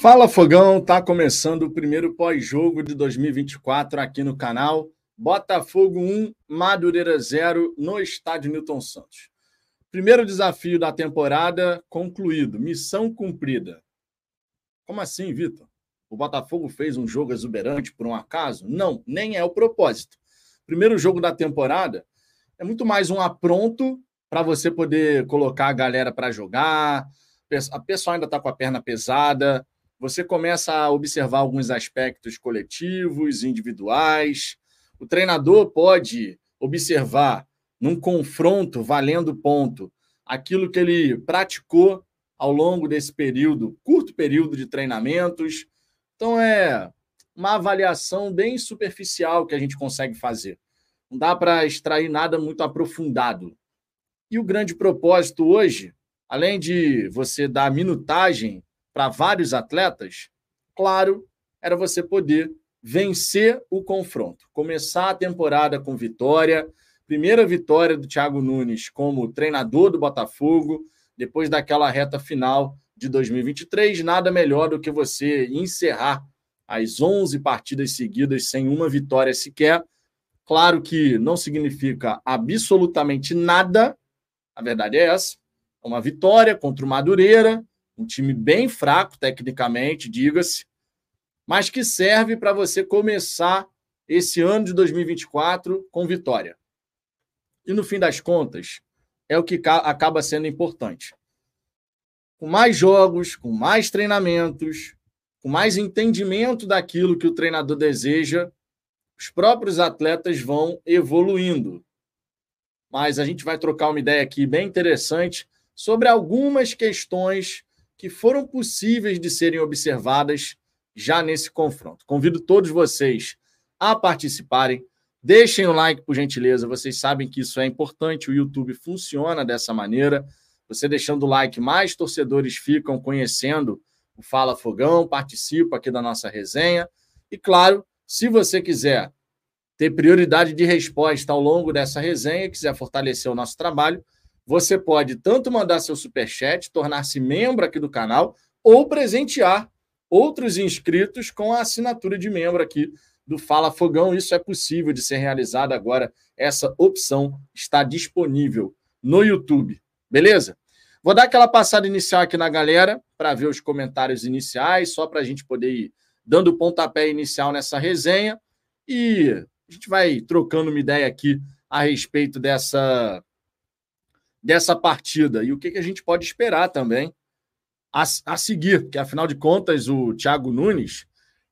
Fala Fogão, tá começando o primeiro pós-jogo de 2024 aqui no canal. Botafogo 1, Madureira 0 no estádio Newton Santos. Primeiro desafio da temporada concluído, missão cumprida. Como assim, Vitor? O Botafogo fez um jogo exuberante por um acaso? Não, nem é o propósito. Primeiro jogo da temporada é muito mais um apronto para você poder colocar a galera para jogar. A pessoa ainda está com a perna pesada, você começa a observar alguns aspectos coletivos, individuais. O treinador pode observar num confronto valendo ponto aquilo que ele praticou ao longo desse período, curto período de treinamentos. Então é uma avaliação bem superficial que a gente consegue fazer. Não dá para extrair nada muito aprofundado. E o grande propósito hoje, além de você dar minutagem para vários atletas, claro, era você poder vencer o confronto, começar a temporada com vitória, primeira vitória do Thiago Nunes como treinador do Botafogo, depois daquela reta final de 2023, nada melhor do que você encerrar as 11 partidas seguidas sem uma vitória sequer. Claro que não significa absolutamente nada, a verdade é essa. Uma vitória contra o Madureira, um time bem fraco tecnicamente, diga-se, mas que serve para você começar esse ano de 2024 com vitória. E no fim das contas, é o que acaba sendo importante. Com mais jogos, com mais treinamentos, com mais entendimento daquilo que o treinador deseja, os próprios atletas vão evoluindo. Mas a gente vai trocar uma ideia aqui bem interessante sobre algumas questões que foram possíveis de serem observadas já nesse confronto. Convido todos vocês a participarem. Deixem o like, por gentileza. Vocês sabem que isso é importante. O YouTube funciona dessa maneira. Você deixando o like, mais torcedores ficam conhecendo o Fala Fogão, participam aqui da nossa resenha. E claro, se você quiser ter prioridade de resposta ao longo dessa resenha, quiser fortalecer o nosso trabalho, você pode tanto mandar seu superchat, tornar-se membro aqui do canal, ou presentear outros inscritos com a assinatura de membro aqui do Fala Fogão. Isso é possível de ser realizado agora. Essa opção está disponível no YouTube. Beleza? Vou dar aquela passada inicial aqui na galera para ver os comentários iniciais, só para a gente poder ir dando o pontapé inicial nessa resenha. E a gente vai trocando uma ideia aqui a respeito dessa dessa partida e o que, que a gente pode esperar também a, a seguir, que afinal de contas o Thiago Nunes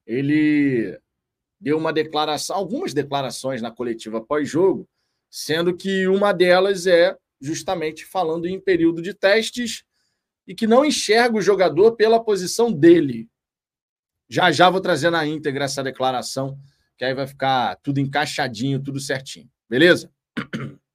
ele deu uma declaração, algumas declarações na coletiva pós-jogo, sendo que uma delas é justamente falando em período de testes e que não enxerga o jogador pela posição dele. Já já vou trazer na íntegra essa declaração, que aí vai ficar tudo encaixadinho, tudo certinho. Beleza?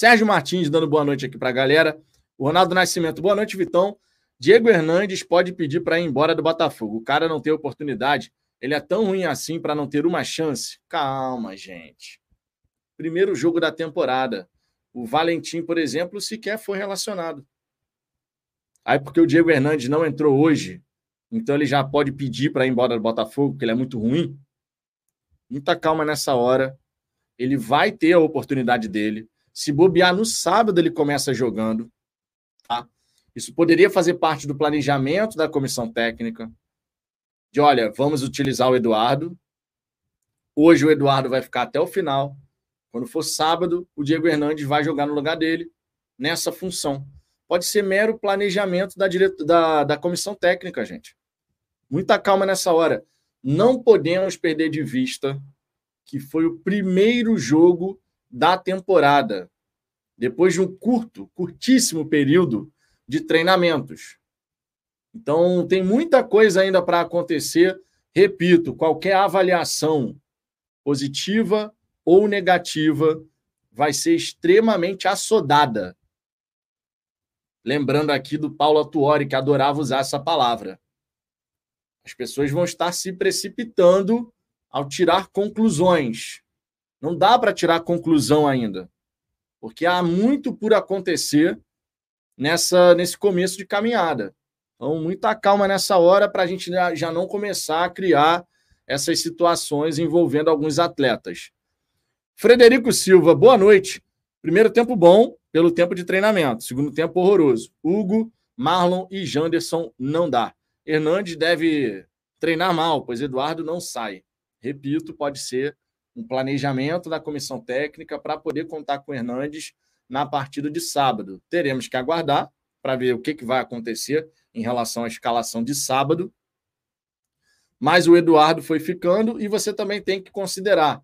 Sérgio Martins dando boa noite aqui para a galera. O Ronaldo Nascimento, boa noite, Vitão. Diego Hernandes pode pedir para ir embora do Botafogo. O cara não tem oportunidade. Ele é tão ruim assim para não ter uma chance. Calma, gente. Primeiro jogo da temporada. O Valentim, por exemplo, sequer foi relacionado. Aí, porque o Diego Hernandes não entrou hoje, então ele já pode pedir para ir embora do Botafogo, porque ele é muito ruim. Muita calma nessa hora. Ele vai ter a oportunidade dele. Se bobear no sábado, ele começa jogando. Tá? Isso poderia fazer parte do planejamento da comissão técnica. De olha, vamos utilizar o Eduardo. Hoje o Eduardo vai ficar até o final. Quando for sábado, o Diego Hernandes vai jogar no lugar dele nessa função. Pode ser mero planejamento da, direto, da, da comissão técnica, gente. Muita calma nessa hora. Não podemos perder de vista que foi o primeiro jogo da temporada, depois de um curto, curtíssimo período de treinamentos. Então, tem muita coisa ainda para acontecer. Repito, qualquer avaliação positiva ou negativa vai ser extremamente assodada. Lembrando aqui do Paulo Atuori, que adorava usar essa palavra. As pessoas vão estar se precipitando ao tirar conclusões. Não dá para tirar conclusão ainda, porque há muito por acontecer nessa nesse começo de caminhada. Então, muita calma nessa hora para a gente já não começar a criar essas situações envolvendo alguns atletas. Frederico Silva, boa noite. Primeiro tempo bom pelo tempo de treinamento. Segundo tempo horroroso. Hugo, Marlon e Janderson não dá. Hernandes deve treinar mal, pois Eduardo não sai. Repito, pode ser um planejamento da comissão técnica para poder contar com o Hernandes na partida de sábado. Teremos que aguardar para ver o que, que vai acontecer em relação à escalação de sábado. Mas o Eduardo foi ficando e você também tem que considerar.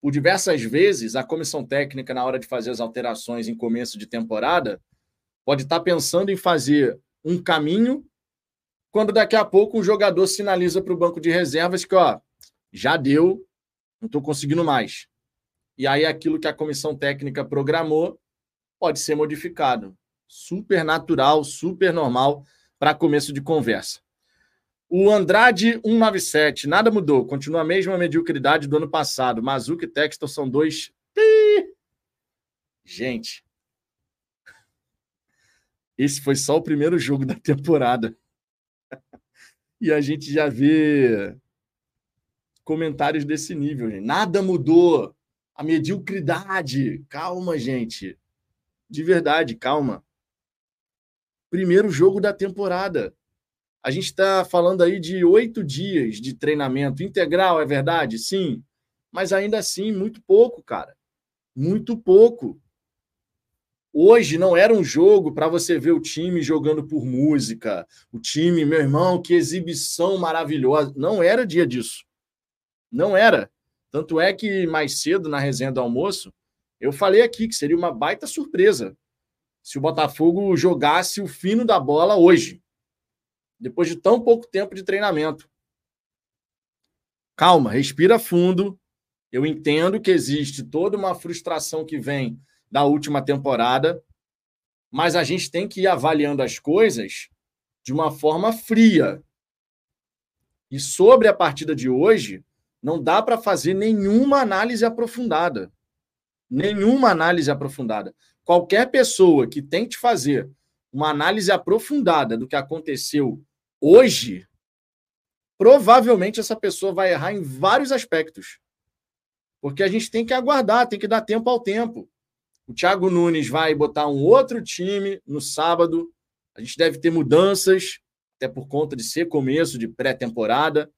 Por diversas vezes, a comissão técnica, na hora de fazer as alterações em começo de temporada, pode estar pensando em fazer um caminho, quando daqui a pouco um jogador sinaliza para o banco de reservas que, ó, já deu, não estou conseguindo mais. E aí aquilo que a comissão técnica programou pode ser modificado super natural, super normal para começo de conversa. O Andrade 197, nada mudou, continua a mesma mediocridade do ano passado. Mazuca e Textor são dois. Gente, esse foi só o primeiro jogo da temporada. E a gente já vê comentários desse nível. Gente. Nada mudou. A mediocridade. Calma, gente. De verdade, calma primeiro jogo da temporada. A gente está falando aí de oito dias de treinamento integral, é verdade? Sim. Mas ainda assim, muito pouco, cara. Muito pouco. Hoje não era um jogo para você ver o time jogando por música. O time, meu irmão, que exibição maravilhosa. Não era dia disso. Não era. Tanto é que mais cedo, na resenha do almoço, eu falei aqui que seria uma baita surpresa se o Botafogo jogasse o fino da bola hoje, depois de tão pouco tempo de treinamento. Calma, respira fundo. Eu entendo que existe toda uma frustração que vem da última temporada, mas a gente tem que ir avaliando as coisas de uma forma fria. E sobre a partida de hoje, não dá para fazer nenhuma análise aprofundada. Nenhuma análise aprofundada qualquer pessoa que tente fazer uma análise aprofundada do que aconteceu hoje, provavelmente essa pessoa vai errar em vários aspectos. Porque a gente tem que aguardar, tem que dar tempo ao tempo. O Thiago Nunes vai botar um outro time no sábado. A gente deve ter mudanças, até por conta de ser começo de pré-temporada.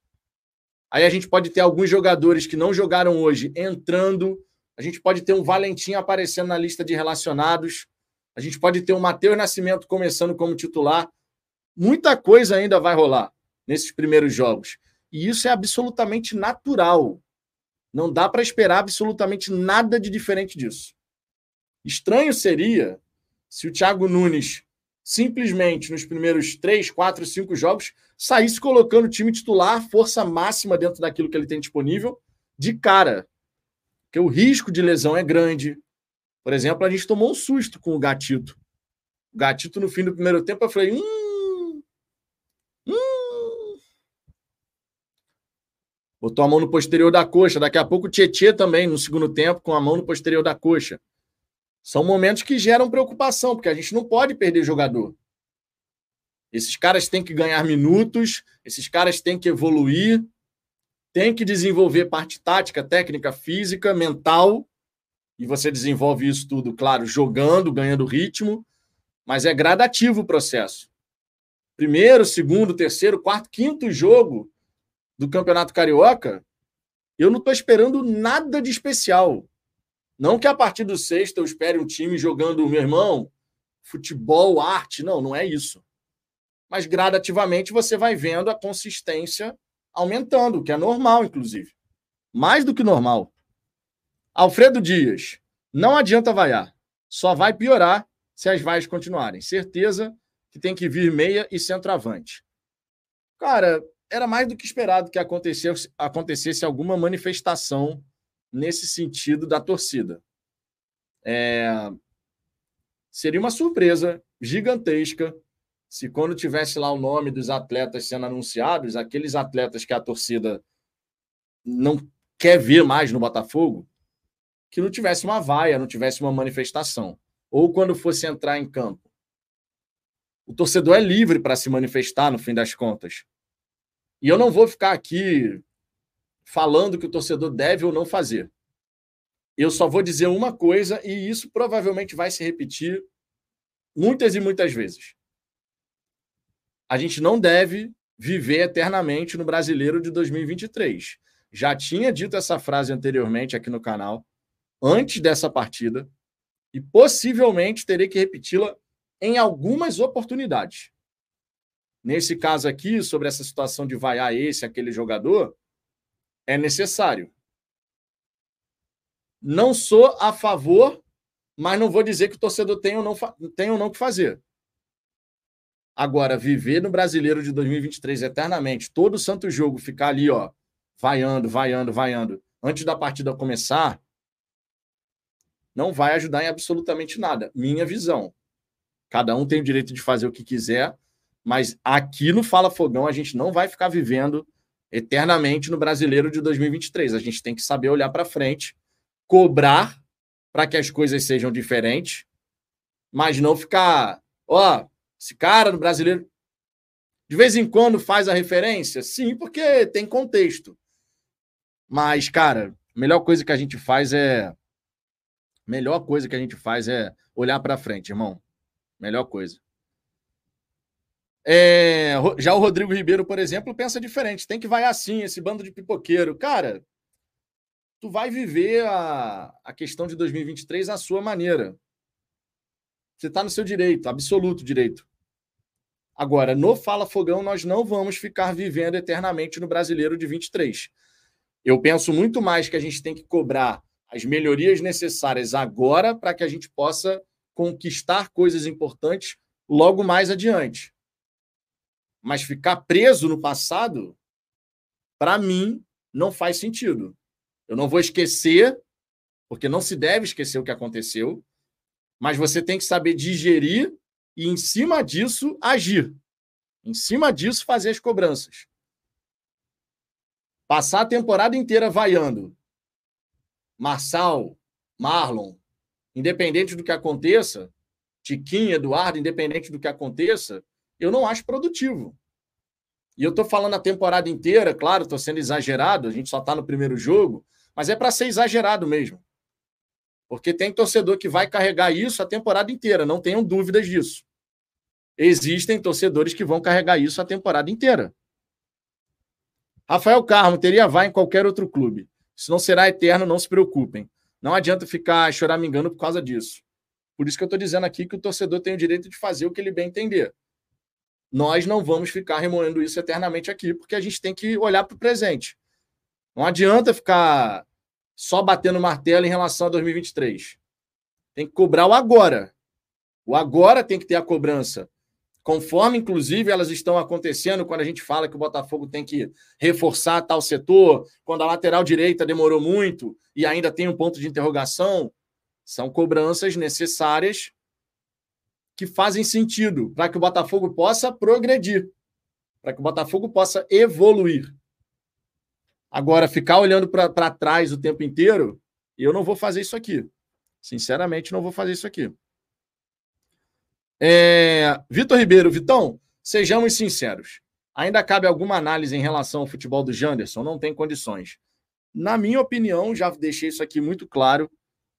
Aí a gente pode ter alguns jogadores que não jogaram hoje entrando a gente pode ter um Valentim aparecendo na lista de relacionados. A gente pode ter um Matheus Nascimento começando como titular. Muita coisa ainda vai rolar nesses primeiros jogos. E isso é absolutamente natural. Não dá para esperar absolutamente nada de diferente disso. Estranho seria se o Thiago Nunes simplesmente nos primeiros três, quatro, cinco jogos saísse colocando o time titular, força máxima dentro daquilo que ele tem disponível, de cara. Porque o risco de lesão é grande. Por exemplo, a gente tomou um susto com o Gatito. O Gatito, no fim do primeiro tempo, eu falei: hum, hum. Botou a mão no posterior da coxa. Daqui a pouco o Tietê também, no segundo tempo, com a mão no posterior da coxa. São momentos que geram preocupação, porque a gente não pode perder jogador. Esses caras têm que ganhar minutos, esses caras têm que evoluir tem que desenvolver parte tática, técnica, física, mental, e você desenvolve isso tudo, claro, jogando, ganhando ritmo, mas é gradativo o processo. Primeiro, segundo, terceiro, quarto, quinto jogo do Campeonato Carioca, eu não estou esperando nada de especial. Não que a partir do sexto eu espere um time jogando, meu irmão, futebol, arte. Não, não é isso. Mas gradativamente você vai vendo a consistência aumentando, que é normal, inclusive. Mais do que normal. Alfredo Dias, não adianta vaiar. Só vai piorar se as vaias continuarem. Certeza que tem que vir meia e centroavante. Cara, era mais do que esperado que acontecesse, acontecesse alguma manifestação nesse sentido da torcida. É... Seria uma surpresa gigantesca se quando tivesse lá o nome dos atletas sendo anunciados, aqueles atletas que a torcida não quer ver mais no Botafogo, que não tivesse uma vaia, não tivesse uma manifestação. Ou quando fosse entrar em campo, O torcedor é livre para se manifestar no fim das contas. E eu não vou ficar aqui falando que o torcedor deve ou não fazer. Eu só vou dizer uma coisa e isso provavelmente vai se repetir muitas e muitas vezes. A gente não deve viver eternamente no brasileiro de 2023. Já tinha dito essa frase anteriormente aqui no canal, antes dessa partida, e possivelmente terei que repeti-la em algumas oportunidades. Nesse caso aqui, sobre essa situação de vaiar esse, aquele jogador, é necessário. Não sou a favor, mas não vou dizer que o torcedor tem ou não, tem ou não que fazer. Agora, viver no brasileiro de 2023 eternamente, todo santo jogo ficar ali, ó, vaiando, vaiando, vaiando, antes da partida começar, não vai ajudar em absolutamente nada. Minha visão. Cada um tem o direito de fazer o que quiser, mas aqui no Fala Fogão a gente não vai ficar vivendo eternamente no brasileiro de 2023. A gente tem que saber olhar para frente, cobrar para que as coisas sejam diferentes, mas não ficar, ó, esse cara no brasileiro de vez em quando faz a referência? Sim, porque tem contexto. Mas, cara, a melhor coisa que a gente faz é. Melhor coisa que a gente faz é olhar para frente, irmão. Melhor coisa. É, já o Rodrigo Ribeiro, por exemplo, pensa diferente. Tem que vai assim, esse bando de pipoqueiro. Cara, tu vai viver a, a questão de 2023 à sua maneira. Você está no seu direito, absoluto direito. Agora, no Fala Fogão, nós não vamos ficar vivendo eternamente no brasileiro de 23. Eu penso muito mais que a gente tem que cobrar as melhorias necessárias agora para que a gente possa conquistar coisas importantes logo mais adiante. Mas ficar preso no passado, para mim, não faz sentido. Eu não vou esquecer, porque não se deve esquecer o que aconteceu, mas você tem que saber digerir e, em cima disso, agir. Em cima disso, fazer as cobranças. Passar a temporada inteira vaiando. Marçal, Marlon, independente do que aconteça, Tiquinho, Eduardo, independente do que aconteça, eu não acho produtivo. E eu estou falando a temporada inteira, claro, estou sendo exagerado, a gente só está no primeiro jogo, mas é para ser exagerado mesmo. Porque tem torcedor que vai carregar isso a temporada inteira, não tenham dúvidas disso. Existem torcedores que vão carregar isso a temporada inteira. Rafael Carmo teria vai em qualquer outro clube. Isso não será eterno, não se preocupem. Não adianta ficar choramingando por causa disso. Por isso que eu estou dizendo aqui que o torcedor tem o direito de fazer o que ele bem entender. Nós não vamos ficar remoendo isso eternamente aqui, porque a gente tem que olhar para o presente. Não adianta ficar só batendo martelo em relação a 2023. Tem que cobrar o agora. O agora tem que ter a cobrança. Conforme, inclusive, elas estão acontecendo quando a gente fala que o Botafogo tem que reforçar tal setor, quando a lateral direita demorou muito e ainda tem um ponto de interrogação, são cobranças necessárias que fazem sentido para que o Botafogo possa progredir, para que o Botafogo possa evoluir. Agora, ficar olhando para trás o tempo inteiro, eu não vou fazer isso aqui. Sinceramente, não vou fazer isso aqui. É... Vitor Ribeiro, Vitão, sejamos sinceros. Ainda cabe alguma análise em relação ao futebol do Janderson? Não tem condições. Na minha opinião, já deixei isso aqui muito claro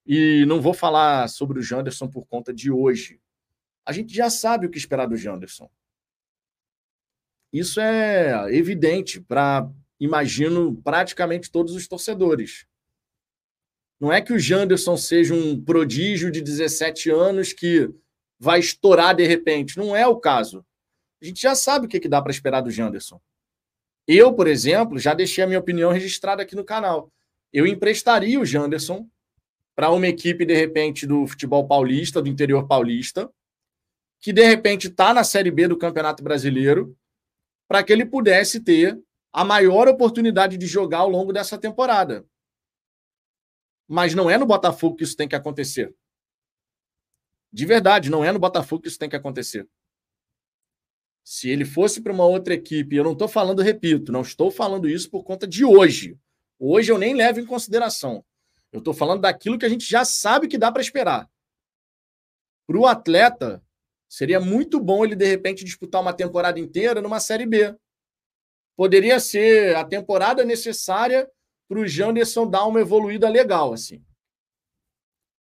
e não vou falar sobre o Janderson por conta de hoje. A gente já sabe o que esperar do Janderson. Isso é evidente para imagino, praticamente todos os torcedores. Não é que o Janderson seja um prodígio de 17 anos que vai estourar de repente. Não é o caso. A gente já sabe o que, que dá para esperar do Janderson. Eu, por exemplo, já deixei a minha opinião registrada aqui no canal. Eu emprestaria o Janderson para uma equipe, de repente, do futebol paulista, do interior paulista, que de repente está na Série B do Campeonato Brasileiro, para que ele pudesse ter a maior oportunidade de jogar ao longo dessa temporada. Mas não é no Botafogo que isso tem que acontecer. De verdade, não é no Botafogo que isso tem que acontecer. Se ele fosse para uma outra equipe, eu não estou falando, repito, não estou falando isso por conta de hoje. Hoje eu nem levo em consideração. Eu estou falando daquilo que a gente já sabe que dá para esperar. Para o atleta, Seria muito bom ele, de repente, disputar uma temporada inteira numa Série B. Poderia ser a temporada necessária para o Janderson dar uma evoluída legal, assim.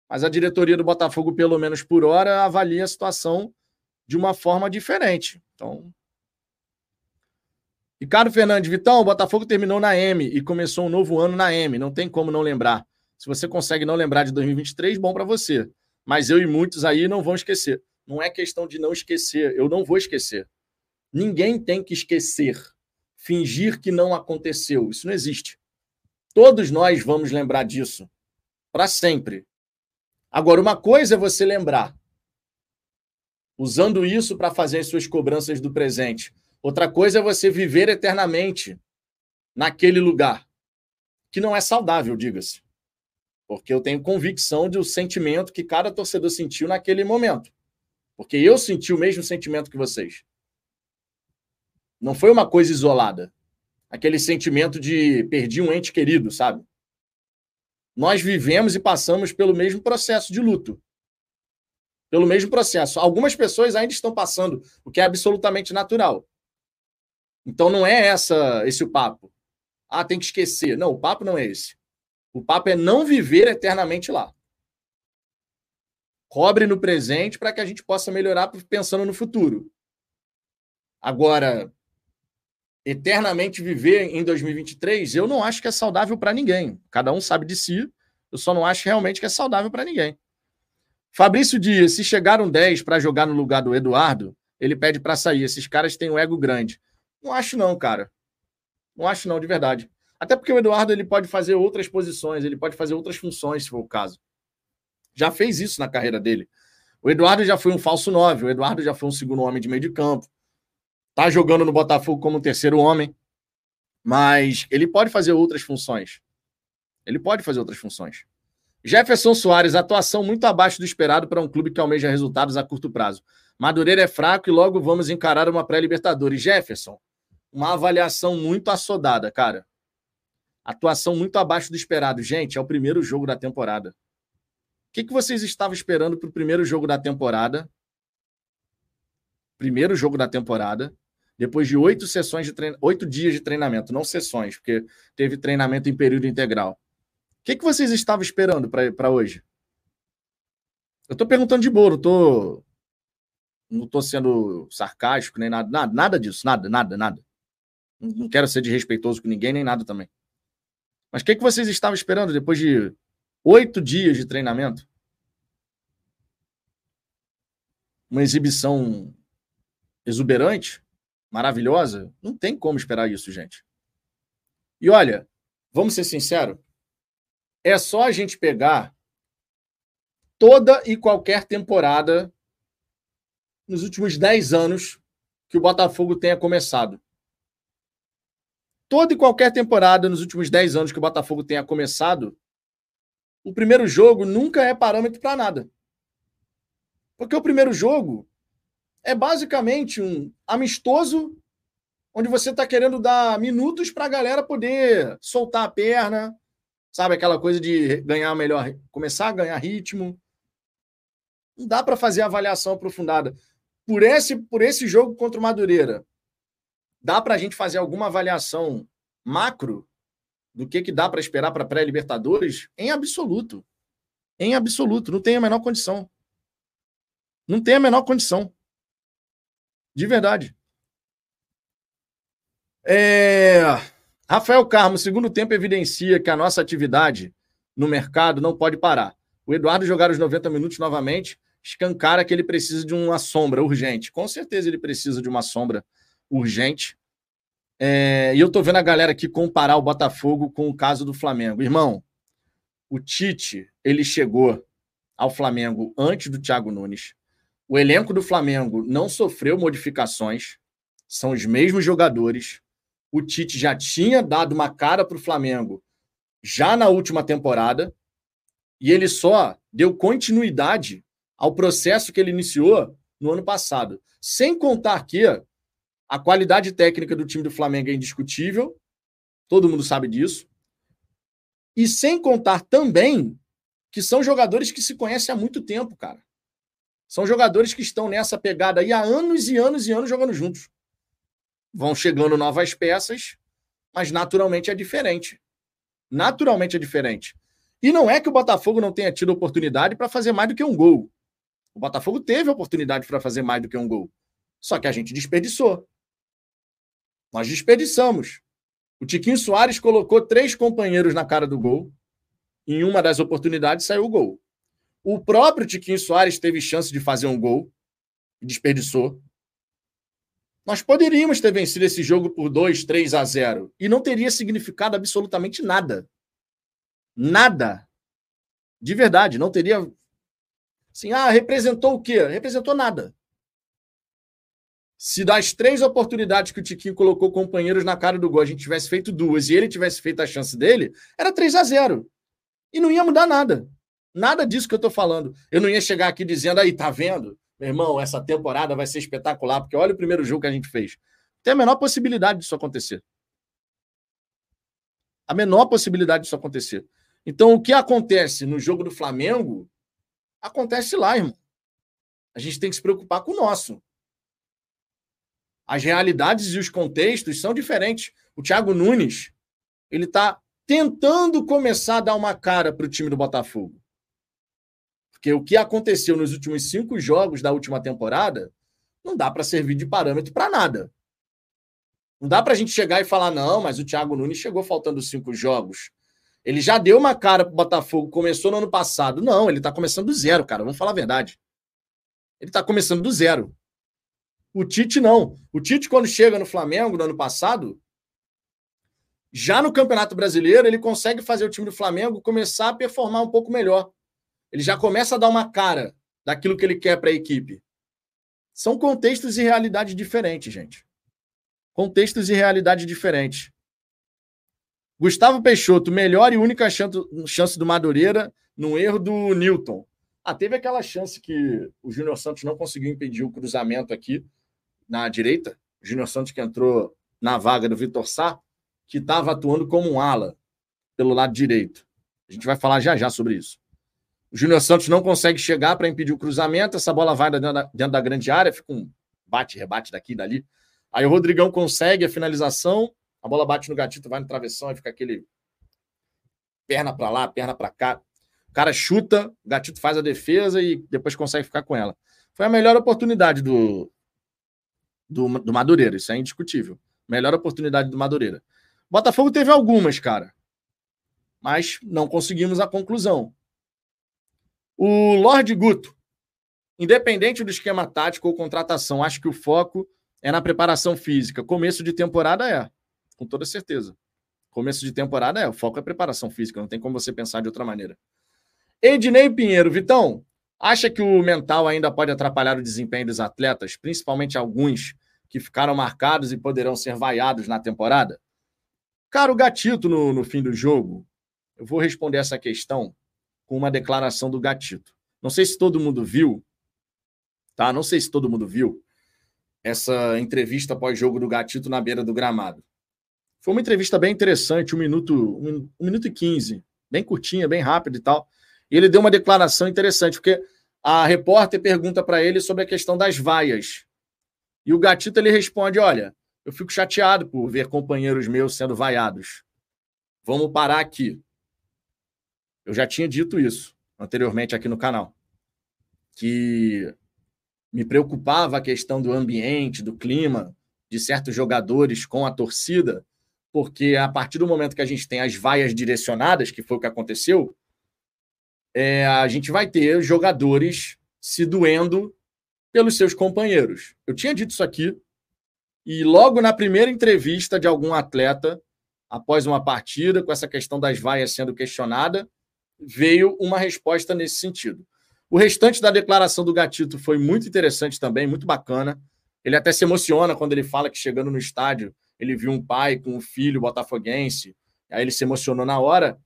Mas a diretoria do Botafogo, pelo menos por hora, avalia a situação de uma forma diferente. Então. Ricardo Fernandes, Vitão, o Botafogo terminou na M e começou um novo ano na M. Não tem como não lembrar. Se você consegue não lembrar de 2023, bom para você. Mas eu e muitos aí não vão esquecer. Não é questão de não esquecer. Eu não vou esquecer. Ninguém tem que esquecer. Fingir que não aconteceu. Isso não existe. Todos nós vamos lembrar disso. Para sempre. Agora, uma coisa é você lembrar, usando isso para fazer as suas cobranças do presente. Outra coisa é você viver eternamente naquele lugar, que não é saudável, diga-se. Porque eu tenho convicção do sentimento que cada torcedor sentiu naquele momento. Porque eu senti o mesmo sentimento que vocês. Não foi uma coisa isolada. Aquele sentimento de perdi um ente querido, sabe? nós vivemos e passamos pelo mesmo processo de luto. Pelo mesmo processo. Algumas pessoas ainda estão passando, o que é absolutamente natural. Então não é essa esse o papo. Ah, tem que esquecer. Não, o papo não é esse. O papo é não viver eternamente lá. Cobre no presente para que a gente possa melhorar pensando no futuro. Agora, eternamente viver em 2023, eu não acho que é saudável para ninguém. Cada um sabe de si. Eu só não acho realmente que é saudável para ninguém. Fabrício Dias, se chegaram 10 para jogar no lugar do Eduardo, ele pede para sair. Esses caras têm um ego grande. Não acho não, cara. Não acho não, de verdade. Até porque o Eduardo ele pode fazer outras posições, ele pode fazer outras funções, se for o caso. Já fez isso na carreira dele. O Eduardo já foi um falso 9, o Eduardo já foi um segundo homem de meio de campo. Tá jogando no Botafogo como terceiro homem, mas ele pode fazer outras funções. Ele pode fazer outras funções. Jefferson Soares, atuação muito abaixo do esperado para um clube que almeja resultados a curto prazo. Madureira é fraco e logo vamos encarar uma pré-Libertadores. Jefferson, uma avaliação muito assodada, cara. Atuação muito abaixo do esperado. Gente, é o primeiro jogo da temporada. Que, que vocês estavam esperando para o primeiro jogo da temporada? Primeiro jogo da temporada depois de oito sessões de treino, oito dias de treinamento, não sessões, porque teve treinamento em período integral. O que, que vocês estavam esperando para hoje? Eu estou perguntando de boa, não estou não tô sendo sarcástico, nem nada, nada, nada disso, nada, nada, nada. Não quero ser desrespeitoso com ninguém, nem nada também. Mas o que, que vocês estavam esperando depois de oito dias de treinamento? Uma exibição exuberante? maravilhosa, não tem como esperar isso, gente. E olha, vamos ser sinceros, é só a gente pegar toda e qualquer temporada nos últimos 10 anos que o Botafogo tenha começado. Toda e qualquer temporada nos últimos 10 anos que o Botafogo tenha começado, o primeiro jogo nunca é parâmetro para nada. Porque o primeiro jogo é basicamente um amistoso onde você está querendo dar minutos para a galera poder soltar a perna, sabe? Aquela coisa de ganhar melhor, começar a ganhar ritmo. Não dá para fazer avaliação aprofundada. Por esse, por esse jogo contra o Madureira, dá para a gente fazer alguma avaliação macro do que, que dá para esperar para pré-Libertadores? Em absoluto. Em absoluto. Não tem a menor condição. Não tem a menor condição. De verdade. É... Rafael Carmo, segundo tempo evidencia que a nossa atividade no mercado não pode parar. O Eduardo jogar os 90 minutos novamente escancara que ele precisa de uma sombra urgente. Com certeza ele precisa de uma sombra urgente. É... E eu tô vendo a galera aqui comparar o Botafogo com o caso do Flamengo. Irmão, o Tite, ele chegou ao Flamengo antes do Thiago Nunes. O elenco do Flamengo não sofreu modificações, são os mesmos jogadores. O Tite já tinha dado uma cara para o Flamengo já na última temporada e ele só deu continuidade ao processo que ele iniciou no ano passado. Sem contar que a qualidade técnica do time do Flamengo é indiscutível, todo mundo sabe disso. E sem contar também que são jogadores que se conhecem há muito tempo, cara. São jogadores que estão nessa pegada aí há anos e anos e anos jogando juntos. Vão chegando novas peças, mas naturalmente é diferente. Naturalmente é diferente. E não é que o Botafogo não tenha tido oportunidade para fazer mais do que um gol. O Botafogo teve oportunidade para fazer mais do que um gol. Só que a gente desperdiçou. Nós desperdiçamos. O Tiquinho Soares colocou três companheiros na cara do gol. Em uma das oportunidades saiu o gol. O próprio Tiquinho Soares teve chance de fazer um gol e desperdiçou. Nós poderíamos ter vencido esse jogo por 2, 3 a 0 e não teria significado absolutamente nada. Nada. De verdade, não teria. Assim, ah, representou o quê? Representou nada. Se das três oportunidades que o Tiquinho colocou companheiros na cara do gol, a gente tivesse feito duas e ele tivesse feito a chance dele, era 3 a 0 E não ia mudar nada. Nada disso que eu estou falando. Eu não ia chegar aqui dizendo, aí, tá vendo? Meu irmão, essa temporada vai ser espetacular, porque olha o primeiro jogo que a gente fez. Tem a menor possibilidade disso acontecer. A menor possibilidade disso acontecer. Então, o que acontece no jogo do Flamengo, acontece lá, irmão. A gente tem que se preocupar com o nosso. As realidades e os contextos são diferentes. O Thiago Nunes, ele está tentando começar a dar uma cara para o time do Botafogo. Porque o que aconteceu nos últimos cinco jogos da última temporada não dá para servir de parâmetro para nada. Não dá para a gente chegar e falar, não, mas o Thiago Nunes chegou faltando cinco jogos. Ele já deu uma cara para o Botafogo, começou no ano passado. Não, ele está começando do zero, cara. Vamos falar a verdade. Ele está começando do zero. O Tite não. O Tite, quando chega no Flamengo no ano passado, já no Campeonato Brasileiro, ele consegue fazer o time do Flamengo começar a performar um pouco melhor. Ele já começa a dar uma cara daquilo que ele quer para a equipe. São contextos e realidades diferentes, gente. Contextos e realidades diferentes. Gustavo Peixoto, melhor e única chance do Madureira no erro do Newton. Ah, teve aquela chance que o Júnior Santos não conseguiu impedir o cruzamento aqui na direita. Júnior Santos que entrou na vaga do Vitor Sá, que estava atuando como um ala pelo lado direito. A gente vai falar já já sobre isso. O Júnior Santos não consegue chegar para impedir o cruzamento, essa bola vai dentro da, dentro da grande área, fica um bate, rebate daqui e dali. Aí o Rodrigão consegue a finalização, a bola bate no gatito, vai no travessão, e fica aquele perna para lá, perna para cá. O cara chuta, o gatito faz a defesa e depois consegue ficar com ela. Foi a melhor oportunidade do, do, do Madureira, isso é indiscutível. Melhor oportunidade do Madureira. Botafogo teve algumas, cara, mas não conseguimos a conclusão. O Lorde Guto, independente do esquema tático ou contratação, acho que o foco é na preparação física. Começo de temporada é, com toda certeza. Começo de temporada é, o foco é preparação física, não tem como você pensar de outra maneira. Ednei Pinheiro, Vitão, acha que o mental ainda pode atrapalhar o desempenho dos atletas, principalmente alguns que ficaram marcados e poderão ser vaiados na temporada? Cara, o gatito no, no fim do jogo, eu vou responder essa questão com uma declaração do Gatito. Não sei se todo mundo viu, tá? Não sei se todo mundo viu essa entrevista pós-jogo do Gatito na beira do gramado. Foi uma entrevista bem interessante, um minuto, um, um minuto e quinze, bem curtinha, bem rápida e tal. E ele deu uma declaração interessante, porque a repórter pergunta para ele sobre a questão das vaias. E o Gatito ele responde: Olha, eu fico chateado por ver companheiros meus sendo vaiados. Vamos parar aqui. Eu já tinha dito isso anteriormente aqui no canal, que me preocupava a questão do ambiente, do clima de certos jogadores com a torcida, porque a partir do momento que a gente tem as vaias direcionadas, que foi o que aconteceu, é, a gente vai ter jogadores se doendo pelos seus companheiros. Eu tinha dito isso aqui, e logo na primeira entrevista de algum atleta, após uma partida, com essa questão das vaias sendo questionada, veio uma resposta nesse sentido. O restante da declaração do Gatito foi muito interessante também, muito bacana. Ele até se emociona quando ele fala que chegando no estádio, ele viu um pai com um filho botafoguense. Aí ele se emocionou na hora.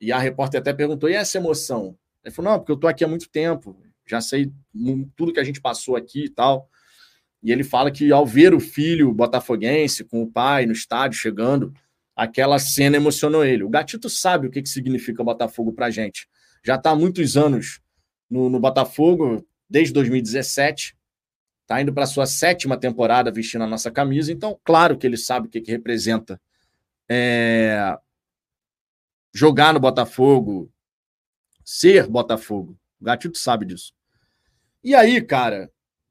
E a repórter até perguntou: e essa emoção? Ele falou: não, porque eu estou aqui há muito tempo, já sei tudo que a gente passou aqui e tal. E ele fala que ao ver o filho botafoguense com o pai no estádio chegando, aquela cena emocionou ele. O Gatito sabe o que, que significa Botafogo para gente. Já está há muitos anos no, no, Botafogo, desde 2017. Está indo para sua sétima temporada vestindo a nossa camisa. Então, claro que ele sabe o que, que representa é, jogar no Botafogo, ser Botafogo. O Gatito sabe disso. E aí, cara,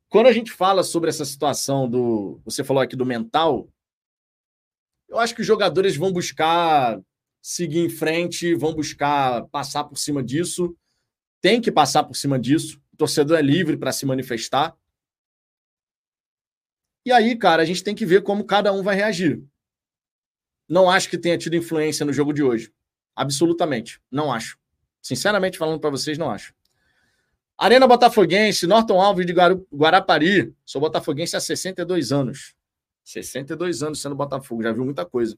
quando a gente fala sobre essa situação do. Você falou aqui do mental, eu acho que os jogadores vão buscar seguir em frente, vão buscar passar por cima disso. Tem que passar por cima disso. O torcedor é livre para se manifestar. E aí, cara, a gente tem que ver como cada um vai reagir. Não acho que tenha tido influência no jogo de hoje. Absolutamente. Não acho. Sinceramente falando para vocês, não acho. Arena Botafoguense, Norton Alves de Guarapari. Sou botafoguense há 62 anos. 62 anos sendo Botafogo, já viu muita coisa.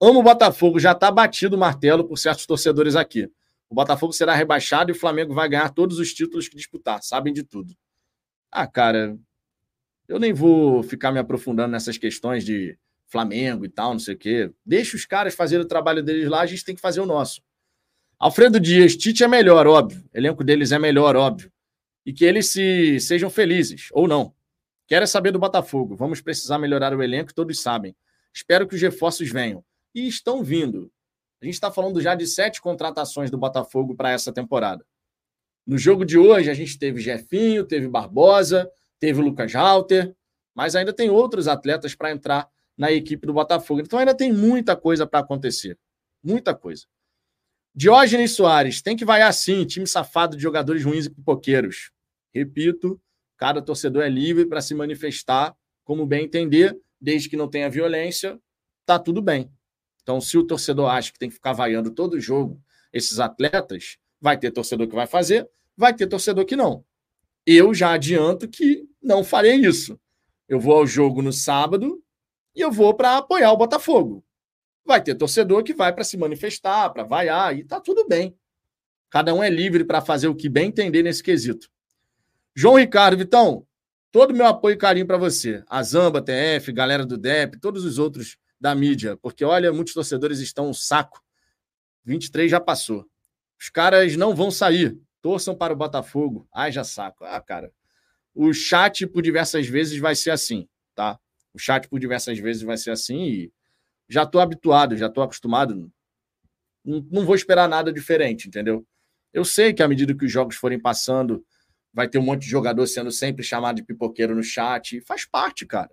Amo o Botafogo, já está batido o martelo por certos torcedores aqui. O Botafogo será rebaixado e o Flamengo vai ganhar todos os títulos que disputar, sabem de tudo. Ah, cara, eu nem vou ficar me aprofundando nessas questões de Flamengo e tal, não sei o quê. Deixa os caras fazerem o trabalho deles lá, a gente tem que fazer o nosso. Alfredo Dias, Tite é melhor, óbvio. O elenco deles é melhor, óbvio. E que eles se sejam felizes, ou não. Quero saber do Botafogo. Vamos precisar melhorar o elenco, todos sabem. Espero que os reforços venham. E estão vindo. A gente está falando já de sete contratações do Botafogo para essa temporada. No jogo de hoje, a gente teve Jefinho, teve Barbosa, teve Lucas Halter, mas ainda tem outros atletas para entrar na equipe do Botafogo. Então ainda tem muita coisa para acontecer. Muita coisa. Diógenes Soares, tem que vaiar assim, time safado de jogadores ruins e pipoqueiros. Repito, cada torcedor é livre para se manifestar como bem entender, desde que não tenha violência, tá tudo bem. Então, se o torcedor acha que tem que ficar vaiando todo jogo esses atletas, vai ter torcedor que vai fazer, vai ter torcedor que não. Eu já adianto que não farei isso. Eu vou ao jogo no sábado e eu vou para apoiar o Botafogo. Vai ter torcedor que vai para se manifestar, para vaiar, e tá tudo bem. Cada um é livre para fazer o que bem entender nesse quesito. João Ricardo, Vitão, todo meu apoio e carinho para você. A Zamba, TF, galera do DEP, todos os outros da mídia, porque olha, muitos torcedores estão um saco. 23 já passou. Os caras não vão sair. Torçam para o Botafogo. Ai, já saco. Ah, cara. O chat por diversas vezes vai ser assim, tá? O chat por diversas vezes vai ser assim e já estou habituado, já estou acostumado. Não, não vou esperar nada diferente, entendeu? Eu sei que à medida que os jogos forem passando, vai ter um monte de jogador sendo sempre chamado de pipoqueiro no chat. Faz parte, cara.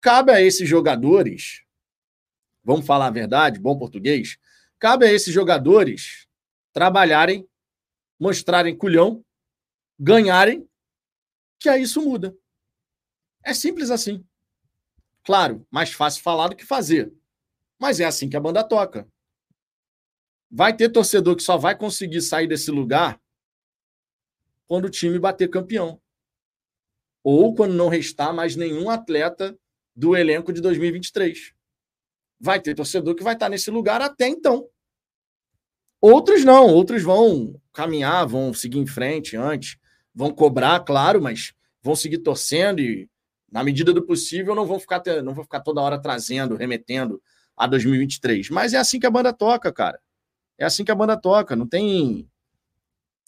Cabe a esses jogadores, vamos falar a verdade, bom português, cabe a esses jogadores trabalharem, mostrarem culhão, ganharem, que aí isso muda. É simples assim. Claro, mais fácil falar do que fazer. Mas é assim que a banda toca. Vai ter torcedor que só vai conseguir sair desse lugar quando o time bater campeão. Ou quando não restar mais nenhum atleta do elenco de 2023. Vai ter torcedor que vai estar nesse lugar até então. Outros não, outros vão caminhar, vão seguir em frente antes, vão cobrar, claro, mas vão seguir torcendo e na medida do possível, não vou ficar, não vou ficar toda hora trazendo, remetendo a 2023. Mas é assim que a banda toca, cara. É assim que a banda toca. Não tem,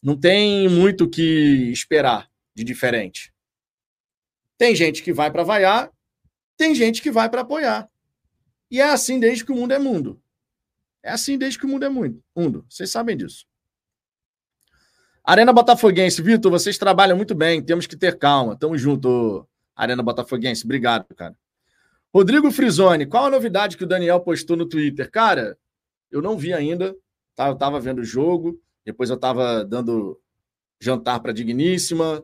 não tem muito o que esperar de diferente. Tem gente que vai para vaiar, tem gente que vai para apoiar. E é assim desde que o mundo é mundo. É assim desde que o mundo é mundo. mundo. Vocês sabem disso. Arena Botafoguense, Vitor, vocês trabalham muito bem, temos que ter calma. Tamo junto, Arena Botafoguense. Obrigado, cara. Rodrigo Frisoni, qual a novidade que o Daniel postou no Twitter? Cara, eu não vi ainda. Tá? Eu estava vendo o jogo, depois eu estava dando jantar para Digníssima,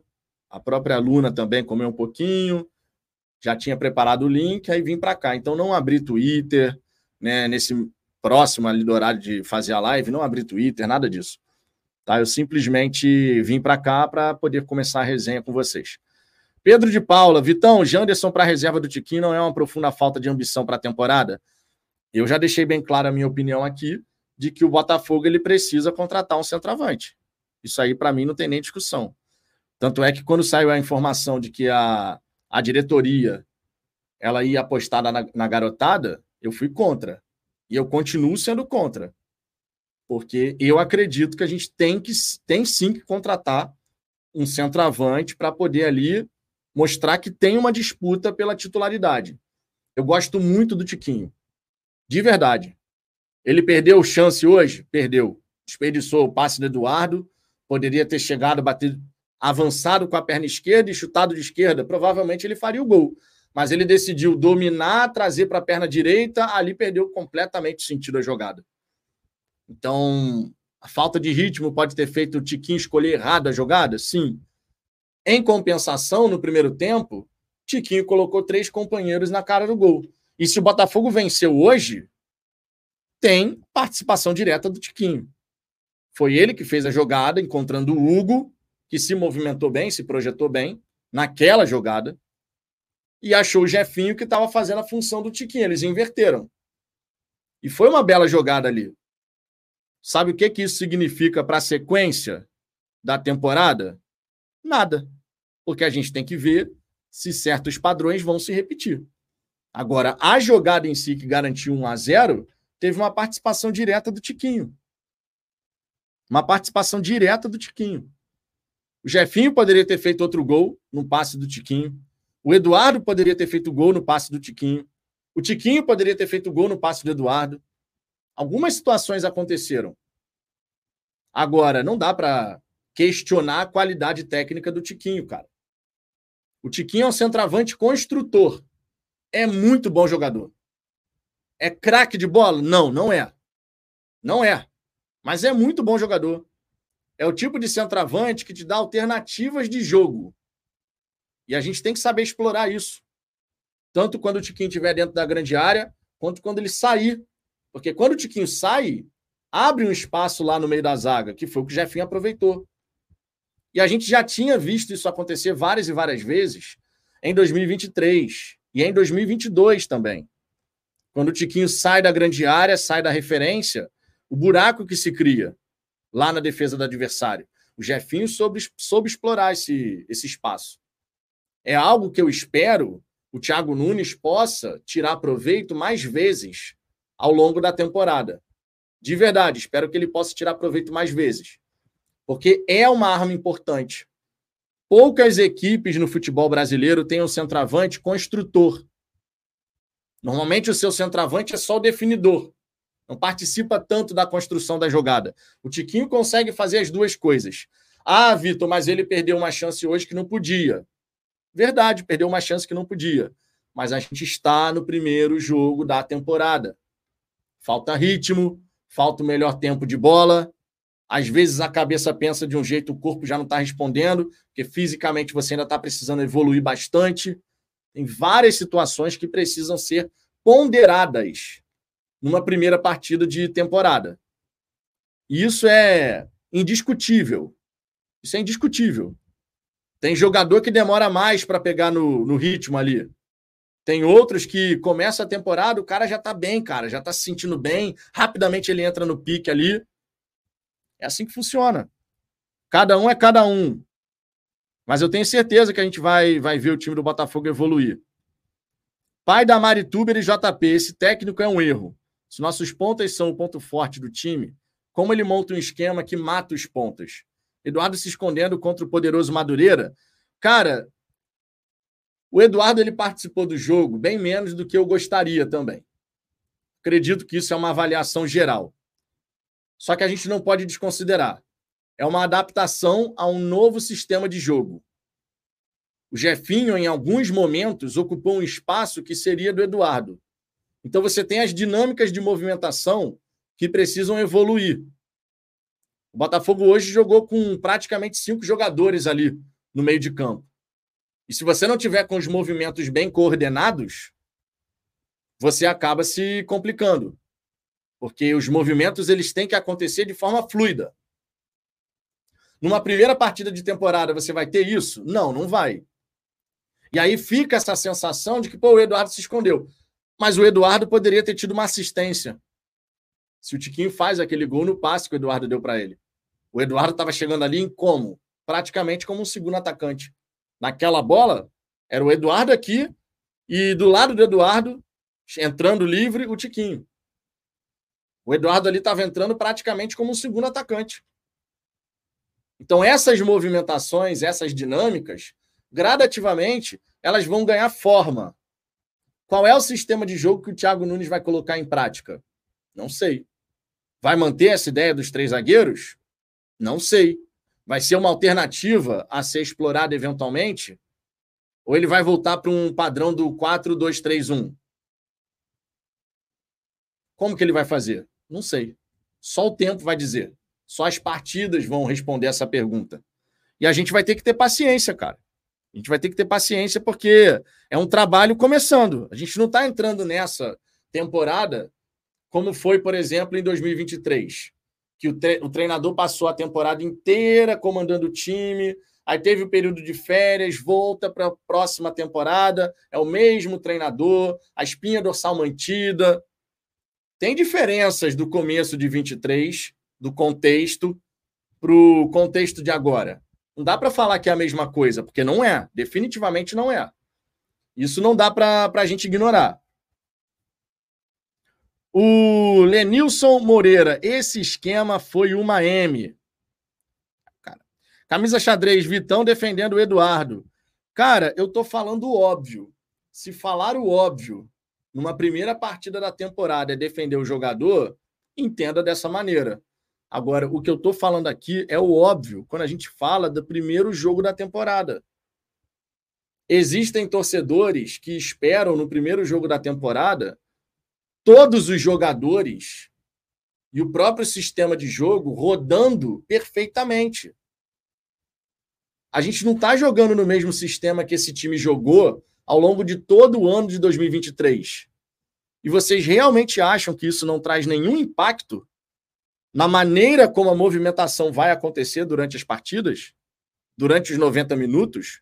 a própria Luna também comeu um pouquinho, já tinha preparado o link, aí vim para cá. Então não abri Twitter, né, nesse próximo ali do horário de fazer a live, não abri Twitter, nada disso. Tá? Eu simplesmente vim para cá para poder começar a resenha com vocês. Pedro de Paula, Vitão, Janderson para a reserva do Tiquinho não é uma profunda falta de ambição para a temporada? Eu já deixei bem clara a minha opinião aqui de que o Botafogo ele precisa contratar um centroavante. Isso aí, para mim, não tem nem discussão. Tanto é que quando saiu a informação de que a, a diretoria ela ia apostar na, na garotada, eu fui contra. E eu continuo sendo contra. Porque eu acredito que a gente tem que tem sim que contratar um centroavante para poder ali mostrar que tem uma disputa pela titularidade. Eu gosto muito do Tiquinho. De verdade. Ele perdeu chance hoje? Perdeu. Desperdiçou o passe do Eduardo. Poderia ter chegado, batido, avançado com a perna esquerda e chutado de esquerda. Provavelmente ele faria o gol. Mas ele decidiu dominar, trazer para a perna direita. Ali perdeu completamente o sentido da jogada. Então, a falta de ritmo pode ter feito o Tiquinho escolher errado a jogada? Sim. Em compensação, no primeiro tempo, Tiquinho colocou três companheiros na cara do gol. E se o Botafogo venceu hoje, tem participação direta do Tiquinho. Foi ele que fez a jogada, encontrando o Hugo, que se movimentou bem, se projetou bem naquela jogada, e achou o Jefinho que estava fazendo a função do Tiquinho. Eles inverteram. E foi uma bela jogada ali. Sabe o que, que isso significa para a sequência da temporada? Nada. Porque a gente tem que ver se certos padrões vão se repetir. Agora, a jogada em si que garantiu 1 a 0 teve uma participação direta do Tiquinho. Uma participação direta do Tiquinho. O Jefinho poderia ter feito outro gol no passe do Tiquinho. O Eduardo poderia ter feito gol no passe do Tiquinho. O Tiquinho poderia ter feito gol no passe do Eduardo. Algumas situações aconteceram. Agora, não dá para questionar a qualidade técnica do Tiquinho, cara. O Tiquinho é um centroavante construtor. É muito bom jogador. É craque de bola? Não, não é. Não é. Mas é muito bom jogador. É o tipo de centroavante que te dá alternativas de jogo. E a gente tem que saber explorar isso. Tanto quando o Tiquinho estiver dentro da grande área, quanto quando ele sair porque quando o Tiquinho sai, abre um espaço lá no meio da zaga, que foi o que o Jefinho aproveitou. E a gente já tinha visto isso acontecer várias e várias vezes em 2023 e em 2022 também. Quando o Tiquinho sai da grande área, sai da referência, o buraco que se cria lá na defesa do adversário. O Jefinho soube, soube explorar esse, esse espaço. É algo que eu espero o Thiago Nunes possa tirar proveito mais vezes ao longo da temporada. De verdade, espero que ele possa tirar proveito mais vezes. Porque é uma arma importante. Poucas equipes no futebol brasileiro têm um centroavante construtor. Normalmente o seu centroavante é só o definidor. Não participa tanto da construção da jogada. O Tiquinho consegue fazer as duas coisas. Ah, Vitor, mas ele perdeu uma chance hoje que não podia. Verdade, perdeu uma chance que não podia. Mas a gente está no primeiro jogo da temporada. Falta ritmo, falta o melhor tempo de bola. Às vezes a cabeça pensa de um jeito, o corpo já não está respondendo, porque fisicamente você ainda está precisando evoluir bastante. Tem várias situações que precisam ser ponderadas numa primeira partida de temporada. E isso é indiscutível. Isso é indiscutível. Tem jogador que demora mais para pegar no, no ritmo ali. Tem outros que começa a temporada, o cara já tá bem, cara, já tá se sentindo bem, rapidamente ele entra no pique ali. É assim que funciona. Cada um é cada um. Mas eu tenho certeza que a gente vai, vai ver o time do Botafogo evoluir. Pai da Marituber e JP, esse técnico é um erro. Se nossos pontas são o ponto forte do time, como ele monta um esquema que mata os pontas? Eduardo se escondendo contra o poderoso Madureira. Cara, o Eduardo ele participou do jogo bem menos do que eu gostaria também. Acredito que isso é uma avaliação geral. Só que a gente não pode desconsiderar. É uma adaptação a um novo sistema de jogo. O Jefinho, em alguns momentos, ocupou um espaço que seria do Eduardo. Então você tem as dinâmicas de movimentação que precisam evoluir. O Botafogo hoje jogou com praticamente cinco jogadores ali no meio de campo. E se você não tiver com os movimentos bem coordenados, você acaba se complicando. Porque os movimentos eles têm que acontecer de forma fluida. Numa primeira partida de temporada você vai ter isso? Não, não vai. E aí fica essa sensação de que pô, o Eduardo se escondeu. Mas o Eduardo poderia ter tido uma assistência. Se o Tiquinho faz aquele gol no passe que o Eduardo deu para ele. O Eduardo estava chegando ali em como? Praticamente como um segundo atacante naquela bola era o Eduardo aqui e do lado do Eduardo, entrando livre, o Tiquinho. O Eduardo ali estava entrando praticamente como um segundo atacante. Então, essas movimentações, essas dinâmicas, gradativamente, elas vão ganhar forma. Qual é o sistema de jogo que o Thiago Nunes vai colocar em prática? Não sei. Vai manter essa ideia dos três zagueiros? Não sei. Vai ser uma alternativa a ser explorada eventualmente? Ou ele vai voltar para um padrão do 4-2-3-1? Como que ele vai fazer? Não sei. Só o tempo vai dizer. Só as partidas vão responder essa pergunta. E a gente vai ter que ter paciência, cara. A gente vai ter que ter paciência porque é um trabalho começando. A gente não está entrando nessa temporada como foi, por exemplo, em 2023, que o, tre o treinador passou a temporada inteira comandando o time, aí teve o período de férias, volta para a próxima temporada, é o mesmo treinador, a espinha dorsal mantida. Tem diferenças do começo de 23, do contexto, para o contexto de agora. Não dá para falar que é a mesma coisa, porque não é. Definitivamente não é. Isso não dá para a gente ignorar. O Lenilson Moreira, esse esquema foi uma M. Cara, camisa xadrez, Vitão defendendo o Eduardo. Cara, eu tô falando o óbvio. Se falar o óbvio numa primeira partida da temporada é defender o jogador, entenda dessa maneira. Agora, o que eu tô falando aqui é o óbvio quando a gente fala do primeiro jogo da temporada. Existem torcedores que esperam no primeiro jogo da temporada todos os jogadores e o próprio sistema de jogo rodando perfeitamente. A gente não está jogando no mesmo sistema que esse time jogou ao longo de todo o ano de 2023. E vocês realmente acham que isso não traz nenhum impacto na maneira como a movimentação vai acontecer durante as partidas? Durante os 90 minutos?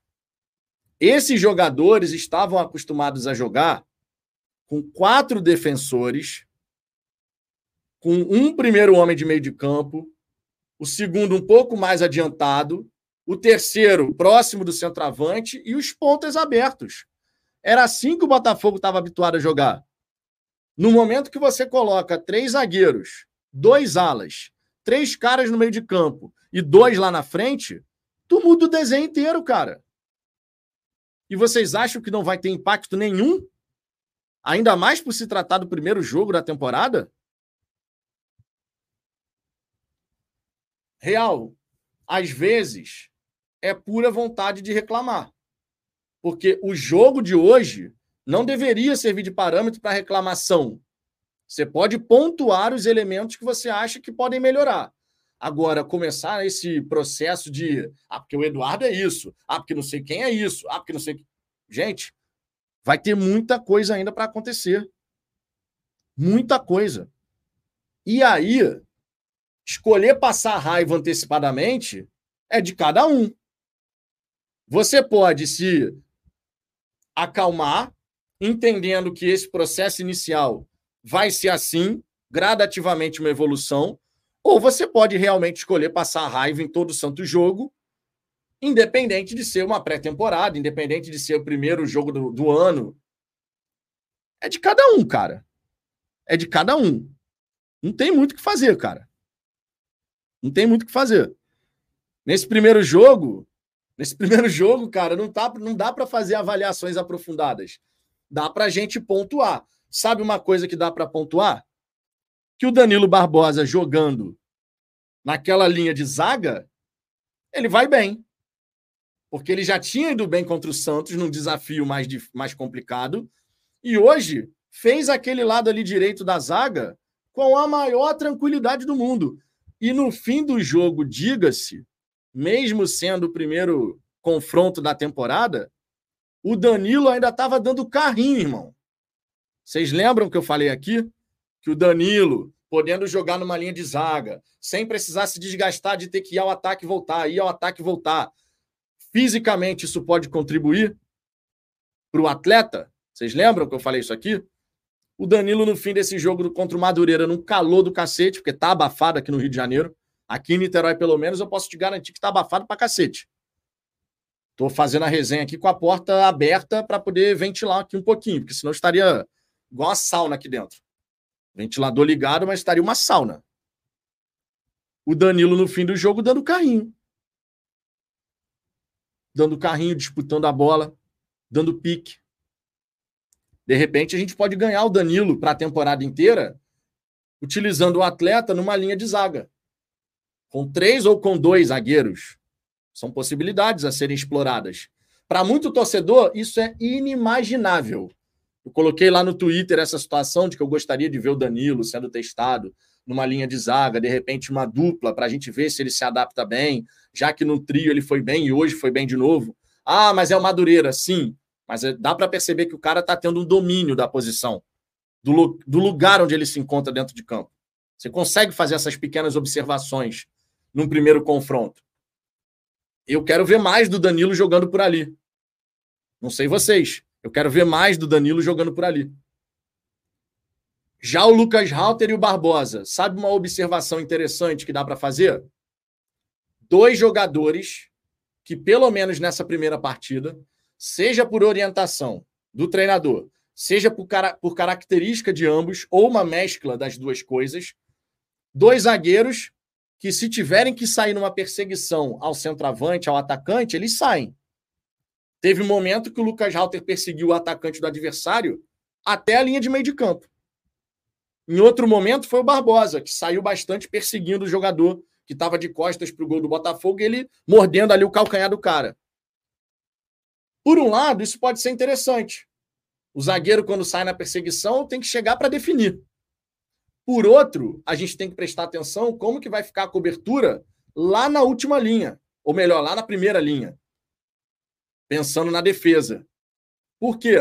Esses jogadores estavam acostumados a jogar com quatro defensores, com um primeiro homem de meio de campo, o segundo um pouco mais adiantado, o terceiro próximo do centroavante e os pontas abertos. Era assim que o Botafogo estava habituado a jogar. No momento que você coloca três zagueiros, dois alas, três caras no meio de campo e dois lá na frente, tu muda o desenho inteiro, cara. E vocês acham que não vai ter impacto nenhum Ainda mais por se tratar do primeiro jogo da temporada? Real, às vezes é pura vontade de reclamar. Porque o jogo de hoje não deveria servir de parâmetro para reclamação. Você pode pontuar os elementos que você acha que podem melhorar. Agora, começar esse processo de ah, porque o Eduardo é isso, ah, porque não sei quem é isso, ah, porque não sei. Gente, Vai ter muita coisa ainda para acontecer. Muita coisa. E aí, escolher passar raiva antecipadamente é de cada um. Você pode se acalmar, entendendo que esse processo inicial vai ser assim, gradativamente uma evolução, ou você pode realmente escolher passar raiva em todo santo jogo independente de ser uma pré-temporada, independente de ser o primeiro jogo do, do ano. É de cada um, cara. É de cada um. Não tem muito o que fazer, cara. Não tem muito o que fazer. Nesse primeiro jogo, nesse primeiro jogo, cara, não, tá, não dá para fazer avaliações aprofundadas. Dá para gente pontuar. Sabe uma coisa que dá para pontuar? Que o Danilo Barbosa jogando naquela linha de zaga, ele vai bem porque ele já tinha ido bem contra o Santos num desafio mais, mais complicado, e hoje fez aquele lado ali direito da zaga com a maior tranquilidade do mundo. E no fim do jogo, diga-se, mesmo sendo o primeiro confronto da temporada, o Danilo ainda estava dando carrinho, irmão. Vocês lembram que eu falei aqui? Que o Danilo, podendo jogar numa linha de zaga, sem precisar se desgastar de ter que ir ao ataque e voltar, ir ao ataque e voltar, Fisicamente, isso pode contribuir para o atleta? Vocês lembram que eu falei isso aqui? O Danilo, no fim desse jogo contra o Madureira, num calor do cacete, porque tá abafado aqui no Rio de Janeiro. Aqui em Niterói, pelo menos, eu posso te garantir que tá abafado para cacete. Tô fazendo a resenha aqui com a porta aberta para poder ventilar aqui um pouquinho, porque senão estaria igual uma sauna aqui dentro. Ventilador ligado, mas estaria uma sauna. O Danilo, no fim do jogo, dando carrinho. dando carrinho, disputando a bola, dando pique. De repente, a gente pode ganhar o Danilo para a temporada inteira, utilizando o atleta numa linha de zaga. Com três ou com dois zagueiros. São possibilidades a serem exploradas. Para muito torcedor, isso é inimaginável. Eu coloquei lá no Twitter essa situação de que eu gostaria de ver o Danilo sendo testado numa linha de zaga, de repente uma dupla, para a gente ver se ele se adapta bem, já que no trio ele foi bem e hoje foi bem de novo. Ah, mas é o Madureira, sim. Mas é, dá para perceber que o cara está tendo um domínio da posição, do, do lugar onde ele se encontra dentro de campo. Você consegue fazer essas pequenas observações num primeiro confronto. Eu quero ver mais do Danilo jogando por ali. Não sei vocês. Eu quero ver mais do Danilo jogando por ali. Já o Lucas Halter e o Barbosa, sabe uma observação interessante que dá para fazer? Dois jogadores que, pelo menos nessa primeira partida, seja por orientação do treinador, seja por, cara, por característica de ambos, ou uma mescla das duas coisas, dois zagueiros que, se tiverem que sair numa perseguição ao centroavante, ao atacante, eles saem. Teve um momento que o Lucas Halter perseguiu o atacante do adversário até a linha de meio de campo. Em outro momento foi o Barbosa, que saiu bastante perseguindo o jogador que estava de costas para o gol do Botafogo ele mordendo ali o calcanhar do cara. Por um lado, isso pode ser interessante. O zagueiro, quando sai na perseguição, tem que chegar para definir. Por outro, a gente tem que prestar atenção como que vai ficar a cobertura lá na última linha, ou melhor, lá na primeira linha, pensando na defesa. Por quê?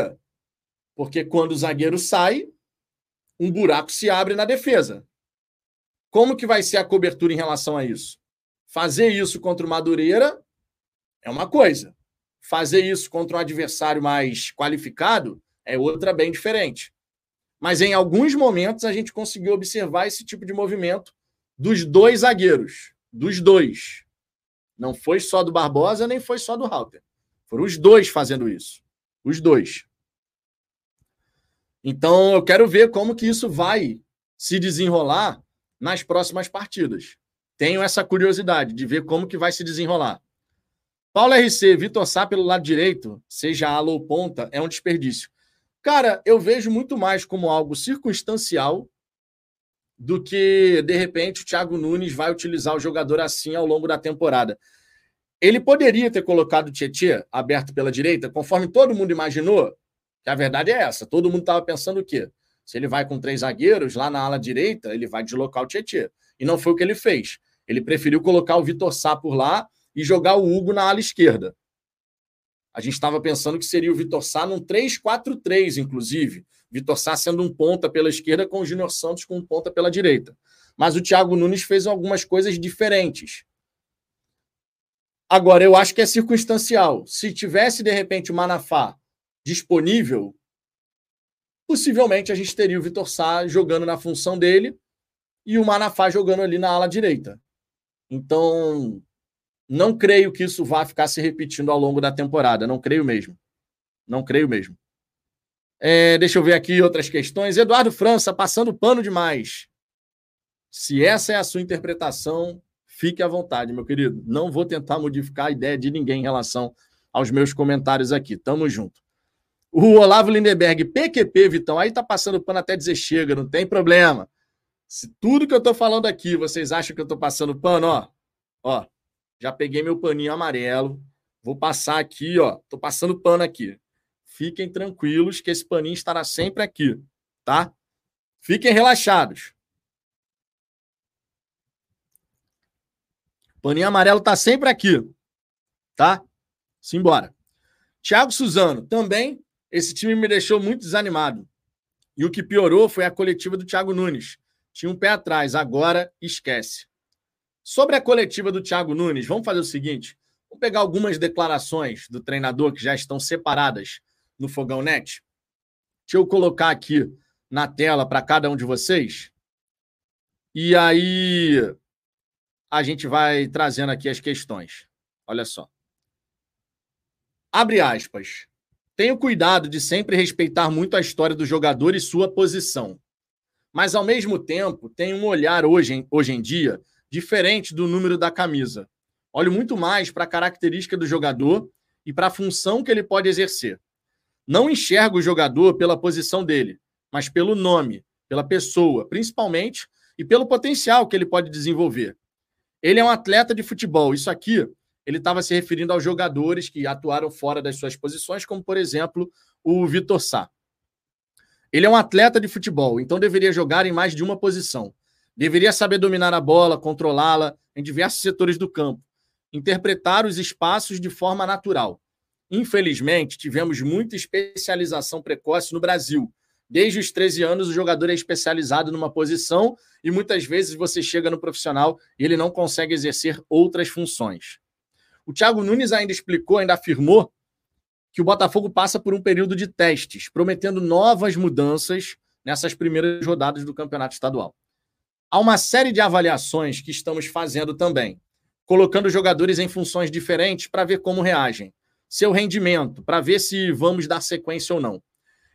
Porque quando o zagueiro sai, um buraco se abre na defesa. Como que vai ser a cobertura em relação a isso? Fazer isso contra o Madureira é uma coisa. Fazer isso contra um adversário mais qualificado é outra bem diferente. Mas em alguns momentos a gente conseguiu observar esse tipo de movimento dos dois zagueiros. Dos dois. Não foi só do Barbosa, nem foi só do Halter. Foram os dois fazendo isso. Os dois. Então, eu quero ver como que isso vai se desenrolar nas próximas partidas. Tenho essa curiosidade de ver como que vai se desenrolar. Paulo RC, Vitor Sá pelo lado direito, seja ala ou ponta, é um desperdício. Cara, eu vejo muito mais como algo circunstancial do que, de repente, o Thiago Nunes vai utilizar o jogador assim ao longo da temporada. Ele poderia ter colocado o Tietchan aberto pela direita, conforme todo mundo imaginou, que a verdade é essa. Todo mundo estava pensando o quê? Se ele vai com três zagueiros lá na ala direita, ele vai deslocar o Tietchan. E não foi o que ele fez. Ele preferiu colocar o Vitor Sá por lá e jogar o Hugo na ala esquerda. A gente estava pensando que seria o Vitor Sá num 3-4-3, inclusive. Vitor Sá sendo um ponta pela esquerda com o Júnior Santos com um ponta pela direita. Mas o Thiago Nunes fez algumas coisas diferentes. Agora, eu acho que é circunstancial. Se tivesse, de repente, o Manafá disponível, possivelmente a gente teria o Vitor Sá jogando na função dele e o Manafá jogando ali na ala direita. Então, não creio que isso vá ficar se repetindo ao longo da temporada. Não creio mesmo. Não creio mesmo. É, deixa eu ver aqui outras questões. Eduardo França, passando pano demais. Se essa é a sua interpretação, fique à vontade, meu querido. Não vou tentar modificar a ideia de ninguém em relação aos meus comentários aqui. Tamo junto. O Olavo Lindenberg, PQP, Vitão, aí tá passando pano até dizer chega, não tem problema. Se tudo que eu tô falando aqui, vocês acham que eu tô passando pano, ó, ó, já peguei meu paninho amarelo, vou passar aqui, ó, tô passando pano aqui. Fiquem tranquilos que esse paninho estará sempre aqui, tá? Fiquem relaxados. Paninho amarelo tá sempre aqui, tá? Simbora. Thiago Suzano, também esse time me deixou muito desanimado. E o que piorou foi a coletiva do Thiago Nunes. Tinha um pé atrás, agora esquece. Sobre a coletiva do Thiago Nunes, vamos fazer o seguinte: vamos pegar algumas declarações do treinador que já estão separadas no Fogão Net. Deixa eu colocar aqui na tela para cada um de vocês. E aí a gente vai trazendo aqui as questões. Olha só. Abre aspas. Tenho cuidado de sempre respeitar muito a história do jogador e sua posição. Mas, ao mesmo tempo, tenho um olhar hoje, hoje em dia diferente do número da camisa. Olho muito mais para a característica do jogador e para a função que ele pode exercer. Não enxerga o jogador pela posição dele, mas pelo nome, pela pessoa, principalmente, e pelo potencial que ele pode desenvolver. Ele é um atleta de futebol. Isso aqui, ele estava se referindo aos jogadores que atuaram fora das suas posições, como, por exemplo, o Vitor Sá. Ele é um atleta de futebol, então deveria jogar em mais de uma posição. Deveria saber dominar a bola, controlá-la em diversos setores do campo, interpretar os espaços de forma natural. Infelizmente, tivemos muita especialização precoce no Brasil. Desde os 13 anos, o jogador é especializado numa posição e muitas vezes você chega no profissional e ele não consegue exercer outras funções. O Thiago Nunes ainda explicou, ainda afirmou que o Botafogo passa por um período de testes, prometendo novas mudanças nessas primeiras rodadas do Campeonato Estadual. Há uma série de avaliações que estamos fazendo também, colocando jogadores em funções diferentes para ver como reagem, seu rendimento, para ver se vamos dar sequência ou não.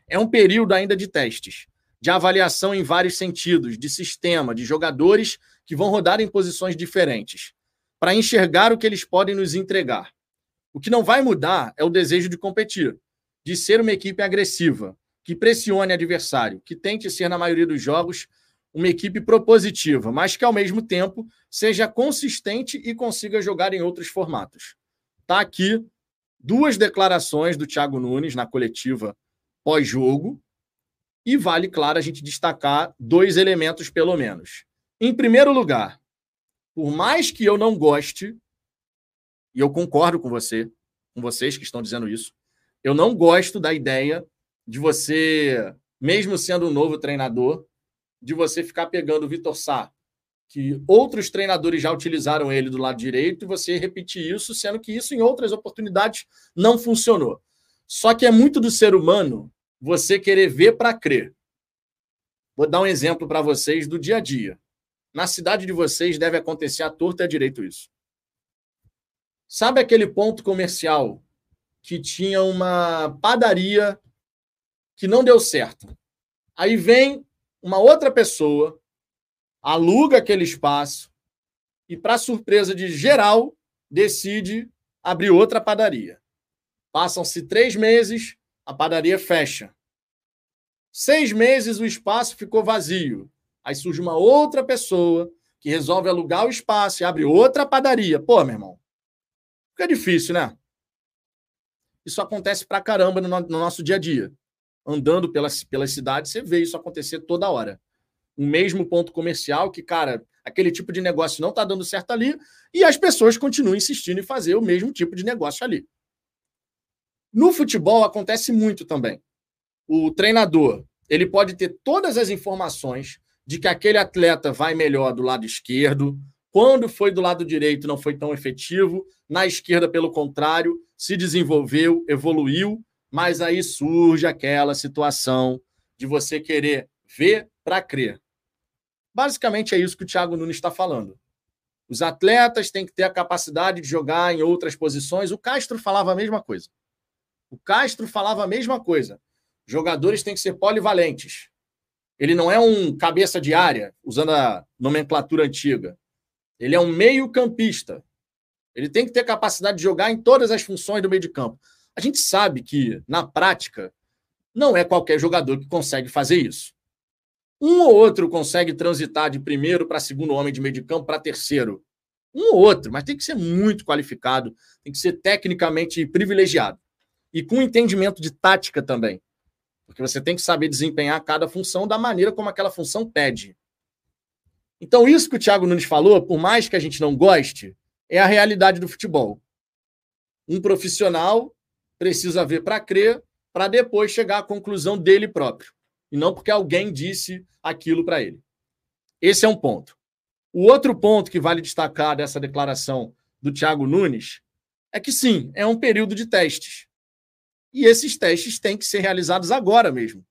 É um período ainda de testes, de avaliação em vários sentidos, de sistema, de jogadores que vão rodar em posições diferentes, para enxergar o que eles podem nos entregar. O que não vai mudar é o desejo de competir, de ser uma equipe agressiva, que pressione adversário, que tente ser, na maioria dos jogos, uma equipe propositiva, mas que, ao mesmo tempo, seja consistente e consiga jogar em outros formatos. Está aqui duas declarações do Thiago Nunes na coletiva pós-jogo, e vale, claro, a gente destacar dois elementos, pelo menos. Em primeiro lugar, por mais que eu não goste e eu concordo com você, com vocês que estão dizendo isso. Eu não gosto da ideia de você, mesmo sendo um novo treinador, de você ficar pegando o Vitor Sá, que outros treinadores já utilizaram ele do lado direito, e você repetir isso, sendo que isso em outras oportunidades não funcionou. Só que é muito do ser humano você querer ver para crer. Vou dar um exemplo para vocês do dia a dia. Na cidade de vocês deve acontecer à torta e direito isso. Sabe aquele ponto comercial que tinha uma padaria que não deu certo? Aí vem uma outra pessoa, aluga aquele espaço e, para surpresa de geral, decide abrir outra padaria. Passam-se três meses, a padaria fecha. Seis meses o espaço ficou vazio. Aí surge uma outra pessoa que resolve alugar o espaço e abre outra padaria. Pô, meu irmão, Fica difícil, né? Isso acontece pra caramba no, no nosso dia a dia. Andando pelas, pelas cidades, você vê isso acontecer toda hora. O mesmo ponto comercial que, cara, aquele tipo de negócio não está dando certo ali e as pessoas continuam insistindo em fazer o mesmo tipo de negócio ali. No futebol acontece muito também. O treinador, ele pode ter todas as informações de que aquele atleta vai melhor do lado esquerdo, quando foi do lado direito, não foi tão efetivo. Na esquerda, pelo contrário, se desenvolveu, evoluiu, mas aí surge aquela situação de você querer ver para crer. Basicamente é isso que o Thiago Nunes está falando. Os atletas têm que ter a capacidade de jogar em outras posições. O Castro falava a mesma coisa. O Castro falava a mesma coisa. Jogadores têm que ser polivalentes. Ele não é um cabeça de área, usando a nomenclatura antiga. Ele é um meio-campista. Ele tem que ter capacidade de jogar em todas as funções do meio de campo. A gente sabe que, na prática, não é qualquer jogador que consegue fazer isso. Um ou outro consegue transitar de primeiro para segundo homem de meio de campo para terceiro. Um ou outro, mas tem que ser muito qualificado, tem que ser tecnicamente privilegiado. E com entendimento de tática também. Porque você tem que saber desempenhar cada função da maneira como aquela função pede. Então, isso que o Thiago Nunes falou, por mais que a gente não goste, é a realidade do futebol. Um profissional precisa ver para crer, para depois chegar à conclusão dele próprio. E não porque alguém disse aquilo para ele. Esse é um ponto. O outro ponto que vale destacar dessa declaração do Thiago Nunes é que sim, é um período de testes. E esses testes têm que ser realizados agora mesmo.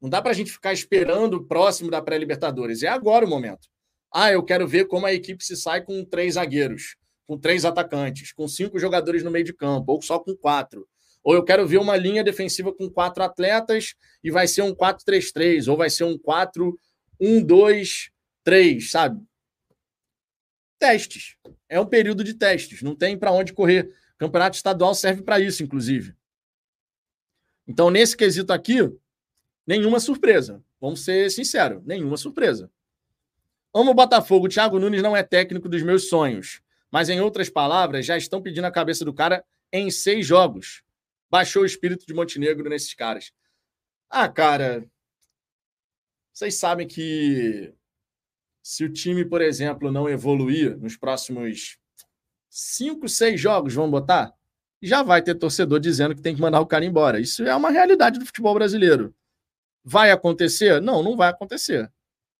Não dá para a gente ficar esperando próximo da pré-Libertadores. É agora o momento. Ah, eu quero ver como a equipe se sai com três zagueiros, com três atacantes, com cinco jogadores no meio de campo, ou só com quatro. Ou eu quero ver uma linha defensiva com quatro atletas e vai ser um 4-3-3, ou vai ser um 4-1-2-3, sabe? Testes. É um período de testes. Não tem para onde correr. Campeonato estadual serve para isso, inclusive. Então, nesse quesito aqui, nenhuma surpresa. Vamos ser sinceros, nenhuma surpresa. Amo o Botafogo. Thiago Nunes não é técnico dos meus sonhos. Mas, em outras palavras, já estão pedindo a cabeça do cara em seis jogos. Baixou o espírito de Montenegro nesses caras. Ah, cara. Vocês sabem que se o time, por exemplo, não evoluir nos próximos cinco, seis jogos, vamos botar, já vai ter torcedor dizendo que tem que mandar o cara embora. Isso é uma realidade do futebol brasileiro. Vai acontecer? Não, não vai acontecer.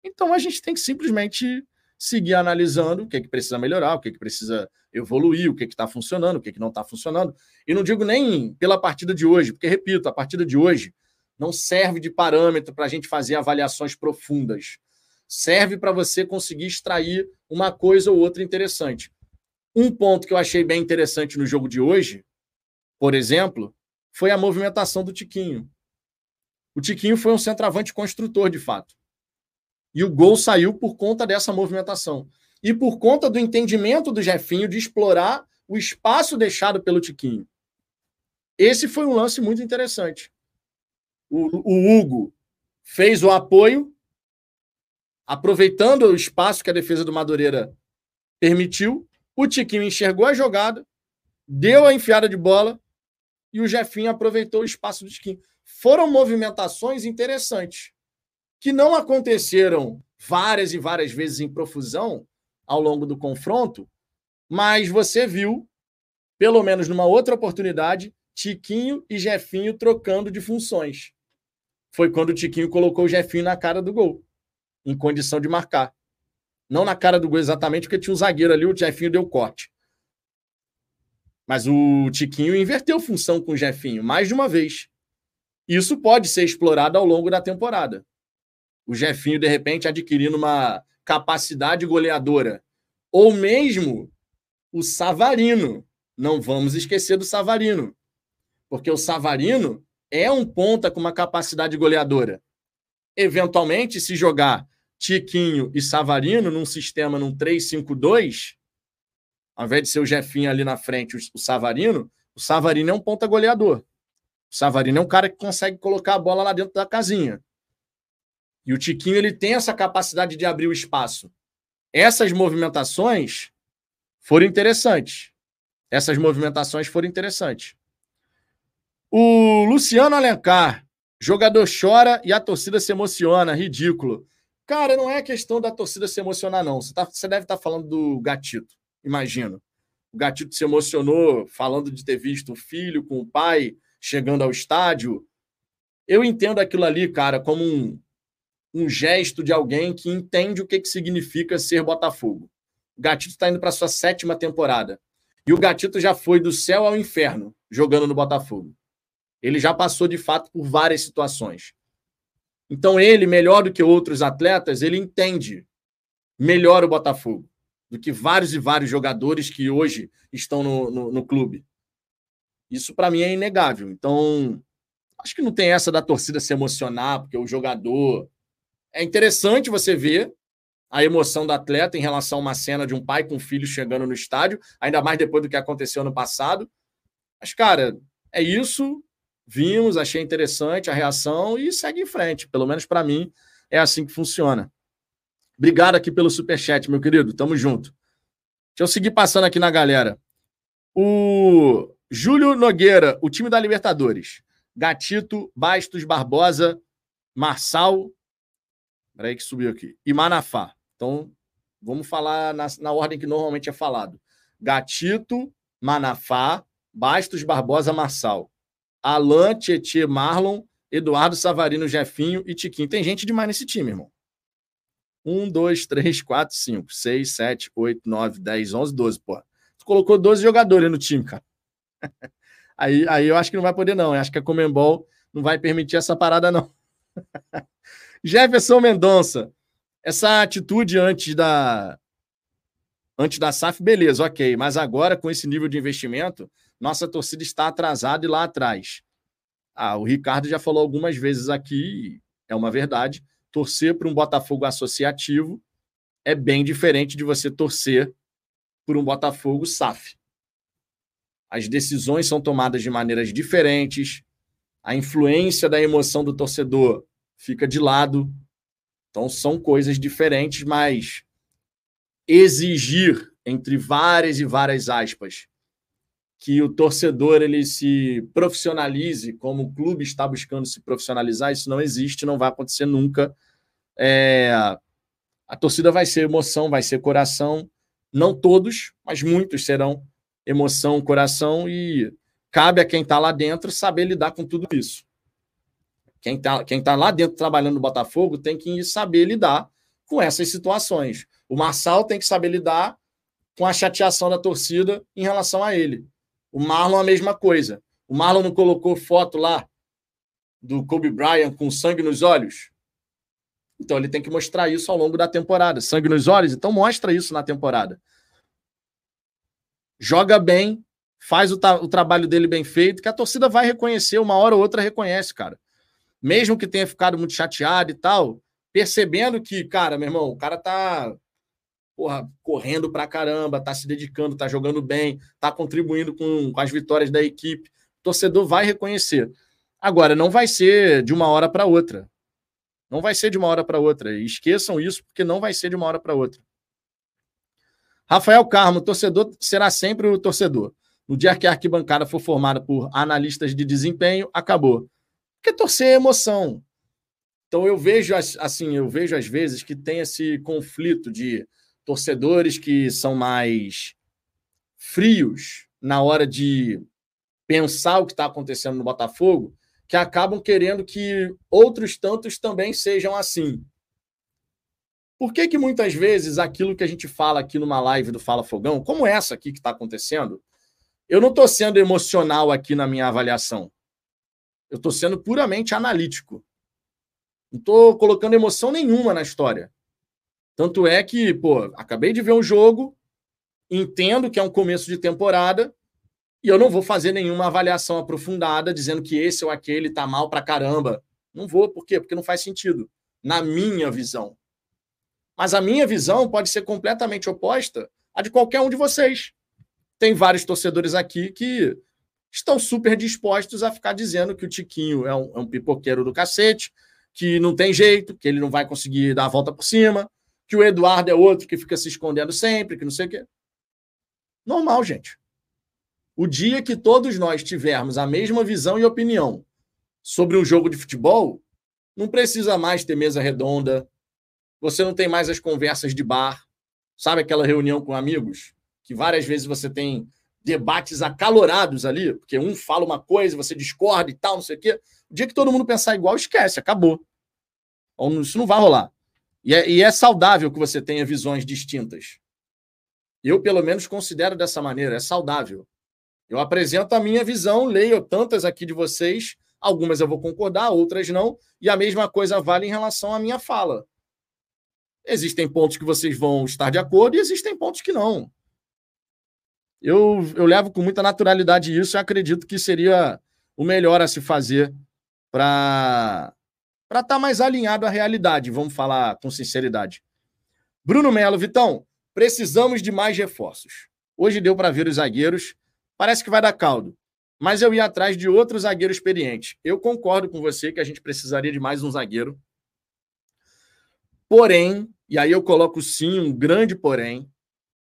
Então a gente tem que simplesmente seguir analisando o que, é que precisa melhorar, o que, é que precisa evoluir, o que é está funcionando, o que, que não está funcionando. E não digo nem pela partida de hoje, porque, repito, a partida de hoje não serve de parâmetro para a gente fazer avaliações profundas. Serve para você conseguir extrair uma coisa ou outra interessante. Um ponto que eu achei bem interessante no jogo de hoje, por exemplo, foi a movimentação do Tiquinho. O Tiquinho foi um centroavante construtor, de fato. E o gol saiu por conta dessa movimentação. E por conta do entendimento do Jefinho de explorar o espaço deixado pelo Tiquinho. Esse foi um lance muito interessante. O, o Hugo fez o apoio, aproveitando o espaço que a defesa do Madureira permitiu. O Tiquinho enxergou a jogada, deu a enfiada de bola e o Jefinho aproveitou o espaço do Tiquinho. Foram movimentações interessantes que não aconteceram várias e várias vezes em profusão ao longo do confronto, mas você viu, pelo menos numa outra oportunidade, Tiquinho e Jefinho trocando de funções. Foi quando o Tiquinho colocou o Jefinho na cara do gol, em condição de marcar. Não na cara do gol exatamente, porque tinha um zagueiro ali, o Jefinho deu corte. Mas o Tiquinho inverteu função com o Jefinho mais de uma vez. Isso pode ser explorado ao longo da temporada o Jefinho, de repente, adquirindo uma capacidade goleadora. Ou mesmo o Savarino. Não vamos esquecer do Savarino. Porque o Savarino é um ponta com uma capacidade goleadora. Eventualmente, se jogar Tiquinho e Savarino num sistema num 3-5-2, ao invés de ser o Jefinho ali na frente, o Savarino, o Savarino é um ponta goleador. O Savarino é um cara que consegue colocar a bola lá dentro da casinha. E o Tiquinho ele tem essa capacidade de abrir o espaço. Essas movimentações foram interessantes. Essas movimentações foram interessantes. O Luciano Alencar, jogador chora e a torcida se emociona, ridículo. Cara, não é questão da torcida se emocionar, não. Você, tá, você deve estar tá falando do Gatito, imagino. O Gatito se emocionou falando de ter visto o filho com o pai chegando ao estádio. Eu entendo aquilo ali, cara, como um, um gesto de alguém que entende o que, que significa ser Botafogo. O Gatito está indo para sua sétima temporada. E o Gatito já foi do céu ao inferno jogando no Botafogo. Ele já passou, de fato, por várias situações. Então, ele, melhor do que outros atletas, ele entende melhor o Botafogo do que vários e vários jogadores que hoje estão no, no, no clube. Isso, para mim, é inegável. Então, acho que não tem essa da torcida se emocionar, porque o jogador é interessante você ver a emoção do atleta em relação a uma cena de um pai com um filho chegando no estádio, ainda mais depois do que aconteceu no passado. Mas, cara, é isso. Vimos, achei interessante a reação e segue em frente. Pelo menos para mim, é assim que funciona. Obrigado aqui pelo superchat, meu querido. Tamo junto. Deixa eu seguir passando aqui na galera. O Júlio Nogueira, o time da Libertadores. Gatito, Bastos, Barbosa, Marçal, Peraí que subiu aqui. E Manafá. Então, vamos falar na, na ordem que normalmente é falado. Gatito, Manafá, Bastos, Barbosa, Marçal. Alan, Tietê, Marlon, Eduardo, Savarino, Jefinho e Tiquinho. Tem gente demais nesse time, irmão. 1, 2, 3, 4, 5, 6, 7, 8, 9, 10, 11, 12, pô. Tu colocou 12 jogadores no time, cara. Aí, aí eu acho que não vai poder, não. Eu acho que a Comembol não vai permitir essa parada, não. Jefferson Mendonça, essa atitude antes da antes da SAF, beleza, ok. Mas agora, com esse nível de investimento, nossa torcida está atrasada e lá atrás. Ah, o Ricardo já falou algumas vezes aqui, é uma verdade. Torcer para um Botafogo associativo é bem diferente de você torcer por um Botafogo SAF. as decisões são tomadas de maneiras diferentes, a influência da emoção do torcedor fica de lado. Então são coisas diferentes, mas exigir entre várias e várias aspas que o torcedor ele se profissionalize como o clube está buscando se profissionalizar, isso não existe, não vai acontecer nunca. É, a torcida vai ser emoção, vai ser coração, não todos, mas muitos serão emoção, coração e cabe a quem está lá dentro saber lidar com tudo isso. Quem está quem tá lá dentro trabalhando no Botafogo tem que saber lidar com essas situações. O Marçal tem que saber lidar com a chateação da torcida em relação a ele. O Marlon, a mesma coisa. O Marlon não colocou foto lá do Kobe Bryant com sangue nos olhos? Então ele tem que mostrar isso ao longo da temporada. Sangue nos olhos? Então mostra isso na temporada. Joga bem, faz o, o trabalho dele bem feito, que a torcida vai reconhecer, uma hora ou outra reconhece, cara. Mesmo que tenha ficado muito chateado e tal, percebendo que, cara, meu irmão, o cara tá porra, correndo pra caramba, tá se dedicando, tá jogando bem, tá contribuindo com, com as vitórias da equipe. O torcedor vai reconhecer. Agora, não vai ser de uma hora para outra. Não vai ser de uma hora para outra. E esqueçam isso, porque não vai ser de uma hora para outra. Rafael Carmo, torcedor será sempre o torcedor. No dia que a arquibancada for formada por analistas de desempenho, acabou. Porque torcer é emoção. Então eu vejo assim, eu vejo às vezes que tem esse conflito de torcedores que são mais frios na hora de pensar o que está acontecendo no Botafogo, que acabam querendo que outros tantos também sejam assim. Por que, que muitas vezes aquilo que a gente fala aqui numa live do Fala Fogão, como essa aqui que está acontecendo, eu não estou sendo emocional aqui na minha avaliação. Eu estou sendo puramente analítico. Não estou colocando emoção nenhuma na história. Tanto é que, pô, acabei de ver um jogo, entendo que é um começo de temporada, e eu não vou fazer nenhuma avaliação aprofundada dizendo que esse ou aquele tá mal pra caramba. Não vou, por quê? Porque não faz sentido, na minha visão. Mas a minha visão pode ser completamente oposta à de qualquer um de vocês. Tem vários torcedores aqui que estão super dispostos a ficar dizendo que o Tiquinho é um, é um pipoqueiro do cacete, que não tem jeito, que ele não vai conseguir dar a volta por cima, que o Eduardo é outro que fica se escondendo sempre, que não sei o quê. Normal, gente. O dia que todos nós tivermos a mesma visão e opinião sobre um jogo de futebol, não precisa mais ter mesa redonda, você não tem mais as conversas de bar, sabe aquela reunião com amigos? Que várias vezes você tem debates acalorados ali, porque um fala uma coisa, você discorda e tal, não sei o quê. O dia que todo mundo pensar igual, esquece, acabou. Então, isso não vai rolar. E é, e é saudável que você tenha visões distintas. Eu, pelo menos, considero dessa maneira, é saudável. Eu apresento a minha visão, leio tantas aqui de vocês, algumas eu vou concordar, outras não, e a mesma coisa vale em relação à minha fala. Existem pontos que vocês vão estar de acordo e existem pontos que não. Eu, eu levo com muita naturalidade isso e acredito que seria o melhor a se fazer para estar tá mais alinhado à realidade, vamos falar com sinceridade. Bruno Melo, Vitão, precisamos de mais reforços. Hoje deu para ver os zagueiros, parece que vai dar caldo, mas eu ia atrás de outro zagueiro experiente. Eu concordo com você que a gente precisaria de mais um zagueiro. Porém, e aí eu coloco sim um grande porém,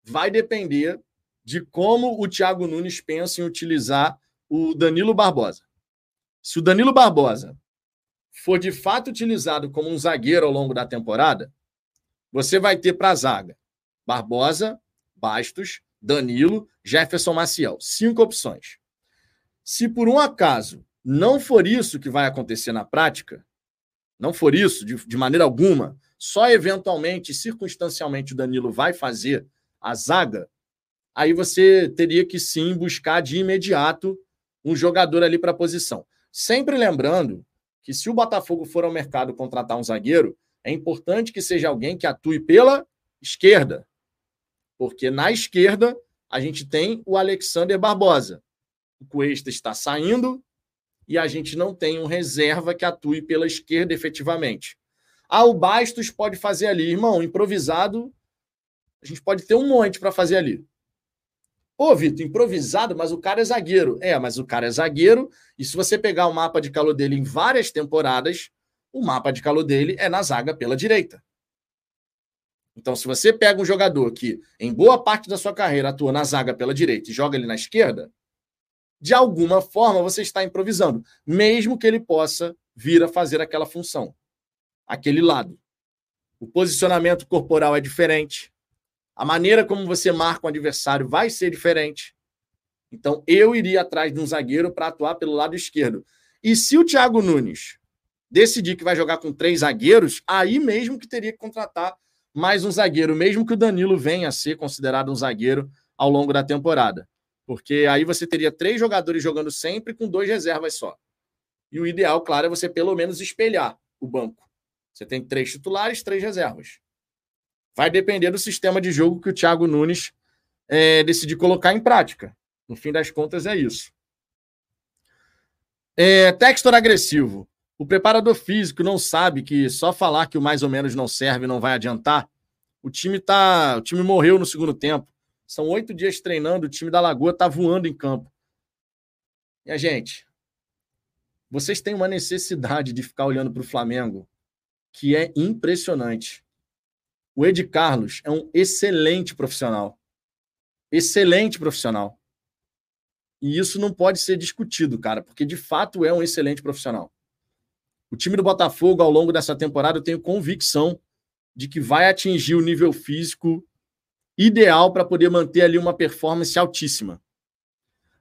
vai depender de como o Thiago Nunes pensa em utilizar o Danilo Barbosa. Se o Danilo Barbosa for de fato utilizado como um zagueiro ao longo da temporada, você vai ter para a zaga Barbosa, Bastos, Danilo, Jefferson Maciel. Cinco opções. Se por um acaso não for isso que vai acontecer na prática, não for isso de, de maneira alguma, só eventualmente, circunstancialmente, o Danilo vai fazer a zaga, aí você teria que sim buscar de imediato um jogador ali para a posição. Sempre lembrando que se o Botafogo for ao mercado contratar um zagueiro, é importante que seja alguém que atue pela esquerda. Porque na esquerda a gente tem o Alexander Barbosa. O Cuesta está saindo e a gente não tem um reserva que atue pela esquerda efetivamente. Ah, o Bastos pode fazer ali. Irmão, improvisado, a gente pode ter um monte para fazer ali. Ô, Vitor, improvisado, mas o cara é zagueiro. É, mas o cara é zagueiro, e se você pegar o mapa de calor dele em várias temporadas, o mapa de calor dele é na zaga pela direita. Então, se você pega um jogador que, em boa parte da sua carreira, atua na zaga pela direita e joga ele na esquerda, de alguma forma você está improvisando, mesmo que ele possa vir a fazer aquela função, aquele lado. O posicionamento corporal é diferente, a maneira como você marca o adversário vai ser diferente. Então, eu iria atrás de um zagueiro para atuar pelo lado esquerdo. E se o Thiago Nunes decidir que vai jogar com três zagueiros, aí mesmo que teria que contratar mais um zagueiro, mesmo que o Danilo venha a ser considerado um zagueiro ao longo da temporada. Porque aí você teria três jogadores jogando sempre com dois reservas só. E o ideal, claro, é você pelo menos espelhar o banco. Você tem três titulares, três reservas. Vai depender do sistema de jogo que o Thiago Nunes é, decidir colocar em prática. No fim das contas, é isso. É, textor agressivo. O preparador físico não sabe que só falar que o mais ou menos não serve não vai adiantar. O time tá, o time morreu no segundo tempo. São oito dias treinando, o time da Lagoa tá voando em campo. E a gente, vocês têm uma necessidade de ficar olhando para o Flamengo que é impressionante. O Ed Carlos é um excelente profissional. Excelente profissional. E isso não pode ser discutido, cara, porque de fato é um excelente profissional. O time do Botafogo, ao longo dessa temporada, eu tenho convicção de que vai atingir o nível físico ideal para poder manter ali uma performance altíssima.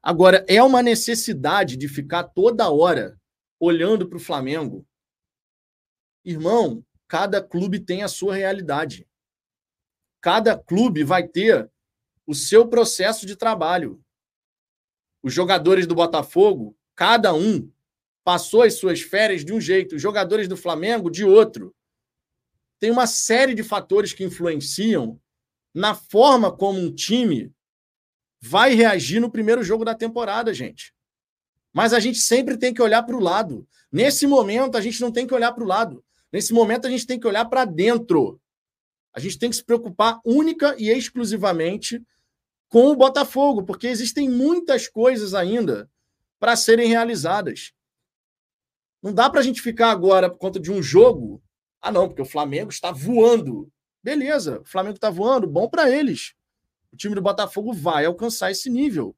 Agora, é uma necessidade de ficar toda hora olhando para o Flamengo. Irmão, cada clube tem a sua realidade. Cada clube vai ter o seu processo de trabalho. Os jogadores do Botafogo, cada um passou as suas férias de um jeito, os jogadores do Flamengo de outro. Tem uma série de fatores que influenciam na forma como um time vai reagir no primeiro jogo da temporada, gente. Mas a gente sempre tem que olhar para o lado. Nesse momento, a gente não tem que olhar para o lado. Nesse momento, a gente tem que olhar para dentro. A gente tem que se preocupar única e exclusivamente com o Botafogo, porque existem muitas coisas ainda para serem realizadas. Não dá para a gente ficar agora por conta de um jogo. Ah, não, porque o Flamengo está voando. Beleza, o Flamengo está voando, bom para eles. O time do Botafogo vai alcançar esse nível.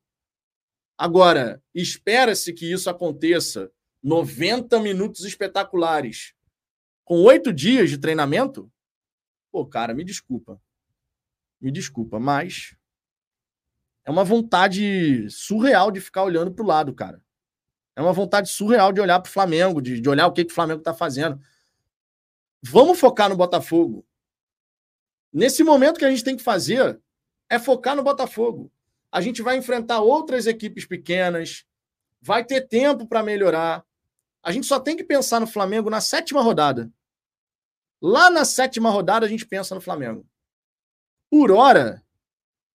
Agora, espera-se que isso aconteça 90 minutos espetaculares com oito dias de treinamento, pô, cara, me desculpa. Me desculpa, mas é uma vontade surreal de ficar olhando para o lado, cara. É uma vontade surreal de olhar para o Flamengo, de, de olhar o que, que o Flamengo está fazendo. Vamos focar no Botafogo. Nesse momento que a gente tem que fazer é focar no Botafogo. A gente vai enfrentar outras equipes pequenas, vai ter tempo para melhorar. A gente só tem que pensar no Flamengo na sétima rodada. Lá na sétima rodada a gente pensa no Flamengo. Por hora,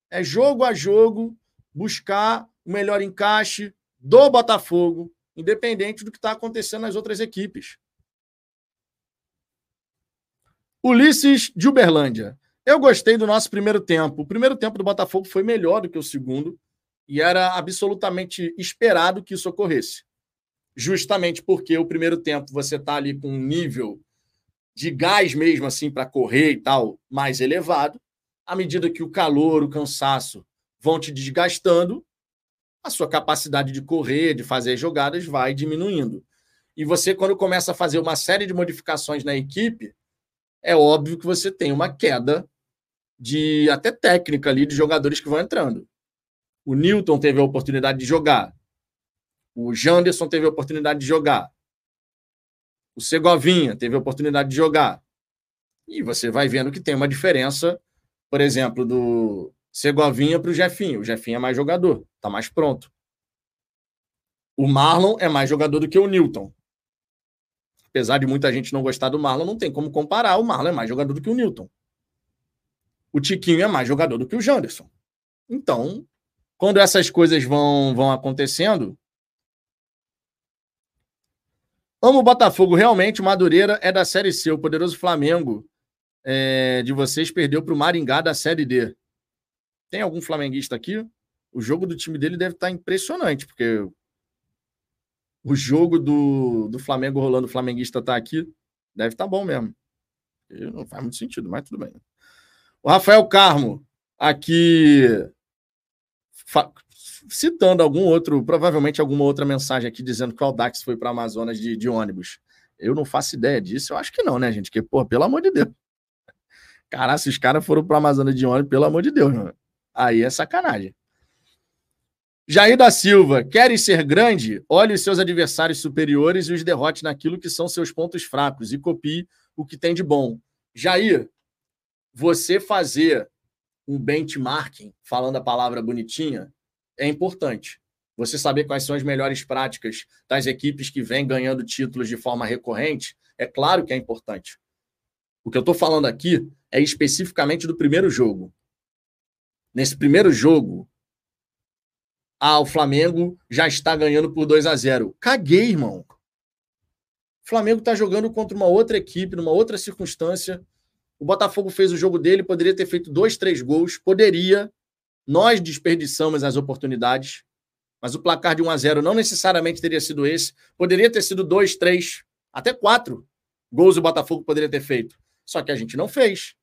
é jogo a jogo buscar o melhor encaixe do Botafogo, independente do que está acontecendo nas outras equipes. Ulisses de Uberlândia. Eu gostei do nosso primeiro tempo. O primeiro tempo do Botafogo foi melhor do que o segundo e era absolutamente esperado que isso ocorresse justamente porque o primeiro tempo você está ali com um nível de gás mesmo assim para correr e tal mais elevado, à medida que o calor, o cansaço vão te desgastando, a sua capacidade de correr, de fazer jogadas vai diminuindo. E você, quando começa a fazer uma série de modificações na equipe, é óbvio que você tem uma queda de até técnica ali de jogadores que vão entrando. O Newton teve a oportunidade de jogar, o Janderson teve a oportunidade de jogar. O Segovinha teve a oportunidade de jogar. E você vai vendo que tem uma diferença, por exemplo, do Segovinha para o Jefinho. O Jefinho é mais jogador, está mais pronto. O Marlon é mais jogador do que o Newton. Apesar de muita gente não gostar do Marlon, não tem como comparar. O Marlon é mais jogador do que o Newton. O Tiquinho é mais jogador do que o Janderson. Então, quando essas coisas vão, vão acontecendo, Amo o Botafogo, realmente. O Madureira é da Série C. O poderoso Flamengo é, de vocês perdeu para o Maringá da Série D. Tem algum flamenguista aqui? o jogo do time dele deve estar tá impressionante, porque o jogo do, do Flamengo rolando, o flamenguista tá aqui, deve estar tá bom mesmo. Não faz muito sentido, mas tudo bem. O Rafael Carmo, aqui citando algum outro, provavelmente alguma outra mensagem aqui dizendo que o Audax foi para Amazonas de, de, ônibus. Eu não faço ideia disso, eu acho que não, né, gente? Porque, pô, pelo amor de Deus. Cara, se os caras foram para Amazonas de ônibus, pelo amor de Deus, mano. aí é sacanagem. Jair da Silva, queres ser grande? Olhe os seus adversários superiores e os derrote naquilo que são seus pontos fracos e copie o que tem de bom. Jair, você fazer um benchmarking, falando a palavra bonitinha, é importante. Você saber quais são as melhores práticas das equipes que vêm ganhando títulos de forma recorrente, é claro que é importante. O que eu estou falando aqui é especificamente do primeiro jogo. Nesse primeiro jogo, ah, o Flamengo já está ganhando por 2 a 0. Caguei, irmão. O Flamengo está jogando contra uma outra equipe, numa outra circunstância. O Botafogo fez o jogo dele, poderia ter feito dois, três gols, poderia. Nós desperdiçamos as oportunidades, mas o placar de 1 a 0 não necessariamente teria sido esse. Poderia ter sido dois, três, até quatro gols o Botafogo poderia ter feito. Só que a gente não fez.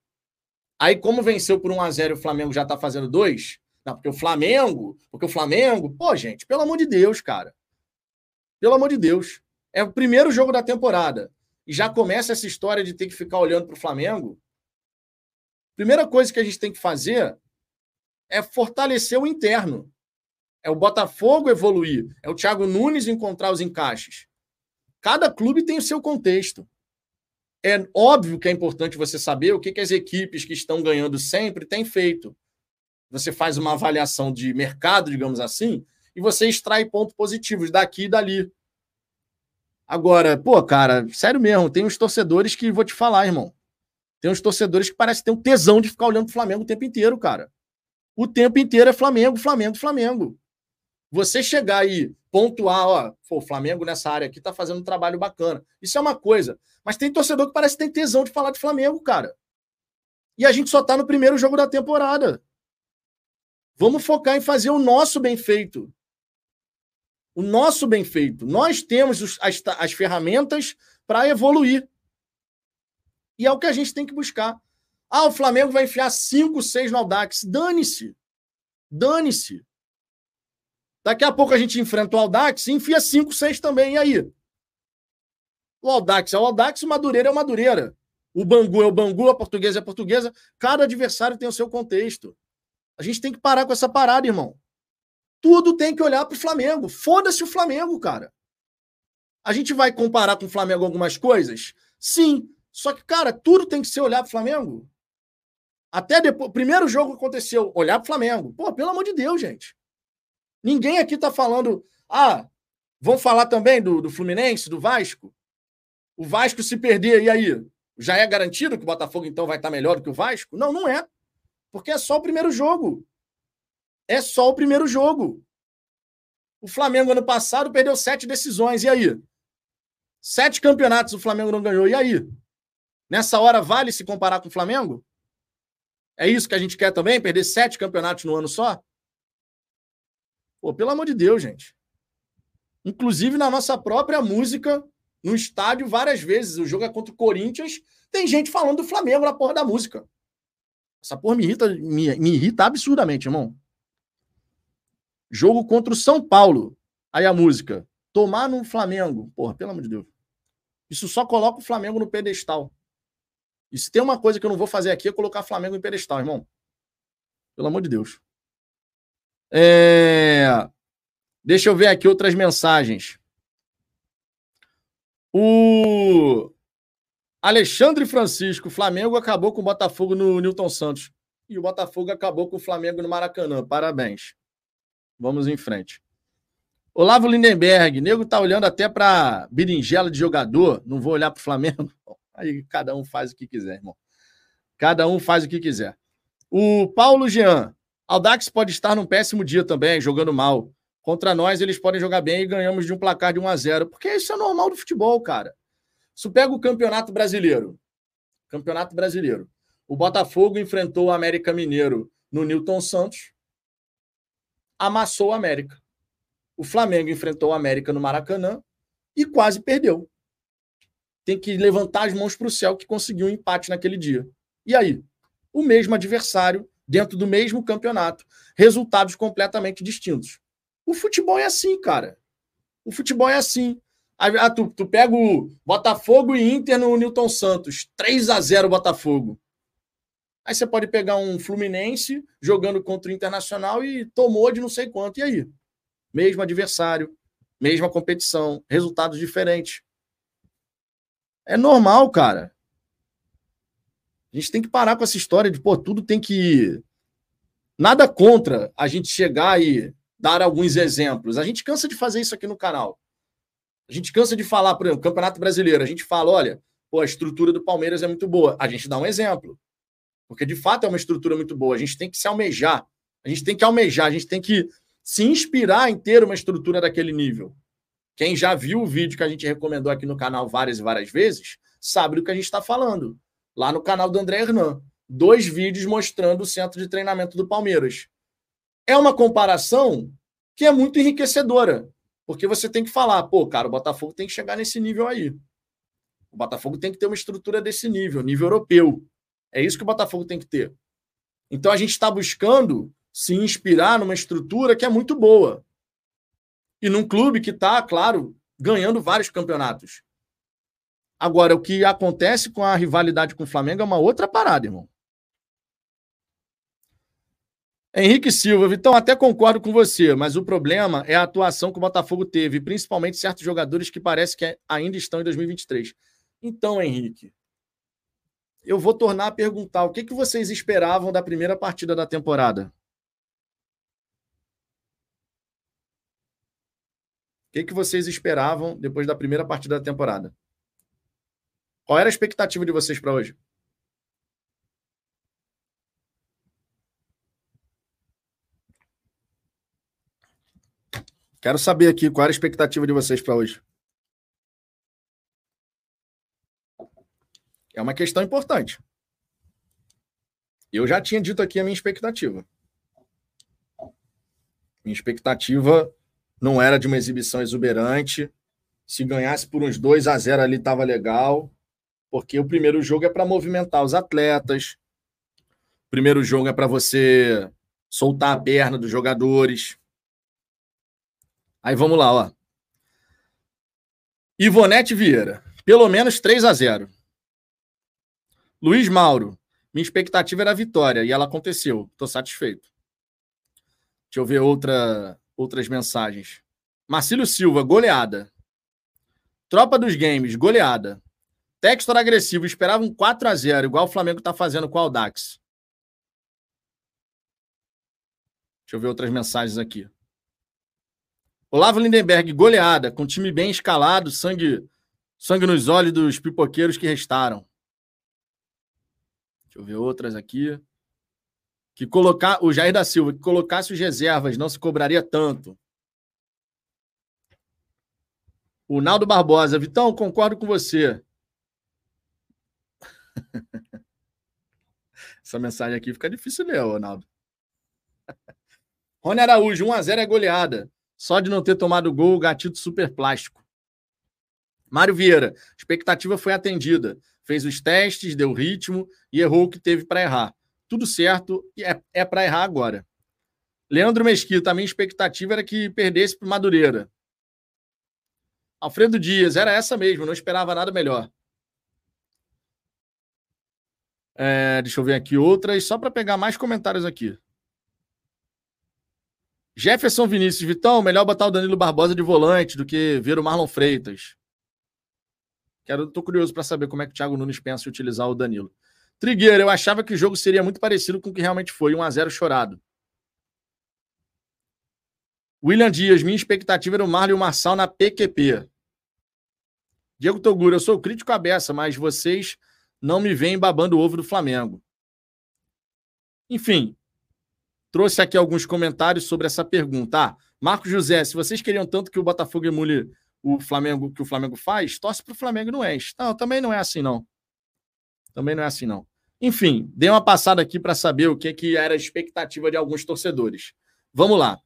Aí, como venceu por 1 a 0 e o Flamengo já está fazendo dois, não, porque o Flamengo, porque o Flamengo, pô, gente, pelo amor de Deus, cara. Pelo amor de Deus. É o primeiro jogo da temporada. E já começa essa história de ter que ficar olhando para o Flamengo. Primeira coisa que a gente tem que fazer é fortalecer o interno. É o Botafogo evoluir. É o Thiago Nunes encontrar os encaixes. Cada clube tem o seu contexto. É óbvio que é importante você saber o que, que as equipes que estão ganhando sempre têm feito você faz uma avaliação de mercado, digamos assim, e você extrai pontos positivos daqui e dali. Agora, pô, cara, sério mesmo, tem uns torcedores que vou te falar, irmão. Tem uns torcedores que parecem ter um tesão de ficar olhando pro Flamengo o tempo inteiro, cara. O tempo inteiro é Flamengo, Flamengo, Flamengo. Você chegar aí, pontuar, ó, o Flamengo nessa área aqui tá fazendo um trabalho bacana. Isso é uma coisa. Mas tem torcedor que parece que tem tesão de falar de Flamengo, cara. E a gente só tá no primeiro jogo da temporada. Vamos focar em fazer o nosso bem feito. O nosso bem feito. Nós temos os, as, as ferramentas para evoluir. E é o que a gente tem que buscar. Ah, o Flamengo vai enfiar 5, 6 no Aldax. Dane-se. Dane-se. Daqui a pouco a gente enfrenta o Aldax e enfia 5, 6 também. E aí? O Aldax é o Aldax, o Madureira é o Madureira. O Bangu é o Bangu, a portuguesa é a portuguesa. Cada adversário tem o seu contexto. A gente tem que parar com essa parada, irmão. Tudo tem que olhar para o Flamengo. Foda-se o Flamengo, cara. A gente vai comparar com o Flamengo algumas coisas? Sim. Só que, cara, tudo tem que ser olhar para o Flamengo. Até depois. Primeiro jogo aconteceu, olhar para o Flamengo. Pô, pelo amor de Deus, gente. Ninguém aqui tá falando. Ah, vão falar também do, do Fluminense, do Vasco? O Vasco se perder, e aí? Já é garantido que o Botafogo então vai estar melhor do que o Vasco? Não, não é. Porque é só o primeiro jogo. É só o primeiro jogo. O Flamengo, ano passado, perdeu sete decisões. E aí? Sete campeonatos o Flamengo não ganhou. E aí? Nessa hora, vale se comparar com o Flamengo? É isso que a gente quer também? Perder sete campeonatos no ano só? Pô, pelo amor de Deus, gente. Inclusive na nossa própria música, no estádio, várias vezes. O jogo é contra o Corinthians. Tem gente falando do Flamengo na porra da música. Essa porra me irrita, me, me irrita absurdamente, irmão. Jogo contra o São Paulo. Aí a música. Tomar no Flamengo. Porra, pelo amor de Deus. Isso só coloca o Flamengo no pedestal. E se tem uma coisa que eu não vou fazer aqui é colocar Flamengo em pedestal, irmão. Pelo amor de Deus. É... Deixa eu ver aqui outras mensagens. O Alexandre Francisco, Flamengo acabou com o Botafogo no Newton Santos. E o Botafogo acabou com o Flamengo no Maracanã. Parabéns. Vamos em frente. Olavo Lindenberg, nego tá olhando até para berinjela de jogador, não vou olhar para o Flamengo. Aí cada um faz o que quiser, irmão. Cada um faz o que quiser. O Paulo Jean, Aldax pode estar num péssimo dia também, jogando mal. Contra nós, eles podem jogar bem e ganhamos de um placar de 1 a 0 Porque isso é normal do futebol, cara. Se pega o Campeonato Brasileiro. Campeonato Brasileiro. O Botafogo enfrentou o América Mineiro no Newton Santos. amassou o América. O Flamengo enfrentou o América no Maracanã e quase perdeu. Tem que levantar as mãos para o céu que conseguiu um empate naquele dia. E aí? O mesmo adversário, dentro do mesmo campeonato, resultados completamente distintos. O futebol é assim, cara. O futebol é assim. Ah, tu, tu pega o Botafogo e Inter no Newton Santos. 3 a 0 Botafogo. Aí você pode pegar um Fluminense jogando contra o Internacional e tomou de não sei quanto. E aí? Mesmo adversário, mesma competição, resultados diferentes. É normal, cara. A gente tem que parar com essa história de, pô, tudo tem que. Nada contra a gente chegar e dar alguns exemplos. A gente cansa de fazer isso aqui no canal. A gente cansa de falar, por exemplo, Campeonato Brasileiro. A gente fala, olha, pô, a estrutura do Palmeiras é muito boa. A gente dá um exemplo. Porque de fato é uma estrutura muito boa. A gente tem que se almejar. A gente tem que almejar, a gente tem que se inspirar em ter uma estrutura daquele nível. Quem já viu o vídeo que a gente recomendou aqui no canal várias e várias vezes, sabe do que a gente está falando. Lá no canal do André Hernan. Dois vídeos mostrando o centro de treinamento do Palmeiras. É uma comparação que é muito enriquecedora. Porque você tem que falar, pô, cara, o Botafogo tem que chegar nesse nível aí. O Botafogo tem que ter uma estrutura desse nível, nível europeu. É isso que o Botafogo tem que ter. Então a gente está buscando se inspirar numa estrutura que é muito boa. E num clube que está, claro, ganhando vários campeonatos. Agora, o que acontece com a rivalidade com o Flamengo é uma outra parada, irmão. Henrique Silva, Vitão, até concordo com você, mas o problema é a atuação que o Botafogo teve, principalmente certos jogadores que parece que ainda estão em 2023. Então, Henrique, eu vou tornar a perguntar: o que, que vocês esperavam da primeira partida da temporada? O que, que vocês esperavam depois da primeira partida da temporada? Qual era a expectativa de vocês para hoje? Quero saber aqui qual era a expectativa de vocês para hoje. É uma questão importante. Eu já tinha dito aqui a minha expectativa. Minha expectativa não era de uma exibição exuberante. Se ganhasse por uns 2 a 0 ali estava legal, porque o primeiro jogo é para movimentar os atletas. O primeiro jogo é para você soltar a perna dos jogadores. Aí vamos lá, ó. Ivonete Vieira, pelo menos 3 a 0. Luiz Mauro, minha expectativa era a vitória e ela aconteceu. Estou satisfeito. Deixa eu ver outra, outras mensagens. Marcílio Silva, goleada. Tropa dos Games, goleada. Textor agressivo, esperava um 4 a 0 igual o Flamengo está fazendo com o Aldax. Deixa eu ver outras mensagens aqui. Olavo Lindenberg, goleada, com time bem escalado, sangue, sangue nos olhos dos pipoqueiros que restaram. Deixa eu ver outras aqui. Que colocar o Jair da Silva, que colocasse os reservas, não se cobraria tanto. O Naldo Barbosa, Vitão, concordo com você. Essa mensagem aqui fica difícil ler, Ronaldo. Rony Araújo, 1x0 é goleada. Só de não ter tomado gol, o gatito super plástico. Mário Vieira, expectativa foi atendida fez os testes, deu ritmo e errou o que teve para errar. Tudo certo e é, é para errar agora. Leandro Mesquita, a minha expectativa era que perdesse para Madureira. Alfredo Dias, era essa mesmo, não esperava nada melhor. É, deixa eu ver aqui outras, só para pegar mais comentários aqui. Jefferson Vinícius, Vitão, melhor botar o Danilo Barbosa de volante do que ver o Marlon Freitas. Quero, tô curioso para saber como é que o Thiago Nunes pensa em utilizar o Danilo. Trigueira, eu achava que o jogo seria muito parecido com o que realmente foi, 1 a 0 chorado. William Dias, minha expectativa era o Marlon e o Marçal na PQP. Diego Toguro, eu sou crítico à beça, mas vocês não me veem babando o ovo do Flamengo. Enfim, trouxe aqui alguns comentários sobre essa pergunta. Ah, Marcos José, se vocês queriam tanto que o Botafogo emule o Flamengo que o Flamengo faz, torce para o Flamengo não enche. Não, também não é assim, não. Também não é assim, não. Enfim, dei uma passada aqui para saber o que, que era a expectativa de alguns torcedores. Vamos lá.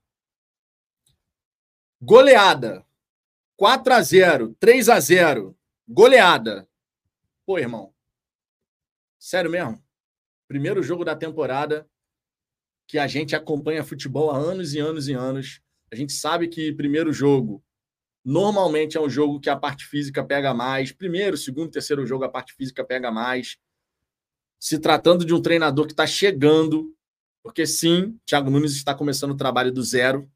Goleada. 4 a 0 3 a 0 Goleada. Pô, irmão. Sério mesmo? Primeiro jogo da temporada que a gente acompanha futebol há anos e anos e anos. A gente sabe que primeiro jogo normalmente é um jogo que a parte física pega mais. Primeiro, segundo, terceiro jogo a parte física pega mais. Se tratando de um treinador que está chegando, porque sim, Thiago Nunes está começando o trabalho do zero.